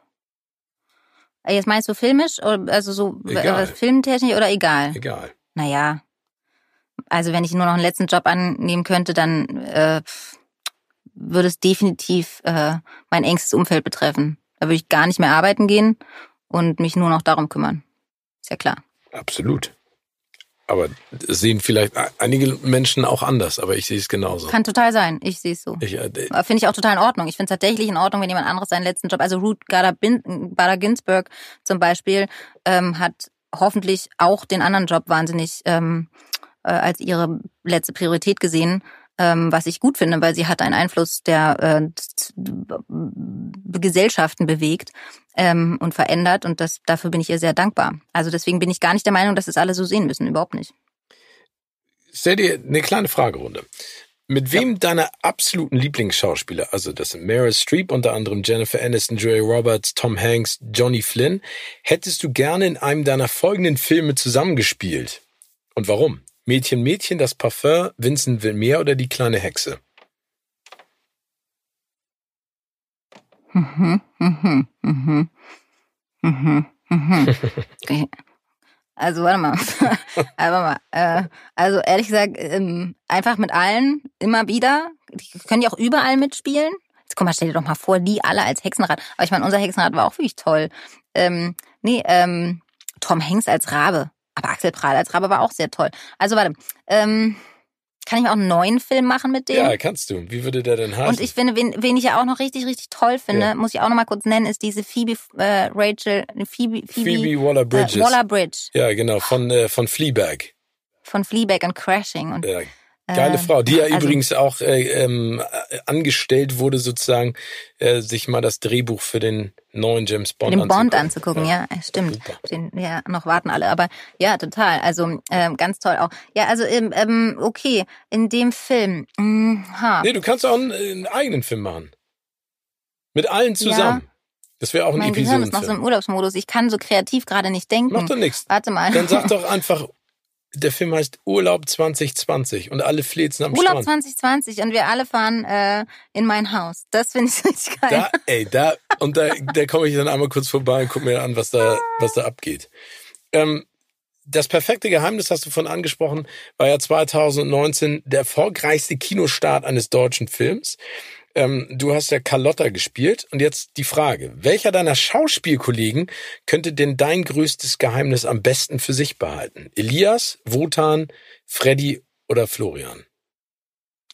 Jetzt meinst du filmisch, also so egal. filmtechnisch oder egal? Egal. Naja, also wenn ich nur noch einen letzten Job annehmen könnte, dann äh, würde es definitiv äh, mein engstes Umfeld betreffen. Da würde ich gar nicht mehr arbeiten gehen und mich nur noch darum kümmern. Ist ja klar. Absolut. Aber sehen vielleicht einige Menschen auch anders, aber ich sehe es genauso. Kann total sein. Ich sehe es so. Ich, äh, Finde ich auch total in Ordnung. Ich finde es tatsächlich in Ordnung, wenn jemand anderes seinen letzten Job, also Ruth Bader Ginsburg zum Beispiel, ähm, hat hoffentlich auch den anderen Job wahnsinnig ähm, äh, als ihre letzte Priorität gesehen. ähm, was ich gut finde, weil sie hat einen Einfluss, der äh, Gesellschaften bewegt ähm, und verändert und das dafür bin ich ihr sehr dankbar. Also deswegen bin ich gar nicht der Meinung, dass es alle so sehen müssen, überhaupt nicht. Stell dir eine kleine Fragerunde. Mit wem ja. deiner absoluten Lieblingsschauspieler, also das sind Meryl Streep, unter anderem Jennifer Aniston, Julia Roberts, Tom Hanks, Johnny Flynn, hättest du gerne in einem deiner folgenden Filme zusammengespielt? Und warum? Mädchen, Mädchen, das Parfum, Vincent will mehr oder die kleine Hexe? Mhm, mhm, mhm, mhm, mhm. Also warte mal, aber mal. Äh, also ehrlich gesagt, ähm, einfach mit allen immer wieder. Die können ja auch überall mitspielen. Jetzt guck mal, stell dir doch mal vor, die alle als Hexenrad. Aber ich meine, unser Hexenrad war auch wirklich toll. Ähm, nee, ähm, Tom Hanks als Rabe. Aber Axel Prahl als Rabe war auch sehr toll. Also warte, ähm, kann ich auch einen neuen Film machen mit dem? Ja, kannst du. Wie würde der denn heißen? Und ich finde, wen, wen ich ja auch noch richtig, richtig toll finde, ja. muss ich auch noch mal kurz nennen, ist diese Phoebe, äh, Rachel, Phoebe, Phoebe, Phoebe Waller-Bridge. Äh, Waller-Bridge. Ja, genau, von, äh, von Fleabag. Von Fleabag und Crashing. Und, ja, Geile äh, Frau, die ja also, übrigens auch äh, ähm, angestellt wurde, sozusagen, äh, sich mal das Drehbuch für den neuen James Bond den Bond anzugucken. Ja, ja stimmt. Den, ja, noch warten alle, aber ja, total. Also ähm, ganz toll auch. Ja, also ähm, ähm okay, in dem Film. Mh, hm, ha. Nee, du kannst auch einen, einen eigenen Film machen. Mit allen zusammen. Ja. Das wäre auch ein mein Gehirn ist noch so im Urlaubsmodus. Ich kann so kreativ gerade nicht denken. Mach doch nichts. Warte mal. Dann sag doch einfach der Film heißt Urlaub 2020 und alle flitzen am Urlaub Strand. Urlaub 2020 und wir alle fahren äh, in mein Haus. Das finde ich richtig geil. Da, ey, da und da, da komme ich dann einmal kurz vorbei und gucke mir an, was da, was da abgeht. Ähm, das perfekte Geheimnis hast du von angesprochen, war ja 2019 der erfolgreichste Kinostart eines deutschen Films. Ähm, du hast ja Carlotta gespielt und jetzt die Frage, welcher deiner Schauspielkollegen könnte denn dein größtes Geheimnis am besten für sich behalten? Elias, Wotan, Freddy oder Florian?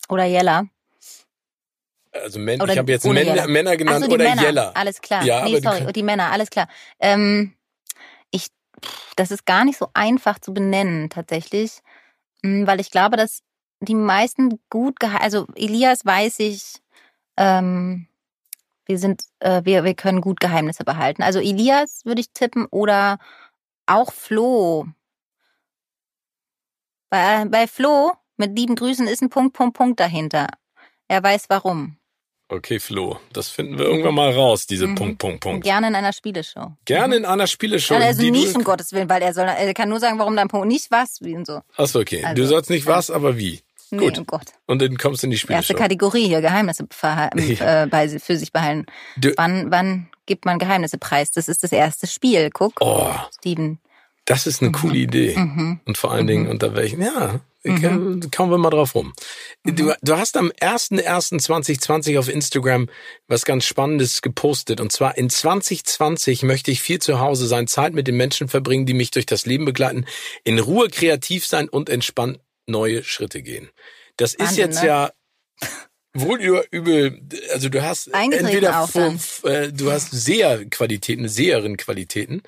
Oder Jella. Also Män oder, ich habe jetzt Männer, Männer genannt so, oder Männer. Jella. Alles klar. Ja, nee, sorry, die Männer, alles klar. Ähm, ich, das ist gar nicht so einfach zu benennen tatsächlich, hm, weil ich glaube, dass die meisten gut, also Elias weiß ich, ähm, wir sind, äh, wir, wir können gut Geheimnisse behalten. Also Elias würde ich tippen oder auch Flo. Bei, bei Flo mit lieben Grüßen ist ein Punkt, Punkt, Punkt dahinter. Er weiß warum. Okay, Flo, das finden wir irgendwann mal raus, diese mhm. Punkt, Punkt, Punkt. Gerne in einer Spieleshow. Gerne mhm. in einer Spieleshow. Ja, also nicht, um Gottes Willen, weil er soll, er kann nur sagen, warum dein Punkt nicht was, wie und so. Achso, okay. Also, du sollst nicht was, aber wie. Nee, Gut. Oh Gott. Und dann kommst du in die Spielshow. Erste Kategorie hier, Geheimnisse ja. äh, bei, für sich behalten. Du, wann, wann gibt man Geheimnisse preis? Das ist das erste Spiel. Guck, oh, Steven. Das ist eine mhm. coole Idee. Mhm. Und vor allen mhm. Dingen unter welchen, ja, mhm. kommen wir mal drauf rum. Du, mhm. du hast am 1.1.2020 auf Instagram was ganz Spannendes gepostet. Und zwar in 2020 möchte ich viel zu Hause sein, Zeit mit den Menschen verbringen, die mich durch das Leben begleiten, in Ruhe kreativ sein und entspannt neue Schritte gehen. Das Wahnsinn, ist jetzt ne? ja wohl über übel, also du hast entweder vom, äh, du hast Seherqualitäten, Seherin-Qualitäten.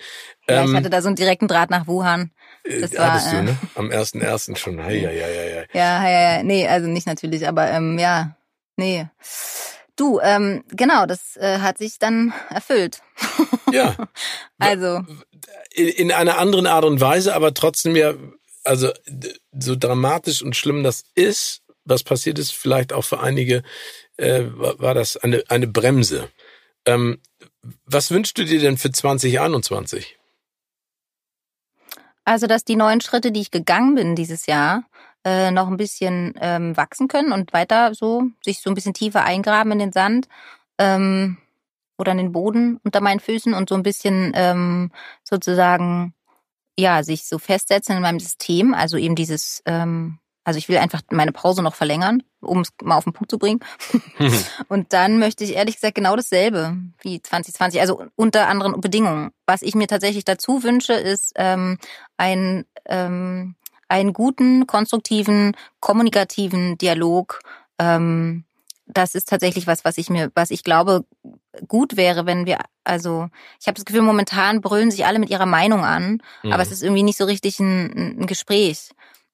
Ja, ähm, ich hatte da so einen direkten Draht nach Wuhan. Äh, das war, hattest du, äh, ne? Am ersten ersten schon. Hei, hei, hei, Ja, ja, ja, nee, also nicht natürlich, aber ähm, ja, nee. Du, ähm, genau, das äh, hat sich dann erfüllt. Ja. also. In, in einer anderen Art und Weise, aber trotzdem ja also so dramatisch und schlimm das ist, was passiert ist, vielleicht auch für einige, äh, war das eine, eine Bremse. Ähm, was wünschst du dir denn für 2021? Also, dass die neuen Schritte, die ich gegangen bin dieses Jahr, äh, noch ein bisschen ähm, wachsen können und weiter so sich so ein bisschen tiefer eingraben in den Sand ähm, oder in den Boden unter meinen Füßen und so ein bisschen ähm, sozusagen ja, sich so festsetzen in meinem System, also eben dieses, ähm, also ich will einfach meine Pause noch verlängern, um es mal auf den Punkt zu bringen. und dann möchte ich ehrlich gesagt genau dasselbe wie 2020, also unter anderen Bedingungen. Was ich mir tatsächlich dazu wünsche, ist ähm, ein ähm, einen guten, konstruktiven, kommunikativen Dialog ähm, das ist tatsächlich was, was ich mir, was ich glaube, gut wäre, wenn wir, also ich habe das Gefühl, momentan brüllen sich alle mit ihrer Meinung an, mhm. aber es ist irgendwie nicht so richtig ein, ein Gespräch.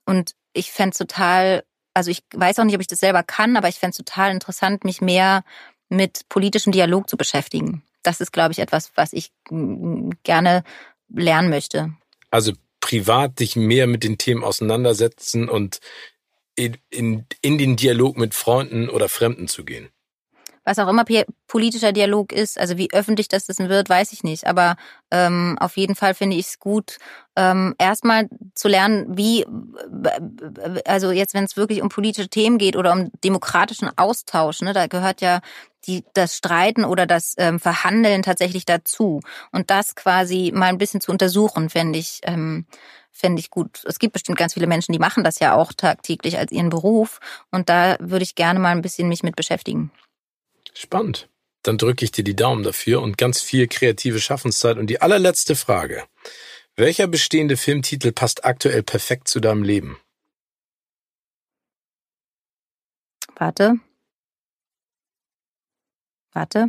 Und ich fände total also ich weiß auch nicht, ob ich das selber kann, aber ich fände es total interessant, mich mehr mit politischem Dialog zu beschäftigen. Das ist, glaube ich, etwas, was ich gerne lernen möchte. Also privat dich mehr mit den Themen auseinandersetzen und in, in, in den Dialog mit Freunden oder Fremden zu gehen was auch immer politischer Dialog ist, also wie öffentlich das wird, weiß ich nicht. Aber ähm, auf jeden Fall finde ich es gut, ähm, erstmal zu lernen, wie, also jetzt, wenn es wirklich um politische Themen geht oder um demokratischen Austausch, ne, da gehört ja die, das Streiten oder das ähm, Verhandeln tatsächlich dazu. Und das quasi mal ein bisschen zu untersuchen, fände ich, ähm, fände ich gut. Es gibt bestimmt ganz viele Menschen, die machen das ja auch tagtäglich als ihren Beruf. Und da würde ich gerne mal ein bisschen mich mit beschäftigen. Spannend. Dann drücke ich dir die Daumen dafür und ganz viel kreative Schaffenszeit. Und die allerletzte Frage. Welcher bestehende Filmtitel passt aktuell perfekt zu deinem Leben? Warte. Warte.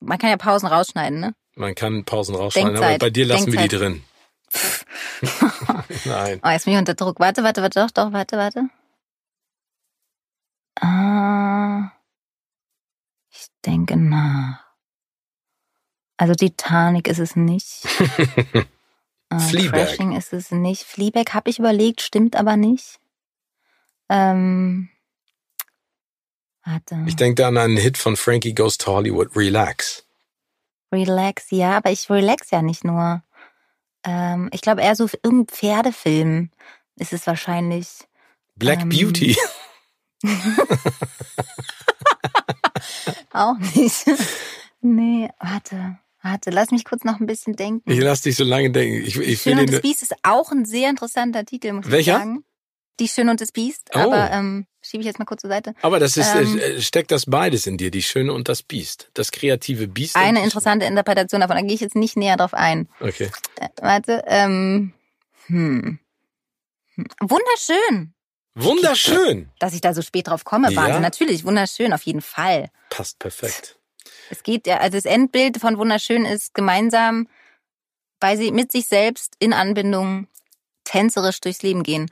Man kann ja Pausen rausschneiden, ne? Man kann Pausen rausschneiden, Denkzeit. aber bei dir lassen Denkzeit. wir die drin. Nein. Oh, jetzt bin ich unter Druck. Warte, warte, warte, doch, doch, warte, warte. Ah, ich denke nach. Also Titanic ist es nicht. äh, Fleabag. Crashing ist es nicht. Fleabag habe ich überlegt, stimmt aber nicht. Ähm, warte. Ich denke da an einen Hit von Frankie Goes to Hollywood, Relax. Relax, ja, aber ich relax ja nicht nur. Ähm, ich glaube eher so irgendein Pferdefilm ist es wahrscheinlich. Black ähm, Beauty. Auch nicht. Nee, warte. Warte, lass mich kurz noch ein bisschen denken. Ich lass dich so lange denken. Ich, ich Schön und das Biest ist auch ein sehr interessanter Titel, muss Welcher? ich sagen. Die Schöne und das Biest. Oh. Aber ähm, schiebe ich jetzt mal kurz zur Seite. Aber das ist, ähm, äh, steckt das beides in dir, die Schöne und das Biest. Das kreative Biest. Eine interessante Interpretation davon, da gehe ich jetzt nicht näher drauf ein. Okay. Äh, warte, ähm, hm. hm. Wunderschön. Wunderschön. Dass ich da so spät drauf komme, Wahnsinn. Ja. Natürlich, wunderschön, auf jeden Fall. Passt perfekt. Es geht ja, also das Endbild von wunderschön ist gemeinsam, weil sie mit sich selbst in Anbindung tänzerisch durchs Leben gehen.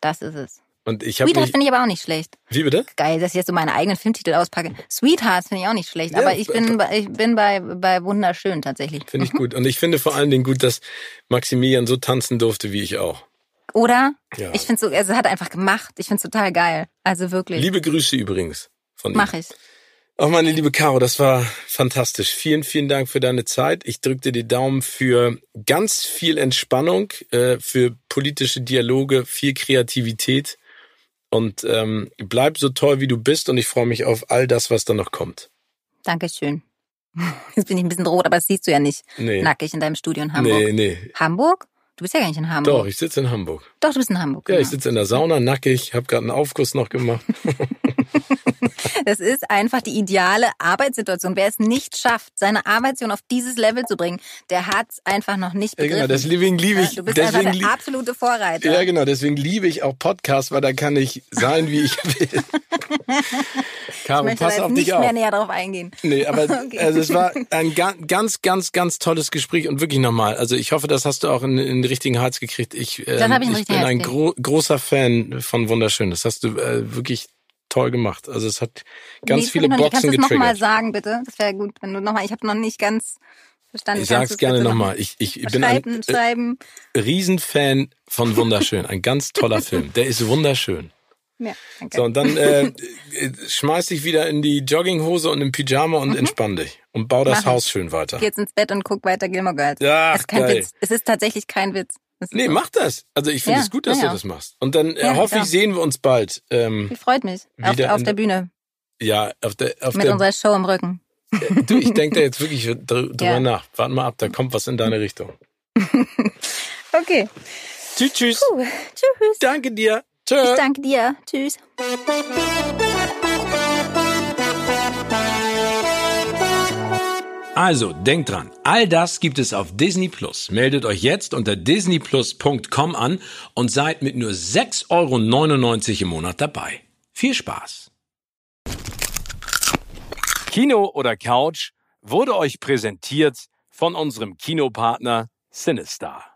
Das ist es. Und ich habe Sweetheart finde ich aber auch nicht schlecht. Wie bitte? Geil, dass ich jetzt so meine eigenen Filmtitel auspacke. Sweetheart finde ich auch nicht schlecht, ja, aber ich bin, ich bin bei, bei wunderschön tatsächlich. Finde ich gut. Und ich finde vor allen Dingen gut, dass Maximilian so tanzen durfte wie ich auch. Oder? Ja. Ich finde so, also hat einfach gemacht. Ich finde es total geil. Also wirklich. Liebe Grüße übrigens von ihm. Mach ich. Auch meine liebe Caro, das war fantastisch. Vielen, vielen Dank für deine Zeit. Ich drücke dir die Daumen für ganz viel Entspannung, äh, für politische Dialoge, viel Kreativität und ähm, bleib so toll, wie du bist und ich freue mich auf all das, was da noch kommt. Dankeschön. Jetzt bin ich ein bisschen rot, aber das siehst du ja nicht. Nee. Nackig in deinem Studio in Hamburg. Nee, nee. Hamburg? Du bist ja gar nicht in Hamburg. Doch, ich sitze in Hamburg. Doch, du bist in Hamburg. Ja, genau. ich sitze in der Sauna, nackig, habe gerade einen Aufguss noch gemacht. das ist einfach die ideale Arbeitssituation. Wer es nicht schafft, seine Arbeitssituation auf dieses Level zu bringen, der hat es einfach noch nicht begriffen. Ja, genau, deswegen liebe ich. Du bist deswegen einfach der absolute Vorreiter. Ja, genau, deswegen liebe ich auch Podcasts, weil da kann ich sein, wie ich will. Caro, ich pass auf dich nicht auf. mehr näher drauf eingehen. Nee, aber okay. also es war ein ganz, ganz, ganz tolles Gespräch und wirklich nochmal. Also ich hoffe, das hast du auch in, in den richtigen Hals gekriegt. Ich, ähm, ich, ich bin ein gro großer Fan von Wunderschön. Das hast du äh, wirklich toll gemacht. Also es hat ganz nee, viele Boxen getriggert. Kannst du das nochmal sagen, bitte? Das wäre gut, wenn du nochmal, ich habe noch nicht ganz verstanden. Ich sag's gerne nochmal. Ich, ich bin ein schreiben. Riesenfan von Wunderschön. Ein ganz toller Film. Der ist wunderschön. Ja, danke. So, und dann äh, schmeiß dich wieder in die Jogginghose und im Pyjama und mhm. entspann dich. Und bau das Mach Haus schön weiter. Geh jetzt ins Bett und guck weiter Gilmore Girls. Ja, es ist kein geil. Witz. Es ist tatsächlich kein Witz. Nee, mach das. Also ich finde ja, es gut, dass ja, du das machst. Und dann äh, ja, hoffe ich, sehen wir uns bald. Ähm, freut mich. Auf, auf der Bühne. Ja, auf der auf Mit der, unserer Show im Rücken. Äh, du, ich denke da jetzt wirklich drüber nach. Warte mal ab, da kommt was in deine Richtung. okay. Tschüss, tschüss. Puh, tschüss. Danke dir. Tschö. Ich danke dir. Tschüss. Also, denkt dran, all das gibt es auf Disney Plus. Meldet euch jetzt unter disneyplus.com an und seid mit nur 6,99 Euro im Monat dabei. Viel Spaß! Kino oder Couch wurde euch präsentiert von unserem Kinopartner Sinistar.